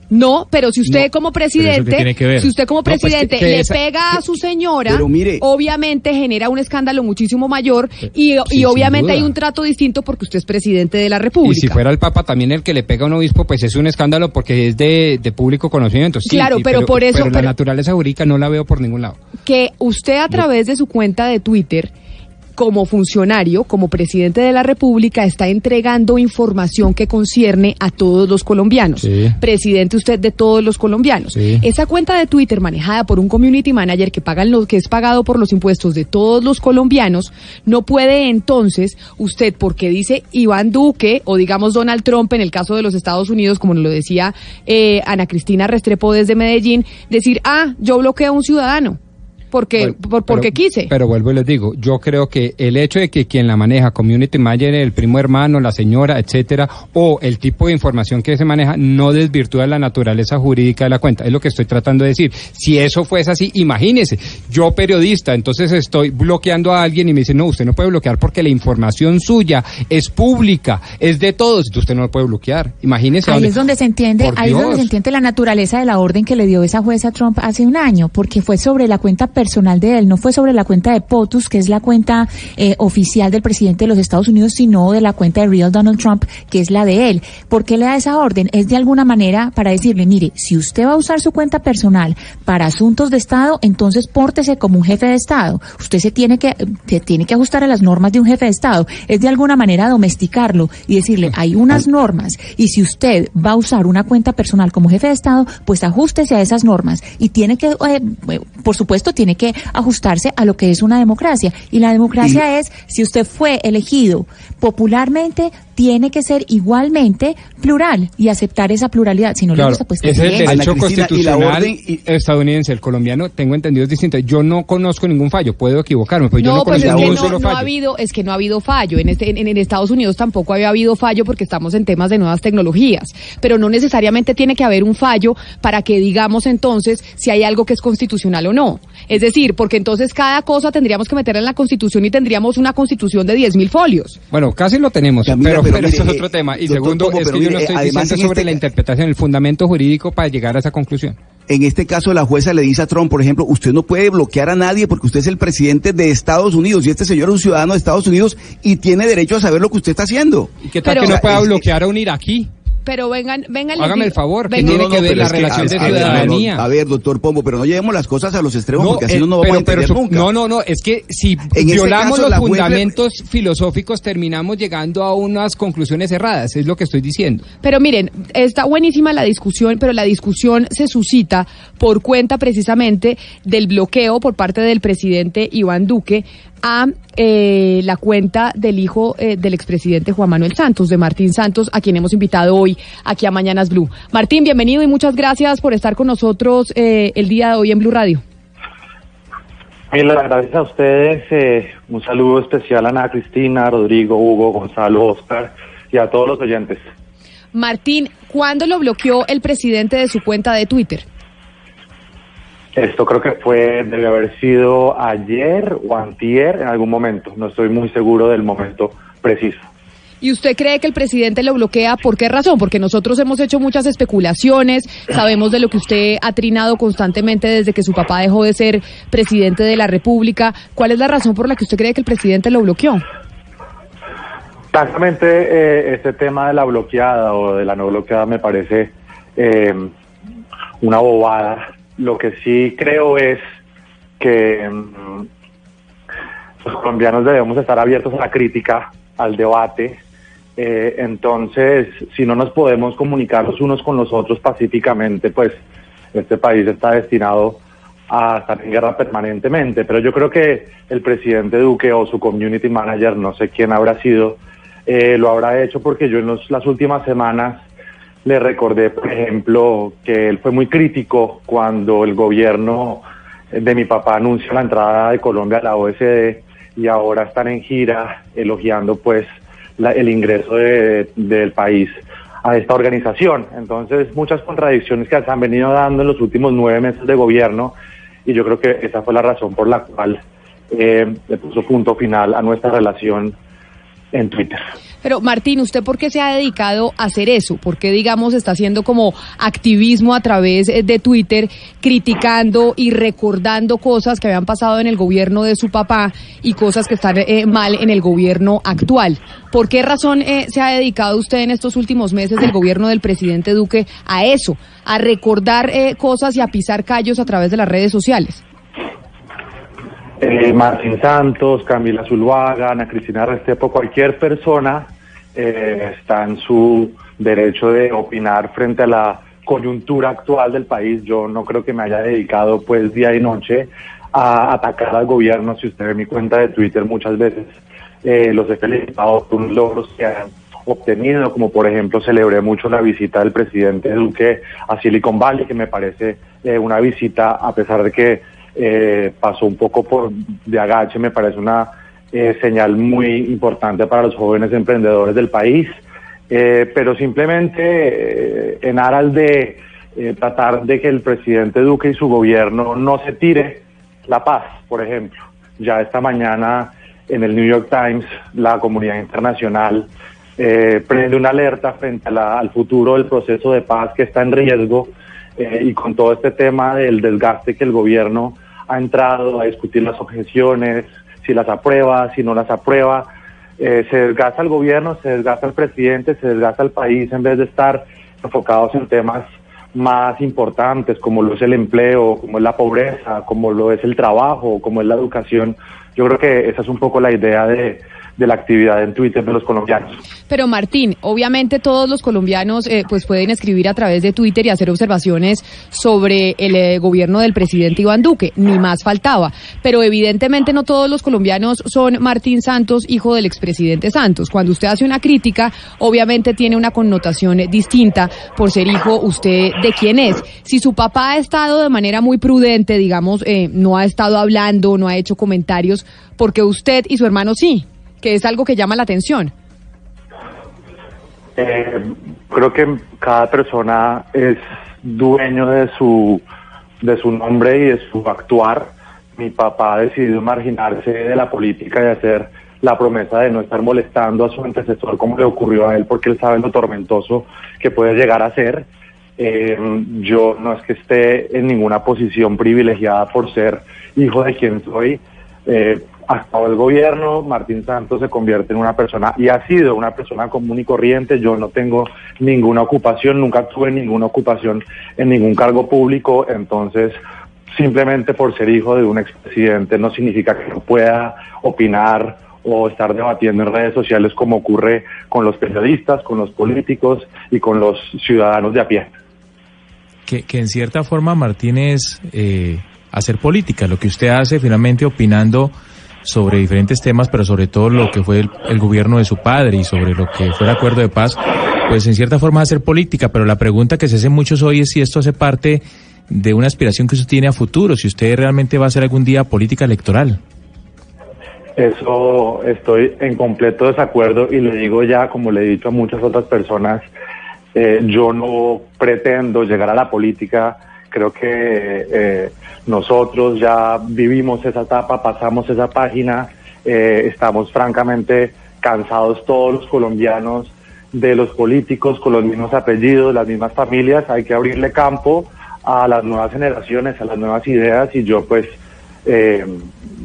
No, pero si usted No, como pero ¿eso qué presidente, que si usted como No, pues, presidente que- que le esa- pega a su señora, mire- obviamente genera un escándalo muchísimo mayor y, y obviamente hay un trato distinto porque usted es presidente de la Y República. si fuera el Papa también el que le pega a un obispo, pues es un escándalo porque es de, de público conocimiento. Sí, Claro, y- pero por eso- Pero la naturaleza jurídica no la veo por ningún lado. que usted a través de su cuenta de Twitter como funcionario, como presidente de la República, está entregando información que concierne a todos los colombianos. Sí. Presidente usted de todos los colombianos. Sí. Esa cuenta de Twitter manejada por un community manager que pagan lo que es pagado por los impuestos de todos los colombianos, no puede entonces usted, porque dice Iván Duque o digamos Donald Trump en el caso de los Estados Unidos, como lo decía eh, Ana Cristina Restrepo desde Medellín, decir, ah, yo bloqueo a un ciudadano. Porque, Bueno, por, porque pero- quise. Pero vuelvo y les digo, yo creo que el hecho de que quien la maneja, community manager, el primo hermano, la señora, etcétera, o el tipo de información que se maneja, no desvirtúa la naturaleza jurídica de la cuenta. Es lo que estoy tratando de decir. Si eso fuese así, imagínese, yo periodista, entonces estoy bloqueando a alguien y me dice, no, usted no puede bloquear porque la información suya es pública, es de todos, entonces usted no lo puede bloquear. Imagínese. Ahí dónde- es donde se entiende, Por ahí es donde se entiende la naturaleza de la orden que le dio esa jueza Trump hace un año, porque fue sobre la cuenta personal de él, no fue sobre la cuenta de POTUS, que es la cuenta eh, oficial del presidente de los Estados Unidos, sino de la cuenta de Real Donald Trump, que es la de él. ¿Por qué le da esa orden? Es de alguna manera para decirle, mire, si usted va a usar su cuenta personal para asuntos de Estado, entonces pórtese como un jefe de Estado. Usted se tiene que, se tiene que ajustar a las normas de un jefe de Estado. Es de alguna manera domesticarlo y decirle, hay unas normas y si usted va a usar una cuenta personal como jefe de Estado, pues ajústese a esas normas y tiene que, eh, eh, por supuesto, tiene que ajustarse a lo que es una democracia. Y la democracia es, si usted fue elegido popularmente, tiene que ser igualmente plural y aceptar esa pluralidad. Si no le Claro, gusta, pues que es el derecho constitucional orden estadounidense. El colombiano, tengo entendido, es distinto. Yo no conozco ningún fallo, puedo equivocarme, pero yo no no, pues conozco es que ningún no, solo no ha fallo. habido, es que no ha habido fallo. En, este, en, en Estados Unidos tampoco había habido fallo porque estamos en temas de nuevas tecnologías. Pero no necesariamente tiene que haber un fallo para que digamos entonces si hay algo que es constitucional o no. Es decir, porque entonces cada cosa tendríamos que meterla en la constitución y tendríamos una constitución de 10.000 folios. Bueno, casi lo tenemos, pero, pero pero mire, eso es eh, otro tema. Y doctor segundo, es que yo no estoy eh, además diciendo en sobre este la interpretación, el fundamento jurídico para llegar a esa conclusión. En este caso, la jueza le dice a Trump, por ejemplo, usted no puede bloquear a nadie porque usted es el presidente de Estados Unidos y este señor es un ciudadano de Estados Unidos y tiene derecho a saber lo que usted está haciendo. ¿Y qué tal Pero- que no pueda es- bloquear a un iraquí? Pero vengan, vengan. Hágame el favor, que tiene que ver la relación de que- no, no, no, ciudadanía. A ver, doctor Pombo, pero no llevemos las cosas a los extremos porque así eh, no nos vamos pero- a entender nunca. No, no, no, es que si En este violamos caso, los fundamentos filosóficos terminamos llegando a unas conclusiones erradas, es lo que estoy diciendo. Pero miren, está buenísima la discusión, pero la discusión se suscita por cuenta precisamente del bloqueo por parte del presidente Iván Duque a eh, la cuenta del hijo eh, del expresidente Juan Manuel Santos, de Martín Santos, a quien hemos invitado hoy aquí a Mañanas Blue. Martín, bienvenido y muchas gracias por estar con nosotros eh, el día de hoy en Blue Radio. Mila, gracias a ustedes. eh, un saludo especial a Ana Cristina, Rodrigo, Hugo, Gonzalo, Oscar y a todos los oyentes. Martín, ¿cuándo lo bloqueó el presidente de su cuenta de Twitter? Esto creo que fue, debe haber sido ayer o antier en algún momento. No estoy muy seguro del momento preciso. ¿Y usted cree que el presidente lo bloquea? ¿Por qué razón? Porque nosotros hemos hecho muchas especulaciones, sabemos de lo que usted ha trinado constantemente desde que su papá dejó de ser presidente de la República. ¿Cuál es la razón por la que usted cree que el presidente lo bloqueó? Francamente, eh, este tema de la bloqueada o de la no bloqueada me parece eh, una bobada. Lo que sí creo es que mm, los colombianos debemos estar abiertos a la crítica, al debate. Eh, entonces, si no nos podemos comunicar los unos con los otros pacíficamente, pues este país está destinado a estar en guerra permanentemente. Pero yo creo que el presidente Duque o su community manager, no sé quién habrá sido, eh, lo habrá hecho porque yo en los- las últimas semanas le recordé, por ejemplo, que él fue muy crítico cuando el gobierno de mi papá anunció la entrada de Colombia a la OSD y ahora están en gira elogiando pues la- el ingreso de- del país a esta organización. Entonces, muchas contradicciones que se han venido dando en los últimos nueve meses de gobierno y yo creo que esa fue la razón por la cual eh, le puso punto final a nuestra relación en Twitter. Pero Martín, ¿usted por qué se ha dedicado a hacer eso? ¿Por qué, digamos, está haciendo como activismo a través eh, de Twitter, criticando y recordando cosas que habían pasado en el gobierno de su papá y cosas que están eh, mal en el gobierno actual? ¿Por qué razón eh, se ha dedicado usted en estos últimos meses del gobierno del presidente Duque a eso, a recordar eh, cosas y a pisar callos a través de las redes sociales? Eh, Martín Santos, Camila Zuluaga, Ana Cristina Restrepo, cualquier persona eh, está en su derecho de opinar frente a la coyuntura actual del país. Yo no creo que me haya dedicado pues día y noche a atacar al gobierno. Si usted ve mi cuenta de Twitter muchas veces eh, los he felicitado por unos logros que han obtenido, como por ejemplo celebré mucho la visita del presidente Duque a Silicon Valley, que me parece eh, una visita, a pesar de que eh, pasó un poco por de agache, me parece una eh, señal muy importante para los jóvenes emprendedores del país. Eh, pero simplemente eh, en aras de tratar de que el presidente Duque y su gobierno no se tire la paz, por ejemplo. Ya esta mañana en el New York Times la comunidad internacional eh, prende una alerta frente a la- al futuro del proceso de paz que está en riesgo y con todo este tema del desgaste que el gobierno ha entrado a discutir las objeciones, si las aprueba, si no las aprueba, eh, se desgasta el gobierno, se desgasta el presidente, se desgasta el país en vez de estar enfocados en temas más importantes como lo es el empleo, como es la pobreza, como lo es el trabajo, como es la educación. Yo creo que esa es un poco la idea de, de la actividad en Twitter de los colombianos. Pero Martín, obviamente todos los colombianos eh, pues pueden escribir a través de Twitter y hacer observaciones sobre el eh, gobierno del presidente Iván Duque, ni más faltaba. Pero evidentemente no todos los colombianos son Martín Santos, hijo del expresidente Santos. Cuando usted hace una crítica, obviamente tiene una connotación distinta por ser hijo usted de quién es. Si su papá ha estado de manera muy prudente, digamos, eh, no ha estado hablando, no ha hecho comentarios, porque usted y su hermano sí, que es algo que llama la atención. Eh, creo que cada persona es dueño de su, de su nombre y de su actuar. Mi papá ha decidido marginarse de la política y hacer la promesa de no estar molestando a su antecesor como le ocurrió a él porque él sabe lo tormentoso que puede llegar a ser. Eh, yo no es que esté en ninguna posición privilegiada por ser hijo de quien soy. Eh, Hasta el gobierno, Martín Santos se convierte en una persona y ha sido una persona común y corriente. Yo no tengo ninguna ocupación, nunca tuve ninguna ocupación en ningún cargo público, entonces simplemente por ser hijo de un expresidente no significa que no pueda opinar o estar debatiendo en redes sociales como ocurre con los periodistas, con los políticos y con los ciudadanos de a pie. Que, en cierta forma, Martín, es eh, hacer política, lo que usted hace finalmente opinando sobre diferentes temas, pero sobre todo lo que fue el, gobierno de su padre y sobre lo que fue el acuerdo de paz, pues en cierta forma hacer política, pero la pregunta que se hace muchos hoy es si esto hace parte de una aspiración que usted tiene a futuro, si usted realmente va a hacer algún día política electoral. Eso estoy en completo desacuerdo y le digo ya, como le he dicho a muchas otras personas, eh, yo no pretendo llegar a la política. Creo que eh, nosotros ya vivimos esa etapa, pasamos esa página, eh, estamos francamente cansados todos los colombianos de los políticos con los mismos apellidos, las mismas familias. Hay que abrirle campo a las nuevas generaciones, a las nuevas ideas y yo pues eh,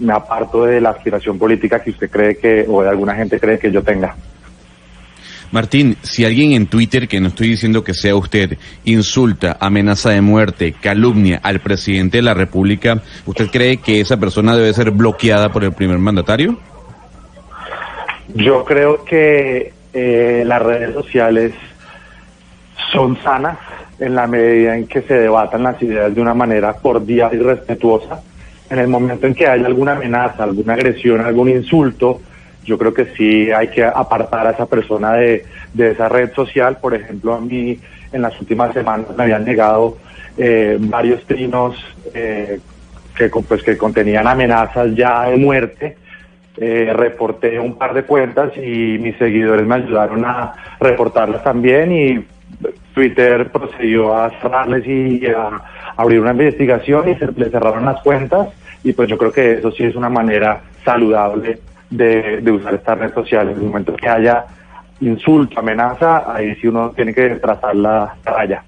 me aparto de la aspiración política que usted cree que, o de alguna gente cree que yo tenga. Martín, si alguien en Twitter, que no estoy diciendo que sea usted, insulta, amenaza de muerte, calumnia al presidente de la República, ¿usted cree que esa persona debe ser bloqueada por el primer mandatario? Yo creo que eh, las redes sociales son sanas en la medida en que se debatan las ideas de una manera cordial y respetuosa. En el momento en que haya alguna amenaza, alguna agresión, algún insulto, yo creo que sí hay que apartar a esa persona de, de esa red social. Por ejemplo, a mí en las últimas semanas me habían negado eh, varios trinos eh, que, pues, que contenían amenazas ya de muerte. Eh, reporté un par de cuentas y mis seguidores me ayudaron a reportarlas también y Twitter procedió a cerrarles y a abrir una investigación y se, le cerraron las cuentas y pues yo creo que eso sí es una manera saludable de, de usar estas redes sociales. En el momento que haya insulto, amenaza, ahí sí uno tiene que trazar la raya.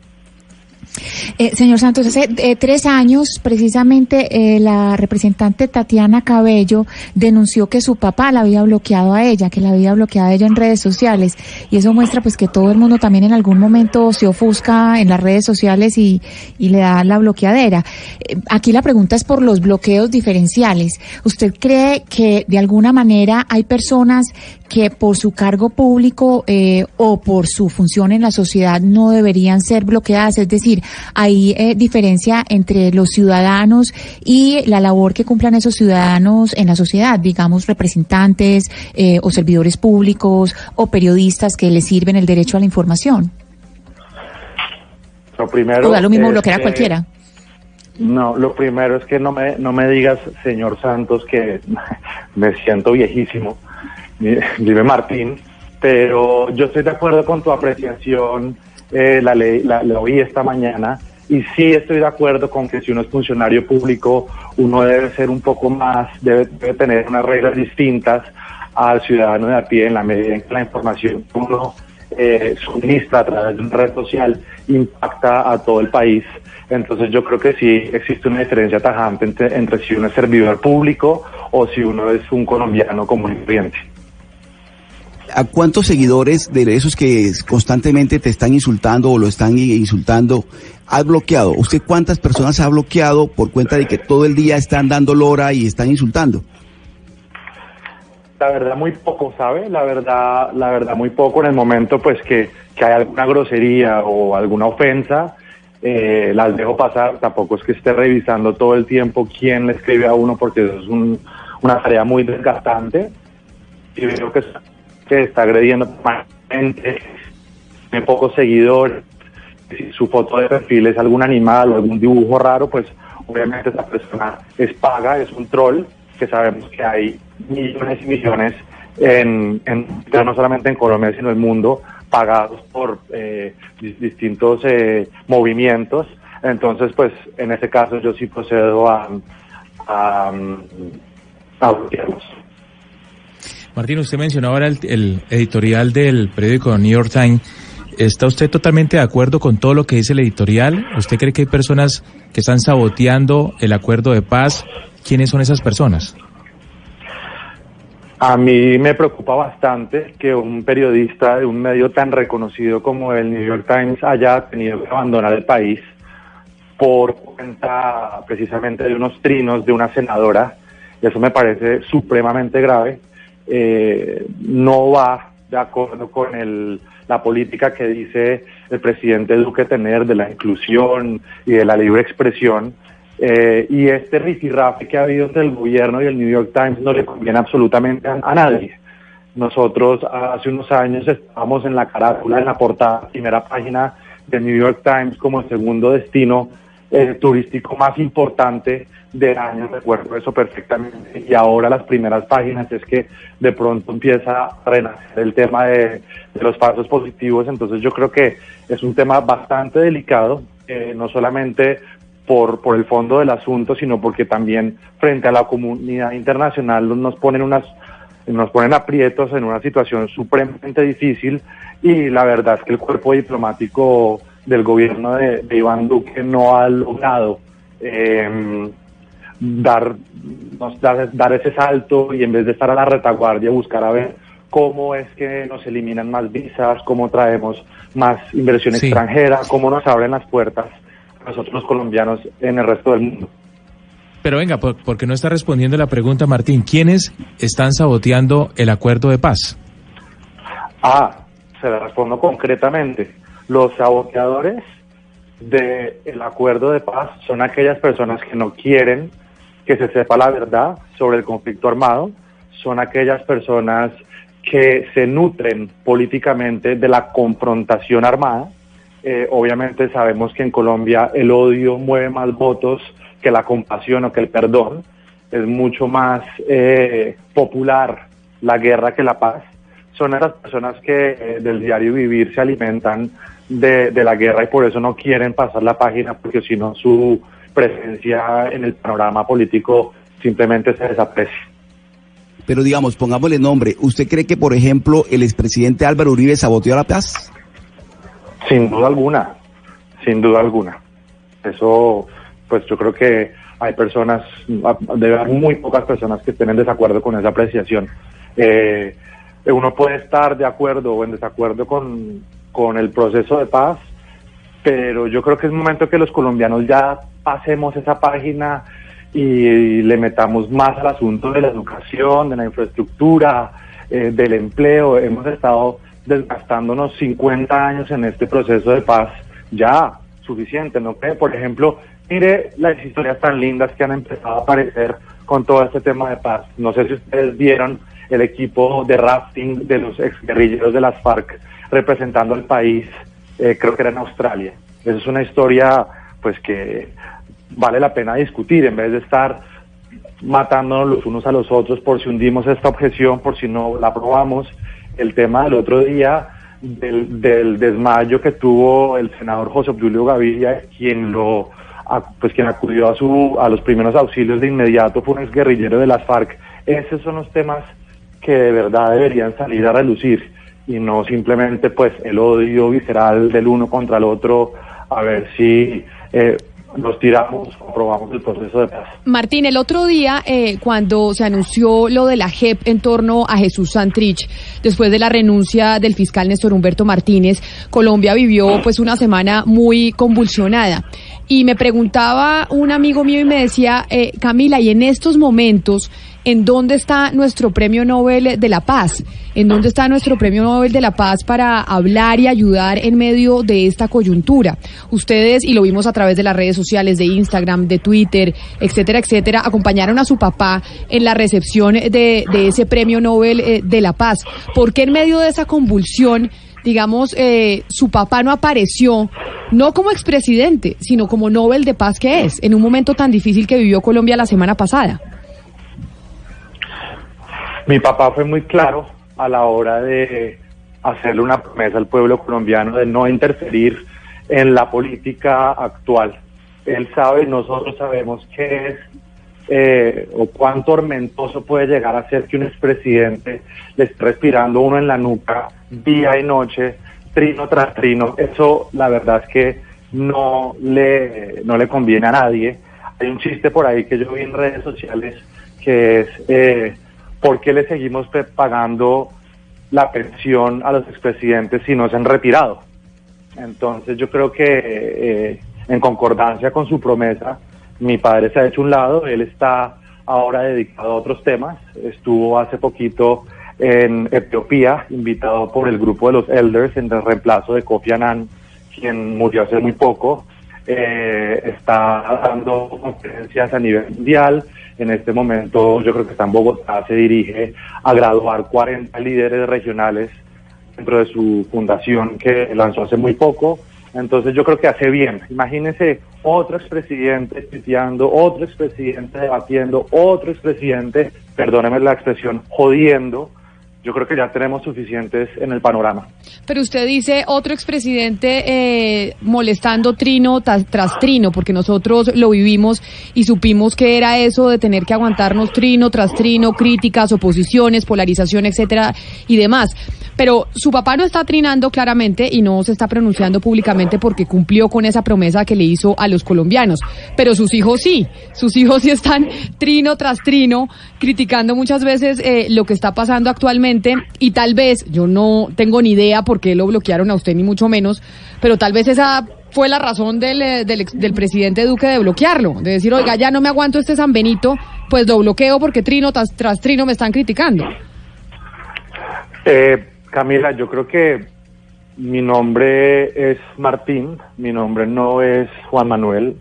Eh, señor Santos, hace eh, tres años precisamente eh, la representante Tatiana Cabello denunció que su papá la había bloqueado a ella, que la había bloqueado a ella en redes sociales y eso muestra pues que todo el mundo también en algún momento se ofusca en las redes sociales y, y le da la bloqueadera. Eh, aquí la pregunta es por los bloqueos diferenciales. ¿Usted cree que de alguna manera hay personas que por su cargo público eh, o por su función en la sociedad no deberían ser bloqueadas. Es decir, hay eh, diferencia entre los ciudadanos y la labor que cumplan esos ciudadanos en la sociedad, digamos representantes eh, o servidores públicos o periodistas que les sirven el derecho a la información. Lo primero o da lo mismo bloquear a cualquiera. No, lo primero es que no me, no me digas, señor Santos, que [laughs] me siento viejísimo. [laughs] Dime Martín, pero yo estoy de acuerdo con tu apreciación, eh, la, ley, la, la oí esta mañana, y sí estoy de acuerdo con que si uno es funcionario público, uno debe ser un poco más, debe, debe tener unas reglas distintas al ciudadano de a pie en la medida en que la información que uno eh, suministra a través de una red social impacta a todo el país. Entonces yo creo que sí existe una diferencia tajante entre, entre si uno es servidor público o si uno es un colombiano común y corriente. ¿A cuántos seguidores de esos que constantemente te están insultando o lo están insultando has bloqueado? ¿Usted cuántas personas ha bloqueado por cuenta de que todo el día están dando lora y están insultando? La verdad muy poco, ¿sabe? La verdad, la verdad muy poco en el momento pues que, que hay alguna grosería o alguna ofensa, eh, las dejo pasar, tampoco es que esté revisando todo el tiempo quién le escribe a uno porque eso es un- una tarea muy desgastante y veo que, que está agrediendo permanentemente, tiene pocos seguidores, si su foto de perfil es algún animal o algún dibujo raro, pues obviamente esa persona es paga, es un troll, que sabemos que hay millones y millones, en, en- no solamente en Colombia, sino en el mundo, pagados por eh, di- distintos eh, movimientos. Entonces, pues en ese caso yo sí procedo a, a. Martín, usted mencionó ahora el, el editorial del periódico New York Times. ¿Está usted totalmente de acuerdo con todo lo que dice el editorial? ¿Usted cree que hay personas que están saboteando el acuerdo de paz? ¿Quiénes son esas personas? A mí me preocupa bastante que un periodista de un medio tan reconocido como el New York Times haya tenido que abandonar el país por cuenta precisamente de unos trinos de una senadora. Eso me parece supremamente grave. Eh, no va de acuerdo con el, la política que dice el presidente Duque tener de la inclusión y de la libre expresión. Eh, y este rifirrafe que ha habido entre el gobierno y el New York Times no le conviene absolutamente a, nadie. Nosotros hace unos años estábamos en la carátula, en la portada, primera página del New York Times como el segundo destino eh, turístico más importante del año, recuerdo eso perfectamente, y ahora las primeras páginas es que de pronto empieza a renacer el tema de, de los pasos positivos, entonces yo creo que es un tema bastante delicado, eh, no solamente por, por el fondo del asunto, sino porque también frente a la comunidad internacional nos ponen unas nos ponen aprietos en una situación supremamente difícil. Y la verdad es que el cuerpo diplomático del gobierno de, de Iván Duque no ha logrado eh, dar, dar, dar ese salto y en vez de estar a la retaguardia buscar a ver cómo es que nos eliminan más visas, cómo traemos más inversión Sí. extranjera, cómo nos abren las puertas a nosotros los colombianos en el resto del mundo. Pero venga, por- porque no está respondiendo la pregunta, Martín. ¿Quiénes están saboteando el acuerdo de paz? Ah, se la respondo concretamente. Los saboteadores del acuerdo de paz son aquellas personas que no quieren que se sepa la verdad sobre el conflicto armado, son aquellas personas que se nutren políticamente de la confrontación armada. Eh, obviamente sabemos que en Colombia el odio mueve más votos que la compasión o que el perdón. Es mucho más eh, popular la guerra que la paz son esas personas que eh, del diario vivir se alimentan de, de la guerra y por eso no quieren pasar la página porque si no su presencia en el panorama político simplemente se desaprecia. Pero digamos, pongámosle nombre. ¿Usted cree que, por ejemplo, el expresidente Álvaro Uribe saboteó la paz? Sin duda alguna, sin duda alguna. Eso, pues yo creo que hay personas, debe haber muy pocas personas que estén en desacuerdo con esa apreciación. Eh, uno puede estar de acuerdo o en desacuerdo con, con el proceso de paz, pero yo creo que es momento que los colombianos ya pasemos esa página y le metamos más al asunto de la educación, de la infraestructura, eh, del empleo. Hemos estado desgastándonos 50 años en este proceso de paz. Ya, suficiente, ¿no? Por ejemplo, mire las historias tan lindas que han empezado a aparecer con todo este tema de paz. No sé si ustedes vieron el equipo de rafting de los exguerrilleros de las FARC representando al país, eh, creo que era en Australia. Esa es una historia pues que vale la pena discutir en vez de estar matándonos los unos a los otros por si hundimos esta objeción, por si no la aprobamos. El tema del otro día del, del desmayo que tuvo el senador José Obdulio Gaviria, quien lo pues quien acudió a su a los primeros auxilios de inmediato fue un exguerrillero de las FARC. Esos son los temas que de verdad deberían salir a relucir y no simplemente pues el odio visceral del uno contra el otro a ver si eh, nos tiramos aprobamos el proceso de paz. Martín, el otro día, eh, cuando se anunció lo de la JEP en torno a Jesús Santrich, después de la renuncia del fiscal Néstor Humberto Martínez, Colombia vivió pues una semana muy convulsionada. Y me preguntaba un amigo mío y me decía, eh, Camila, y en estos momentos, ¿en dónde está nuestro premio Nobel de la Paz? ¿En dónde está nuestro premio Nobel de la Paz para hablar y ayudar en medio de esta coyuntura? Ustedes, y lo vimos a través de las redes sociales, de Instagram, de Twitter, etcétera, etcétera, acompañaron a su papá en la recepción de, ese premio Nobel eh, de la Paz. ¿Por qué en medio de esa convulsión, digamos, eh, su papá no apareció, no como expresidente, sino como Nobel de Paz que es, en un momento tan difícil que vivió Colombia la semana pasada? Mi papá fue muy claro a la hora de hacerle una promesa al pueblo colombiano de no interferir en la política actual. Él sabe, nosotros sabemos qué es eh, o cuán tormentoso puede llegar a ser que un expresidente le esté respirando uno en la nuca día y noche, trino tras trino. Eso la verdad es que no le, no le conviene a nadie. Hay un chiste por ahí que yo vi en redes sociales que es... Eh, ¿por qué le seguimos pagando la pensión a los expresidentes si no se han retirado? Entonces yo creo que eh, en concordancia con su promesa, mi padre se ha hecho un lado, él está ahora dedicado a otros temas, estuvo hace poquito en Etiopía, invitado por el grupo de los Elders en el reemplazo de Kofi Annan, quien murió hace muy poco, eh, está dando conferencias a nivel mundial, en este momento yo creo que está en Bogotá, se dirige a graduar 40 líderes regionales dentro de su fundación que lanzó hace muy poco. Entonces yo creo que hace bien. Imagínense otro expresidente tuiteando, otro expresidente debatiendo, otro expresidente, perdóneme la expresión, jodiendo. Yo creo que ya tenemos suficientes en el panorama. Pero usted dice otro expresidente eh, molestando trino tras, trino, porque nosotros lo vivimos y supimos que era eso de tener que aguantarnos trino tras trino, críticas, oposiciones, polarización, etcétera y demás. Pero su papá no está trinando claramente y no se está pronunciando públicamente porque cumplió con esa promesa que le hizo a los colombianos. Pero sus hijos sí, sus hijos sí están trino tras trino, criticando muchas veces eh, lo que está pasando actualmente y tal vez, yo no tengo ni idea por qué lo bloquearon a usted ni mucho menos, pero tal vez esa fue la razón del, eh, del, del presidente Duque de bloquearlo, de decir, oiga, ya no me aguanto este San Benito, pues lo bloqueo porque trino tras, tras trino me están criticando. Eh, Camila, yo creo que mi nombre es Martín, mi nombre no es Juan Manuel.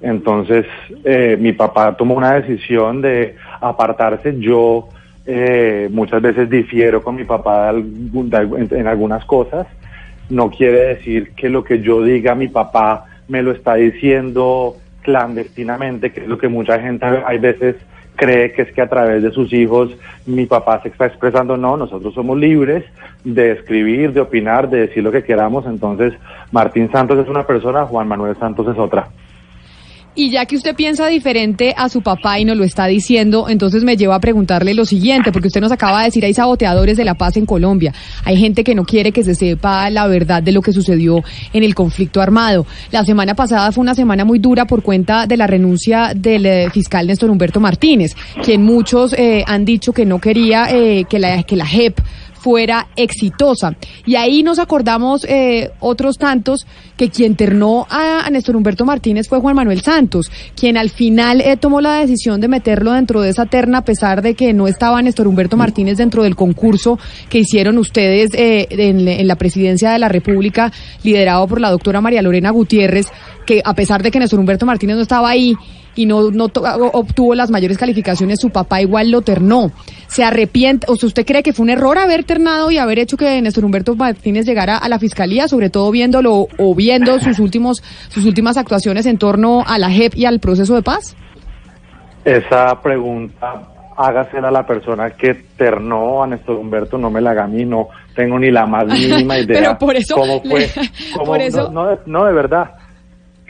Entonces, eh, mi papá tomó una decisión de apartarse. Yo eh, muchas veces difiero con mi papá en algunas cosas. No quiere decir que lo que yo diga mi papá me lo está diciendo clandestinamente, que es lo que mucha gente hay veces cree que es que a través de sus hijos mi papá se está expresando. No, nosotros somos libres de escribir, de opinar, de decir lo que queramos. Entonces, Martín Santos es una persona, Juan Manuel Santos es otra. Y ya que usted piensa diferente a su papá y nos lo está diciendo, entonces me lleva a preguntarle lo siguiente, porque usted nos acaba de decir, hay saboteadores de la paz en Colombia, hay gente que no quiere que se sepa la verdad de lo que sucedió en el conflicto armado. La semana pasada fue una semana muy dura por cuenta de la renuncia del eh, fiscal Néstor Humberto Martínez, quien muchos eh, han dicho que no quería eh, que, la, que la JEP fuera exitosa. Y ahí nos acordamos eh, otros tantos que quien ternó a, Néstor Humberto Martínez fue Juan Manuel Santos, quien al final eh, tomó la decisión de meterlo dentro de esa terna a pesar de que no estaba Néstor Humberto Martínez dentro del concurso que hicieron ustedes eh, en, en la presidencia de la República, liderado por la doctora María Lorena Gutiérrez, que a pesar de que Néstor Humberto Martínez no estaba ahí, y no, no obtuvo las mayores calificaciones, su papá igual lo ternó. ¿Se arrepiente? ¿O sea, usted cree que fue un error haber ternado y haber hecho que Néstor Humberto Martínez llegara a la fiscalía, sobre todo viéndolo o viendo sus últimos, sus últimas actuaciones en torno a la JEP y al proceso de paz? Esa pregunta hágasela a la persona que ternó a Néstor Humberto, no me la haga a mí, no tengo ni la más [laughs] mínima idea. Pero por eso cómo fue, [laughs] cómo- por eso- no, no, de- no, de verdad.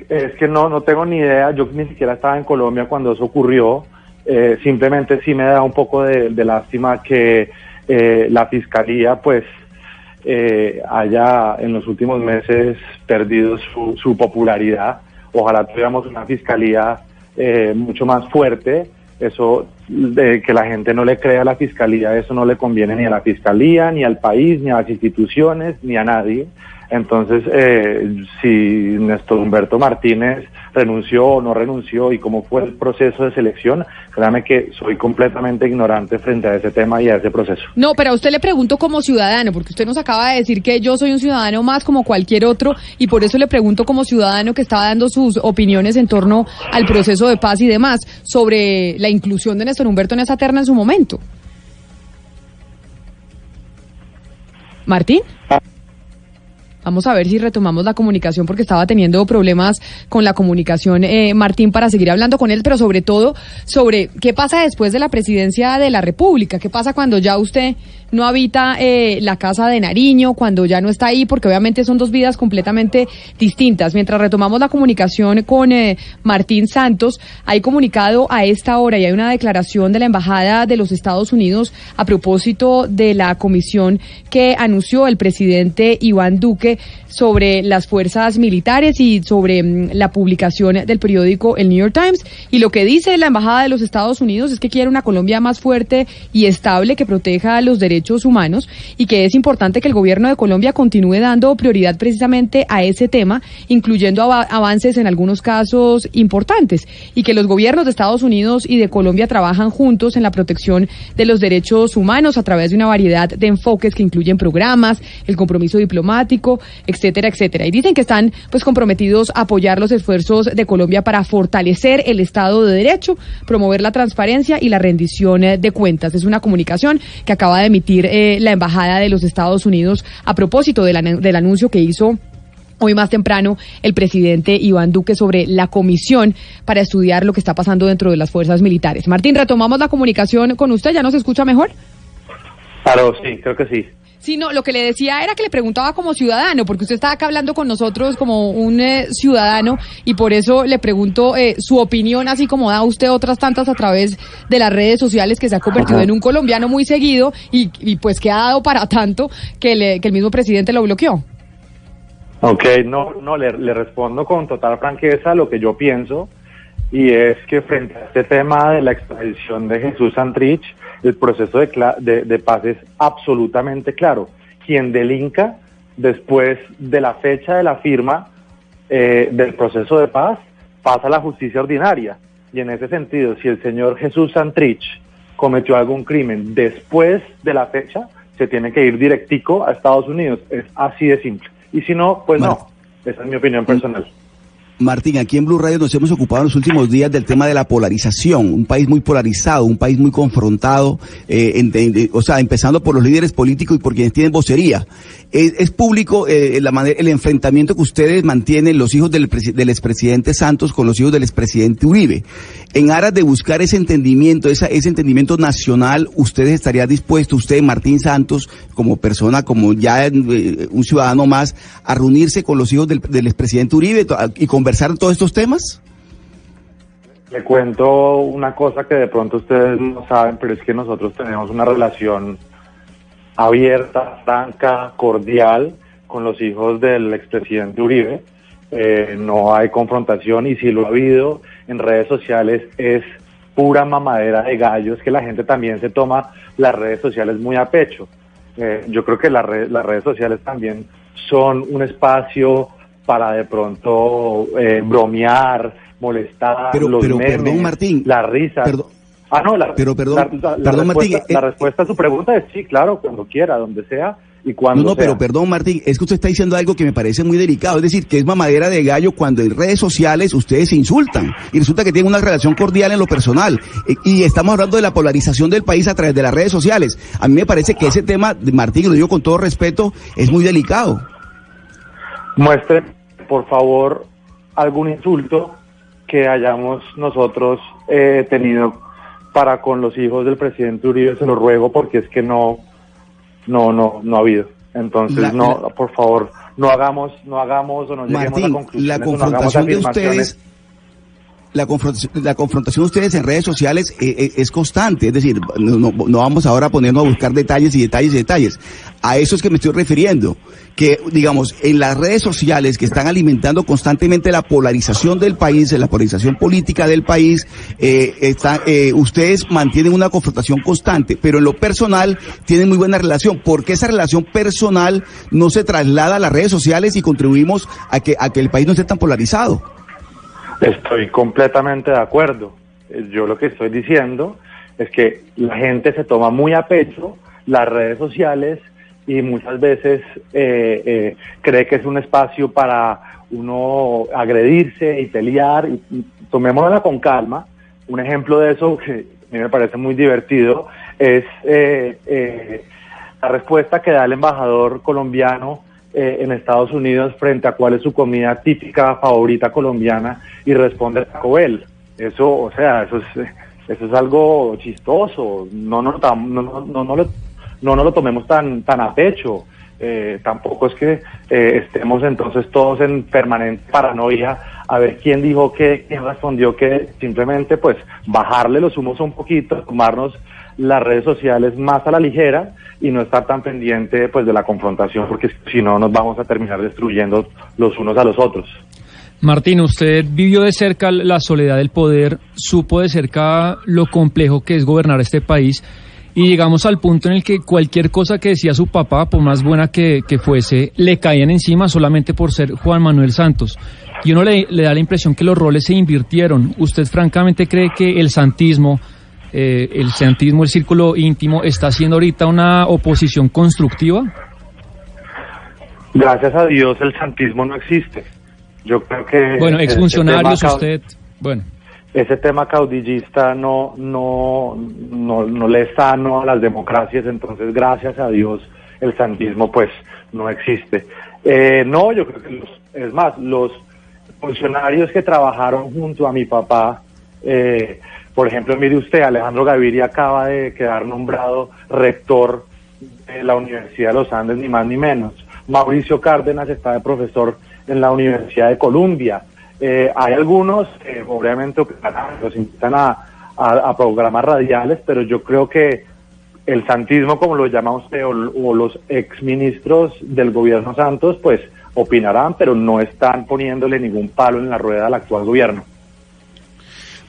Es que no, no tengo ni idea. Yo ni siquiera estaba en Colombia cuando eso ocurrió. Eh, simplemente sí me da un poco de, lástima que eh, la fiscalía, pues, eh, haya en los últimos meses perdido su, su popularidad. Ojalá tuviéramos una fiscalía eh, mucho más fuerte. Eso de que la gente no le crea a la fiscalía, eso no le conviene ni a la fiscalía, ni al país, ni a las instituciones, ni a nadie. Entonces, eh, si Néstor Humberto Martínez renunció o no renunció y cómo fue el proceso de selección, créame que soy completamente ignorante frente a ese tema y a ese proceso. No, pero a usted le pregunto como ciudadano, porque usted nos acaba de decir que yo soy un ciudadano más como cualquier otro, y por eso le pregunto como ciudadano que estaba dando sus opiniones en torno al proceso de paz y demás, sobre la inclusión de Néstor Humberto en esa terna en su momento. Martín. Vamos a ver si retomamos la comunicación porque estaba teniendo problemas con la comunicación eh, Martín para seguir hablando con él, pero sobre todo sobre qué pasa después de la presidencia de la República, qué pasa cuando ya usted no habita eh, la casa de Nariño, cuando ya no está ahí, porque obviamente son dos vidas completamente distintas. Mientras retomamos la comunicación con eh, Martín Santos, hay comunicado a esta hora y hay una declaración de la Embajada de los Estados Unidos a propósito de la comisión que anunció el presidente Iván Duque sobre las fuerzas militares y sobre mm, la publicación del periódico El New York Times. Y lo que dice la Embajada de los Estados Unidos es que quiere una Colombia más fuerte y estable que proteja los derechos humanos y que es importante que el gobierno de Colombia continúe dando prioridad precisamente a ese tema, incluyendo ava- avances en algunos casos importantes y que los gobiernos de Estados Unidos y de Colombia trabajan juntos en la protección de los derechos humanos a través de una variedad de enfoques que incluyen programas, el compromiso diplomático, etcétera, etcétera. Y dicen que están pues comprometidos a apoyar los esfuerzos de Colombia para fortalecer el Estado de Derecho, promover la transparencia y la rendición de cuentas. Es una comunicación que acaba de emitir eh, la Embajada de los Estados Unidos a propósito del anu- del anuncio que hizo Hoy más temprano, el presidente Iván Duque sobre la comisión para estudiar lo que está pasando dentro de las fuerzas militares. Martín, retomamos la comunicación con usted, ¿ya nos escucha mejor? Claro, sí, creo que sí. Sí, no, lo que le decía era que le preguntaba como ciudadano, porque usted está acá hablando con nosotros como un eh, ciudadano y por eso le pregunto eh, su opinión, así como da usted otras tantas a través de las redes sociales que se ha convertido Ajá. en un colombiano muy seguido y, y pues que ha dado para tanto que, le- que el mismo presidente lo bloqueó. Ok, no, no, le, le respondo con total franqueza lo que yo pienso y es que frente a este tema de la extradición de Jesús Santrich, el proceso de, de, de paz es absolutamente claro. Quien delinca después de la fecha de la firma eh, del proceso de paz pasa a la justicia ordinaria. Y en ese sentido, si el señor Jesús Santrich cometió algún crimen después de la fecha, se tiene que ir directico a Estados Unidos. Es así de simple. Y si no, pues no. Esa es mi opinión personal. Martín, aquí en Blue Radio nos hemos ocupado en los últimos días del tema de la polarización, un país muy polarizado, un país muy confrontado, eh, en- en- o sea, empezando por los líderes políticos y por quienes tienen vocería. Es, es público eh, la manera, el enfrentamiento que ustedes mantienen, los hijos del, del expresidente Santos con los hijos del expresidente Uribe. En aras de buscar ese entendimiento, ese entendimiento nacional, ¿ustedes estarían dispuestos, usted, Martín Santos, como persona, como ya eh, un ciudadano más, a reunirse con los hijos del, expresidente Uribe y conversar todos estos temas? Le cuento una cosa que de pronto ustedes no saben, pero es que nosotros tenemos una relación abierta, franca, cordial con los hijos del expresidente Uribe. Eh, no hay confrontación y si lo ha habido en redes sociales es pura mamadera de gallos que la gente también se toma las redes sociales muy a pecho. Eh, yo creo que las re- las redes sociales también son un espacio para de pronto eh, bromear, molestar, Pero- los pero, memes, perdón, Martín, la risa. perdón. ah, no, la, Pero, perdón, la- la- la perdón, Martín, respuesta, eh, la respuesta a su pregunta es sí, claro, cuando quiera, donde sea y cuando No, no, sea. pero perdón, Martín, es que usted está diciendo algo que me parece muy delicado. Es decir, que es mamadera de gallo cuando en redes sociales ustedes se insultan y resulta que tienen una relación cordial en lo personal. Eh, Y estamos hablando de la polarización del país a través de las redes sociales. A mí me parece que ese tema, Martín, lo digo con todo respeto, es muy delicado. Muestre, por favor, algún insulto que hayamos nosotros eh, tenido para con los hijos del presidente Uribe, se lo ruego porque es que no, no, no, no ha habido. Entonces, La- no, por favor, no hagamos, no hagamos o no lleguemos Martín, a conclusiones, la o no hagamos confrontación de ustedes, la confrontación, la confrontación de ustedes en redes sociales eh, eh, es constante, es decir, no, no- vamos ahora a ponernos a buscar detalles y detalles y detalles. A eso es que me estoy refiriendo, que digamos, en las redes sociales que están alimentando constantemente la polarización del país, la polarización política del país, eh, está- eh, ustedes mantienen una confrontación constante, pero en lo personal tienen muy buena relación. ¿Por qué esa relación personal no se traslada a las redes sociales y contribuimos a que, a que el país no esté tan polarizado? Estoy completamente de acuerdo. Eh, Yo lo que estoy diciendo es que la gente se toma muy a pecho las redes sociales y muchas veces eh, eh, cree que es un espacio para uno agredirse y pelear. Tomémosla con calma. Un ejemplo de eso que a mí me parece muy divertido es eh, eh, la respuesta que da el embajador colombiano eh, en Estados Unidos frente a cuál es su comida típica favorita colombiana y responde Taco Bell. Eso, o sea, eso es, eso es algo chistoso. No, no, no, no, no, no lo, no nos lo tomemos tan, tan a pecho. Eh, tampoco es que eh, estemos entonces todos en permanente paranoia a ver quién dijo qué, quién respondió qué, simplemente pues bajarle los humos un poquito, tomarnos las redes sociales más a la ligera y no estar tan pendiente pues de la confrontación porque si no nos vamos a terminar destruyendo los unos a los otros. Martín, usted vivió de cerca la soledad del poder, supo de cerca lo complejo que es gobernar este país y llegamos al punto en el que cualquier cosa que decía su papá, por más buena que, que fuese, le caían encima solamente por ser Juan Manuel Santos. Y uno le, le da la impresión que los roles se invirtieron. ¿Usted francamente cree que el santismo, eh, el santismo, el círculo íntimo, está haciendo ahorita una oposición constructiva? Gracias a Dios el santismo no existe. Yo creo que... Bueno, exfuncionarios, tema usted, bueno. Ese tema caudillista no, no, no, no le es sano a las democracias, entonces gracias a Dios el santismo pues no existe. Eh, no, yo creo que los, es más, los funcionarios que trabajaron junto a mi papá, eh, por ejemplo, mire usted, Alejandro Gaviria acaba de quedar nombrado rector de la Universidad de los Andes, ni más ni menos. Mauricio Cárdenas está de profesor en la Universidad de Columbia. Eh, hay algunos que obviamente los invitan a, a, a programas radiales, pero yo creo que el santismo, como lo llama usted, o, o los exministros del gobierno Santos, pues opinarán, pero no están poniéndole ningún palo en la rueda al actual gobierno.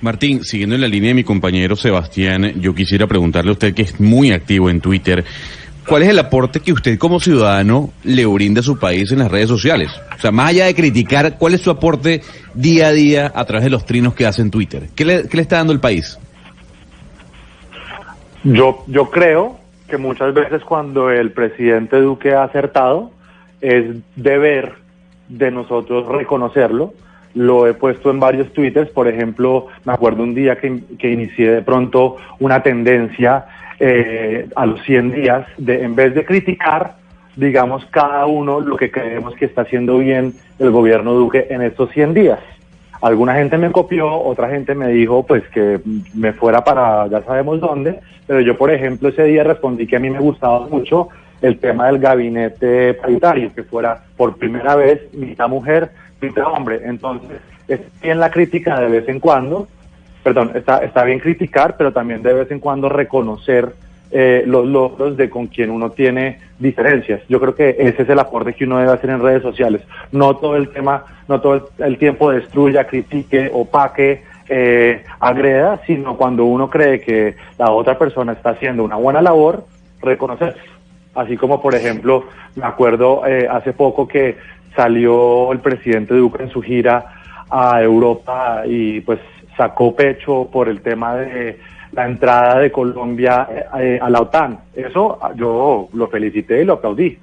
Martín, siguiendo en la línea de mi compañero Sebastián, yo quisiera preguntarle a usted que es muy activo en Twitter, ¿cuál es el aporte que usted como ciudadano le brinda a su país en las redes sociales? O sea, más allá de criticar, ¿cuál es su aporte día a día a través de los trinos que hace en Twitter? ¿Qué le, qué le está dando el país? Yo, yo creo que muchas veces cuando el presidente Duque ha acertado, es deber de nosotros reconocerlo. Lo he puesto en varios twitters, por ejemplo, me acuerdo un día que, que inicié de pronto una tendencia eh, a los 100 días de, en vez de criticar, digamos, cada uno lo que creemos que está haciendo bien el gobierno Duque en estos 100 días. Alguna gente me copió, otra gente me dijo pues que me fuera para ya sabemos dónde, pero yo por ejemplo ese día respondí que a mí me gustaba mucho el tema del gabinete paritario, que fuera por primera vez mitad mujer, hombre. Entonces, es bien la crítica de vez en cuando, perdón, está, está bien criticar, pero también de vez en cuando reconocer eh, los logros de con quien uno tiene diferencias. Yo creo que ese es el aporte que uno debe hacer en redes sociales. No todo el tema, no todo el, tiempo destruya, critique, opaque, eh, agreda, sino cuando uno cree que la otra persona está haciendo una buena labor, reconocerse. Así como, por ejemplo, me acuerdo eh, hace poco que salió el presidente Duque en su gira a Europa y pues sacó pecho por el tema de la entrada de Colombia eh, a la OTAN. Eso yo lo felicité y lo aplaudí.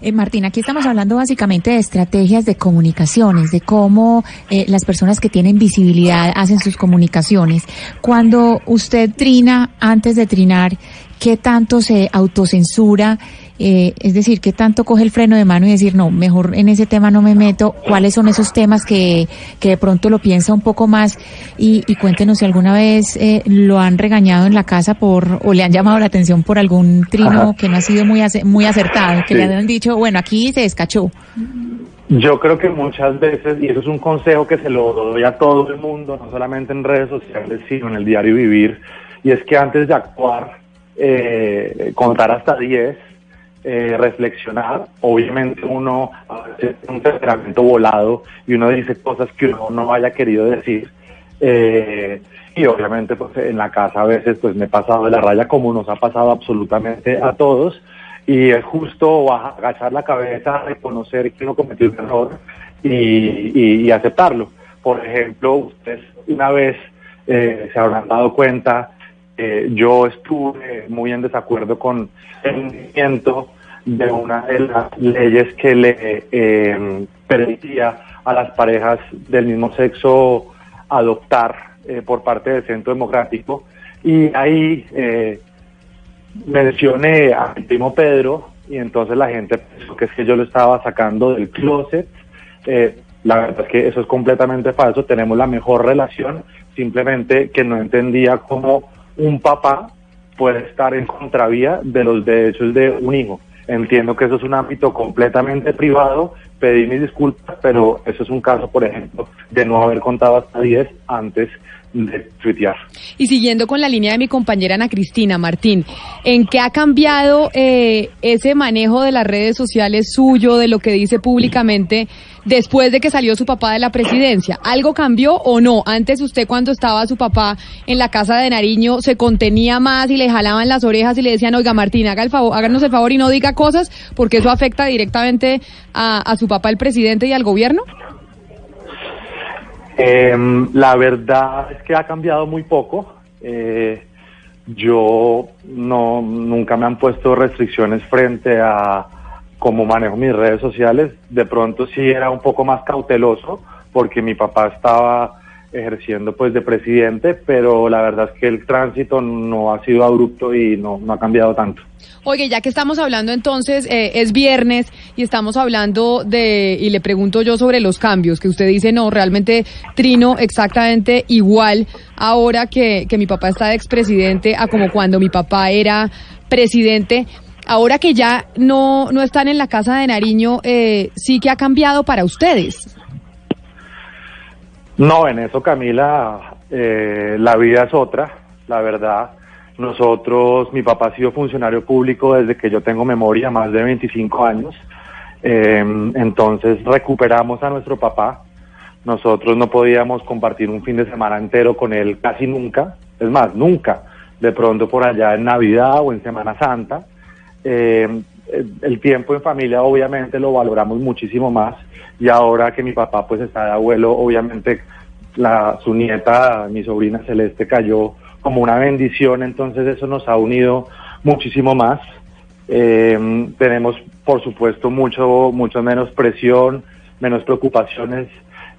Eh, Martín, aquí estamos hablando básicamente de estrategias de comunicaciones, de cómo eh, las personas que tienen visibilidad hacen sus comunicaciones. Cuando usted trina, antes de trinar, ¿qué tanto se autocensura? Eh, es decir, ¿qué tanto coge el freno de mano y decir, no, mejor en ese tema no me meto? ¿Cuáles son esos temas que, que de pronto lo piensa un poco más? Y, y cuéntenos si alguna vez eh, lo han regañado en la casa por o le han llamado la atención por algún trino Ajá. que no ha sido muy, ace- muy acertado, que Sí. le han dicho, bueno, aquí se descachó. Yo creo que muchas veces, y eso es un consejo que se lo doy a todo el mundo, no solamente en redes sociales, sino en el diario vivir, y es que antes de actuar, eh, contar hasta 10, eh, reflexionar, obviamente uno tiene un temperamento volado y uno dice cosas que uno no haya querido decir, eh, y obviamente pues en la casa a veces pues me he pasado de la raya como nos ha pasado absolutamente a todos, y es justo agachar la cabeza, reconocer que uno cometió un error y aceptarlo. Por ejemplo, ustedes una vez eh, se habrán dado cuenta, eh, yo estuve muy en desacuerdo con el movimiento de una de las leyes que le eh, permitía a las parejas del mismo sexo adoptar eh, por parte del Centro Democrático. Y ahí eh, mencioné a mi primo Pedro y entonces la gente pensó que es que yo lo estaba sacando del closet. Eh, la verdad es que eso es completamente falso, tenemos la mejor relación, simplemente que no entendía cómo un papá puede estar en contravía de los derechos de un hijo. Entiendo que eso es un ámbito completamente privado, pedí mis disculpas, pero eso es un caso, por ejemplo, de no haber contado hasta 10 antes Y siguiendo con la línea de mi compañera Ana Cristina Martín, ¿en qué ha cambiado eh, ese manejo de las redes sociales suyo, de lo que dice públicamente, después de que salió su papá de la presidencia? ¿Algo cambió o no? Antes usted cuando estaba su papá en la casa de Nariño se contenía más y le jalaban las orejas y le decían, oiga Martín, haga el favor, háganos el favor y no diga cosas porque eso afecta directamente a, a su papá el presidente y al gobierno. Eh, la verdad es que ha cambiado muy poco. Eh, yo no nunca me han puesto restricciones frente a cómo manejo mis redes sociales. De pronto sí era un poco más cauteloso porque mi papá estaba ejerciendo pues de presidente, pero la verdad es que el tránsito no ha sido abrupto y no, no ha cambiado tanto. Oye, ya que estamos hablando entonces, eh, es viernes y estamos hablando de, y le pregunto yo sobre los cambios, que usted dice, no, realmente trino exactamente igual ahora que, que mi papá está de expresidente a como cuando mi papá era presidente. Ahora que ya no, no están en la casa de Nariño, eh, sí que ha cambiado para ustedes. No, en eso Camila, eh, la vida es otra, la verdad. Nosotros, mi papá ha sido funcionario público desde que yo tengo memoria, más de 25 años. Eh, entonces recuperamos a nuestro papá. Nosotros no podíamos compartir un fin de semana entero con él casi nunca. Es más, nunca. De pronto por allá en Navidad o en Semana Santa. Eh, el tiempo en familia obviamente lo valoramos muchísimo más y ahora que mi papá pues está de abuelo, obviamente la, su nieta, mi sobrina Celeste, cayó como una bendición, entonces eso nos ha unido muchísimo más. Eh, tenemos, por supuesto, mucho, mucho menos presión, menos preocupaciones.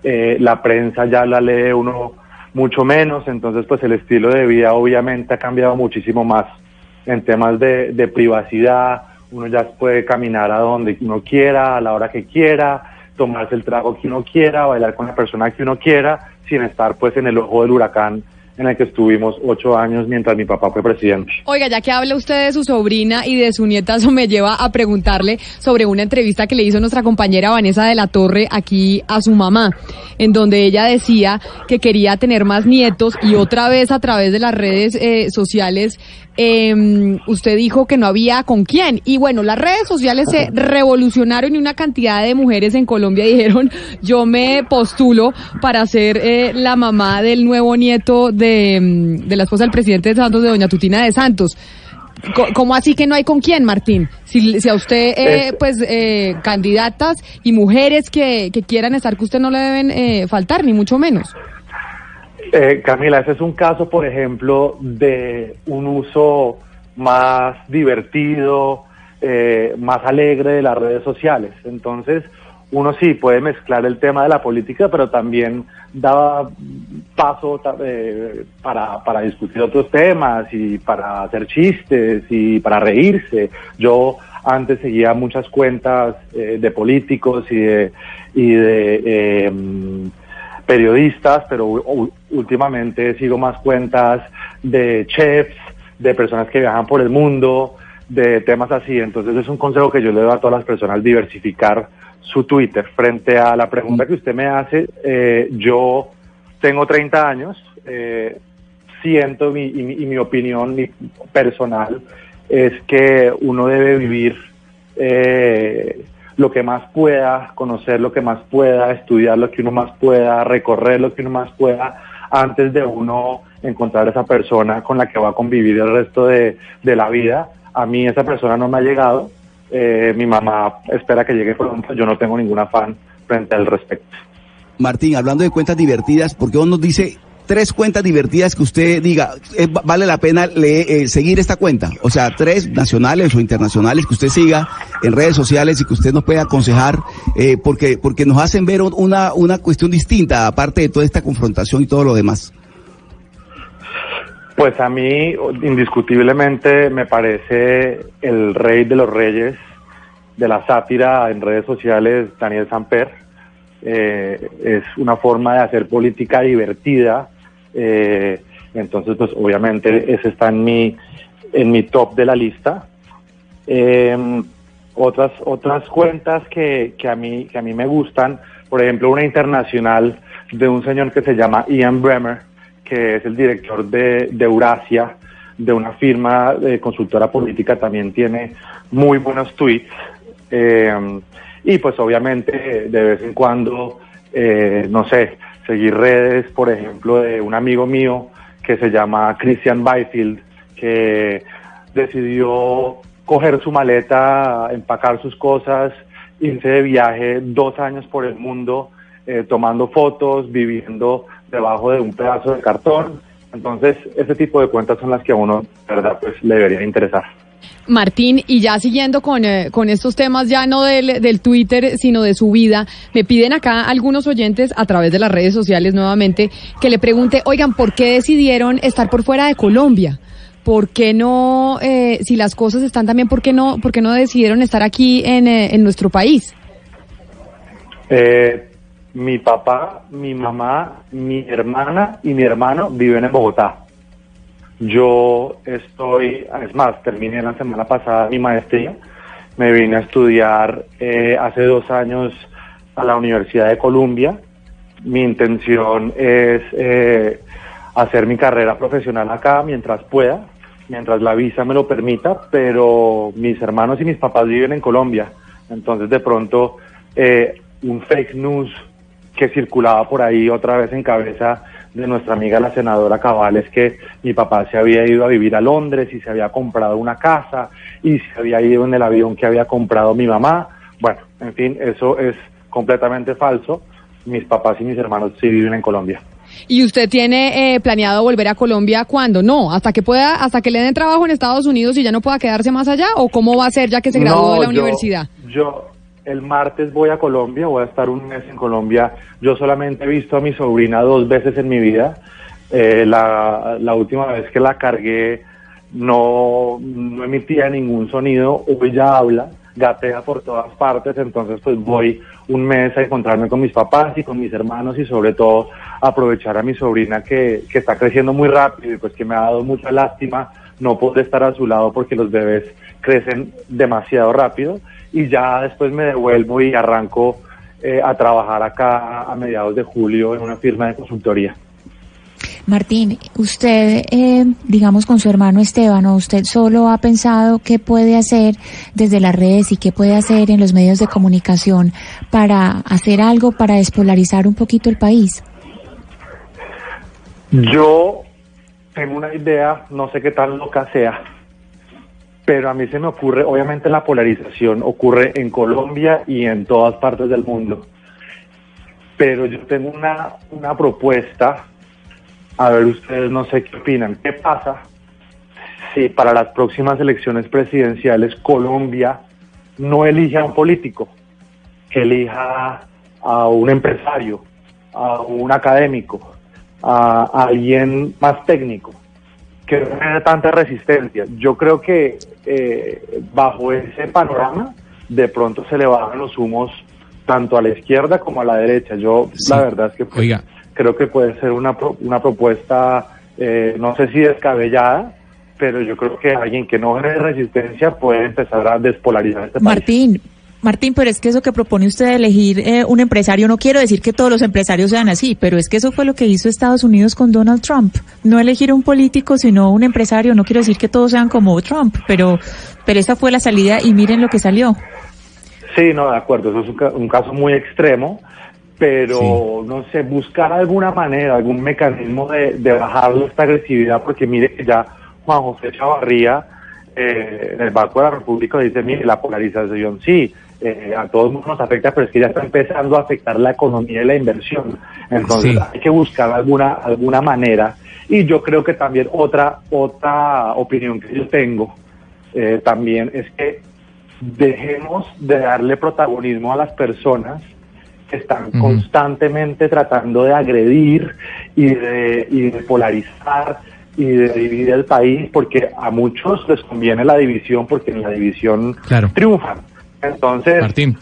Eh, la prensa ya la lee uno mucho menos, entonces pues el estilo de vida obviamente ha cambiado muchísimo más en temas de, de privacidad. Uno ya puede caminar a donde uno quiera, a la hora que quiera, tomarse el trago que uno quiera, bailar con la persona que uno quiera, sin estar pues en el ojo del huracán en el que estuvimos ocho años mientras mi papá fue presidente. Oiga, ya que habla usted de su sobrina y de su nieta, eso me lleva a preguntarle sobre una entrevista que le hizo nuestra compañera Vanessa de la Torre aquí a su mamá, en donde ella decía que quería tener más nietos y otra vez a través de las redes eh, sociales eh, usted dijo que no había con quién. Y bueno, las redes sociales se [laughs] revolucionaron y una cantidad de mujeres en Colombia dijeron, yo me postulo para ser eh, la mamá del nuevo nieto de, de, la esposa del presidente de Santos, de doña Tutina de Santos. ¿Cómo así que no hay con quién, Martín? Si, si a usted, eh, pues, eh, candidatas y mujeres que, que, quieran estar, que usted no le deben eh, faltar, ni mucho menos. Eh, Camila, ese es un caso, por ejemplo, de un uso más divertido, eh, más alegre de las redes sociales. Entonces, uno sí puede mezclar el tema de la política, pero también da paso eh, para, para discutir otros temas y para hacer chistes y para reírse. Yo antes seguía muchas cuentas eh, de políticos y de, y de eh, periodistas, pero últimamente sigo más cuentas de chefs, de personas que viajan por el mundo, de temas así. Entonces es un consejo que yo le doy a todas las personas, diversificar su Twitter. Frente a la pregunta que usted me hace, eh, yo tengo 30 años, eh, siento mi, y, mi, y mi opinión personal es que uno debe vivir eh, lo que más pueda, conocer lo que más pueda, estudiar lo que uno más pueda, recorrer lo que uno más pueda, antes de uno encontrar esa persona con la que va a convivir el resto de, de la vida. A mí esa persona no me ha llegado, eh, mi mamá espera que llegue pronto, yo no tengo ningún afán frente al respecto. Martín, hablando de cuentas divertidas, ¿por qué uno nos dice tres cuentas divertidas que usted diga, eh, vale la pena leer, eh, seguir esta cuenta? O sea, tres nacionales o internacionales que usted siga en redes sociales y que usted nos pueda aconsejar, eh, porque, porque nos hacen ver una, una cuestión distinta, aparte de toda esta confrontación y todo lo demás. Pues a mí, indiscutiblemente, me parece el rey de los reyes de la sátira en redes sociales, Daniel Samper. Eh, es una forma de hacer política divertida. Eh, entonces, pues obviamente ese está en mi, en mi top de la lista. Eh, otras, otras cuentas que, que, a mí, que a mí me gustan, por ejemplo, una internacional de un señor que se llama Ian Bremer, que es el director de, de Eurasia, de una firma consultora política, también tiene muy buenos tweets. Eh, y pues obviamente de vez en cuando, eh, no sé, seguir redes, por ejemplo, de un amigo mío que se llama Christian Byfield, que decidió coger su maleta, empacar sus cosas, irse de viaje dos años por el mundo, eh, tomando fotos, viviendo debajo de un pedazo de cartón. Entonces, ese tipo de cuentas son las que a uno, verdad, pues le debería interesar. Martín, y ya siguiendo con, eh, con estos temas, ya no del, del Twitter, sino de su vida, me piden acá algunos oyentes a través de las redes sociales nuevamente que le pregunte, oigan, ¿por qué decidieron estar por fuera de Colombia? ¿Por qué no, eh, si las cosas están también, ¿por qué no, por qué no decidieron estar aquí en, eh, en nuestro país? Eh, mi papá, mi mamá, mi hermana y mi hermano viven en Bogotá. Yo estoy, es más, terminé la semana pasada mi maestría. Me vine a estudiar eh, hace dos años a la Universidad de Columbia. Mi intención es eh, hacer mi carrera profesional acá mientras pueda, mientras la visa me lo permita, pero mis hermanos y mis papás viven en Colombia. Entonces, de pronto, eh, un fake news que circulaba por ahí otra vez en cabeza de nuestra amiga la senadora Cabal es que mi papá se había ido a vivir a Londres y se había comprado una casa y se había ido en el avión que había comprado mi mamá. Bueno, en fin, eso es completamente falso. Mis papás y mis hermanos sí viven en Colombia. ¿Y usted tiene eh, planeado volver a Colombia cuándo? No, hasta que pueda, hasta que le den trabajo en Estados Unidos y ya no pueda quedarse más allá, o cómo va a ser ya que se graduó No, de la yo- universidad. Yo el martes voy a Colombia, voy a estar un mes en Colombia. Yo solamente he visto a mi sobrina dos veces en mi vida. Eh, la, la última vez que la cargué no, no emitía ningún sonido, hoy ya habla, gatea por todas partes, entonces pues voy un mes a encontrarme con mis papás y con mis hermanos y sobre todo aprovechar a mi sobrina que, que está creciendo muy rápido y pues que me ha dado mucha lástima no poder estar a su lado porque los bebés crecen demasiado rápido y ya después me devuelvo y arranco eh, a trabajar acá a mediados de julio en una firma de consultoría. Martín, usted, eh, digamos, con su hermano Esteban, ¿o usted solo ha pensado qué puede hacer desde las redes y qué puede hacer en los medios de comunicación para hacer algo para despolarizar un poquito el país? Yo tengo una idea, no sé qué tan loca sea, pero a mí se me ocurre, obviamente la polarización ocurre en Colombia y en todas partes del mundo, pero yo tengo una, una propuesta, a ver ustedes no sé qué opinan, ¿qué pasa si para las próximas elecciones presidenciales Colombia no elige a un político, elija a un empresario, a un académico, a alguien más técnico, que no genere tanta resistencia. Yo creo que eh, bajo ese panorama, de pronto se le bajan los humos tanto a la izquierda como a la derecha. Yo, la verdad es que pues, Oiga. creo que puede ser una, pro- una propuesta, eh, no sé si descabellada, pero yo creo que alguien que no genere resistencia puede empezar a despolarizar este país. Martín, pero es que eso que propone usted de elegir eh, un empresario, no quiero decir que todos los empresarios sean así, pero es que eso fue lo que hizo Estados Unidos con Donald Trump. No elegir un político, sino un empresario. No quiero decir que todos sean como Trump, pero, pero esa fue la salida y miren lo que salió. Sí, no, de acuerdo, eso es un, ca- un caso muy extremo, pero no sé, buscar alguna manera, algún mecanismo de, de bajarle esta agresividad, porque mire que ya Juan José Chavarría eh, en el Banco de la República dice, mire, la polarización sí, eh, a todos nos afecta, pero es que ya está empezando a afectar la economía y la inversión. Entonces Sí. hay que buscar alguna, alguna manera. Y yo creo que también otra, otra opinión que yo tengo eh, también es que dejemos de darle protagonismo a las personas que están constantemente tratando de agredir y de, y de polarizar y de dividir el país, porque a muchos les conviene la división, porque en la división Claro. triunfan. Entonces, Martín.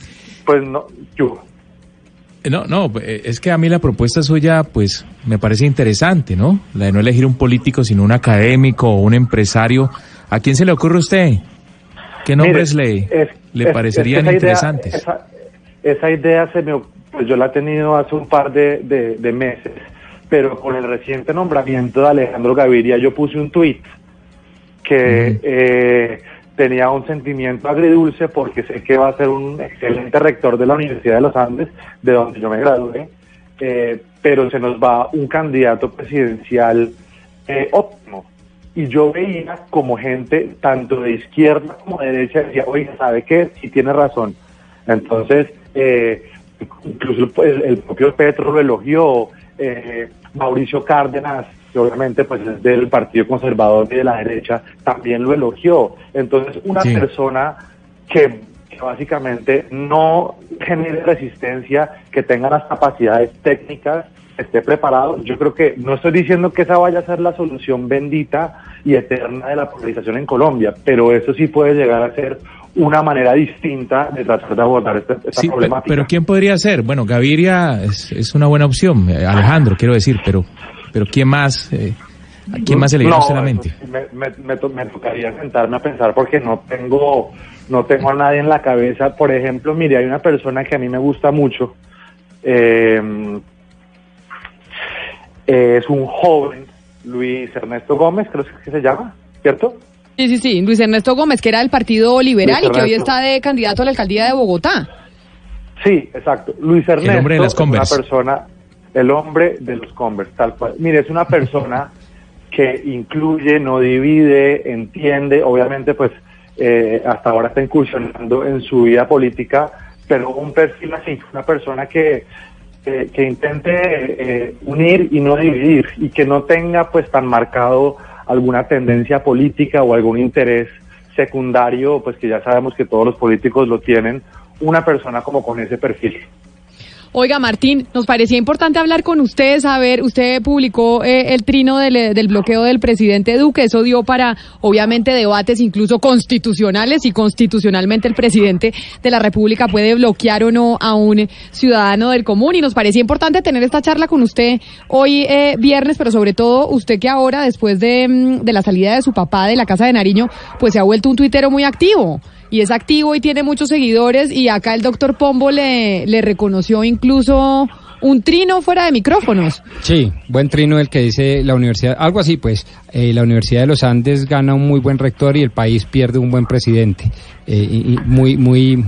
pues no, yo, Eh, No, no, eh, es que a mí la propuesta suya, pues, me parece interesante, ¿no? La de no elegir un político, sino un académico o un empresario. ¿A quién se le ocurre a usted? ¿Qué nombres Mire, le, es- le es- es parecerían que esa idea- interesantes? esa, esa idea se me, pues yo la he tenido hace un par de, de- de meses, pero con el reciente nombramiento de Alejandro Gaviria yo puse un tuit que eh, tenía un sentimiento agridulce porque sé que va a ser un excelente rector de la Universidad de los Andes, de donde yo me gradué, eh, pero se nos va un candidato presidencial eh, óptimo. Y yo veía como gente, tanto de izquierda como de derecha, decía, oiga, ¿sabe qué? Sí tiene razón. Entonces, eh, incluso pues, el propio Petro lo elogió, eh, Mauricio Cárdenas, que obviamente pues es del Partido Conservador y de la derecha, también lo elogió. Entonces, una Sí. persona que, que básicamente no genere resistencia, que tenga las capacidades técnicas, esté preparado. Yo creo que no estoy diciendo que esa vaya a ser la solución bendita y eterna de la polarización en Colombia, pero eso sí puede llegar a ser una manera distinta de tratar de abordar esta, esta Sí, problemática. pero ¿quién podría ser? Bueno, Gaviria es, es una buena opción, Alejandro, quiero decir, pero pero ¿quién más? eh, ¿A quién más se le No, usted a la mente? eso sí Me, me- me to- me tocaría sentarme a pensar porque no tengo, no tengo a nadie en la cabeza. Por ejemplo, mire, hay una persona que a mí me gusta mucho. eh, es un joven, Luis Ernesto Gómez, creo que se llama, ¿cierto? Sí, sí, sí, Luis Ernesto Gómez, que era del Partido Liberal y que hoy está de candidato a la alcaldía de Bogotá. Sí, exacto. Luis Ernesto hombre de las es una persona, el hombre de los Converse, tal cual. Mire, es una persona que incluye, no divide, entiende, obviamente pues eh, hasta ahora está incursionando en su vida política, pero un perfil así, una persona que, que, intente eh, unir y no dividir y que no tenga pues tan marcado alguna tendencia política o algún interés secundario, pues que ya sabemos que todos los políticos lo tienen, una persona como con ese perfil. Oiga, Martín, nos parecía importante hablar con usted, saber, usted publicó eh, el trino del, del bloqueo del presidente Duque, eso dio para, obviamente, debates incluso constitucionales y constitucionalmente el presidente de la República puede bloquear o no a un ciudadano del común. Y nos parecía importante tener esta charla con usted hoy eh, viernes, pero sobre todo usted que ahora, después de, mm, de la salida de su papá de la Casa de Nariño, pues se ha vuelto un tuitero muy activo y es activo y tiene muchos seguidores y acá el doctor Pombo le, le reconoció incluso un trino fuera de micrófonos. Sí, buen trino el que dice la universidad, algo así pues, eh, la Universidad de los Andes gana un muy buen rector y el país pierde un buen presidente. Eh, y, y muy, muy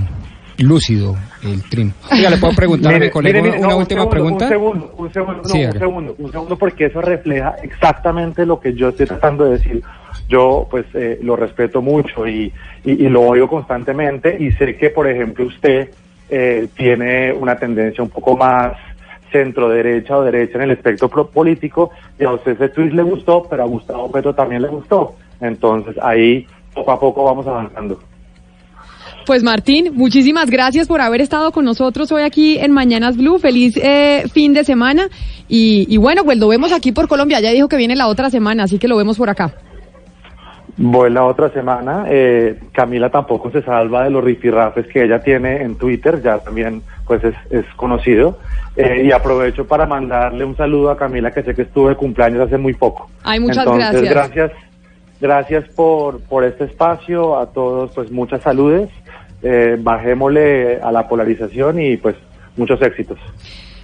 lúcido el trino. Oiga, ¿le puedo preguntar a mi colega mire, mire, una no, un última segundo, pregunta? Un segundo, un segundo, no, Sí, un segundo, un segundo, porque eso refleja exactamente lo que yo estoy tratando de decir. Yo, pues, eh, lo respeto mucho y, lo oigo constantemente y sé que, por ejemplo, usted eh, tiene una tendencia un poco más centro derecha o derecha en el espectro político y a usted ese tweet le gustó, pero a Gustavo Petro también le gustó. Entonces ahí poco a poco vamos avanzando. Pues Martín, muchísimas gracias por haber estado con nosotros hoy aquí en Mañanas Blue. Feliz eh, fin de semana. Y, y bueno, pues lo vemos aquí por Colombia. Ya dijo que viene la otra semana, así que lo vemos por acá. Voy la otra semana. Eh, Camila tampoco se salva de los rifirrafes que ella tiene en Twitter, ya también pues es, es conocido. Eh, y aprovecho para mandarle un saludo a Camila, que sé que estuvo de cumpleaños hace muy poco. Ay, muchas Entonces, gracias. gracias. Gracias por, por este espacio, a todos pues muchas saludes, eh, bajémosle a la polarización y pues muchos éxitos.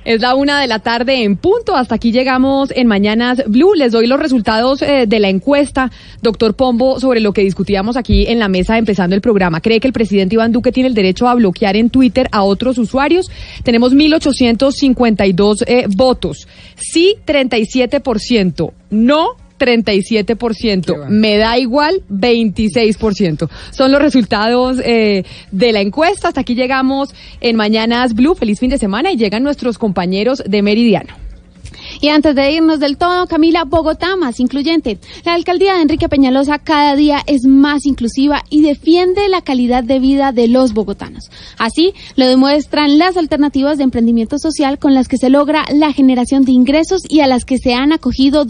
Es la una de la tarde en punto. Hasta aquí llegamos en Mañanas Blue. Les doy los resultados eh, de la encuesta, doctor Pombo, sobre lo que discutíamos aquí en la mesa empezando el programa. ¿Cree que el presidente Iván Duque tiene el derecho a bloquear en Twitter a otros usuarios? Tenemos 1.852 eh, votos. Sí, 37%. No, 37%. Me da igual, 26%. Son los resultados eh, de la encuesta. Hasta aquí llegamos en Mañanas Blue. Feliz fin de semana y llegan nuestros compañeros de Meridiano. Y antes de irnos del todo, Camila, Bogotá más incluyente. La alcaldía de Enrique Peñalosa cada día es más inclusiva y defiende la calidad de vida de los bogotanos. Así lo demuestran las alternativas de emprendimiento social con las que se logra la generación de ingresos y a las que se han acogido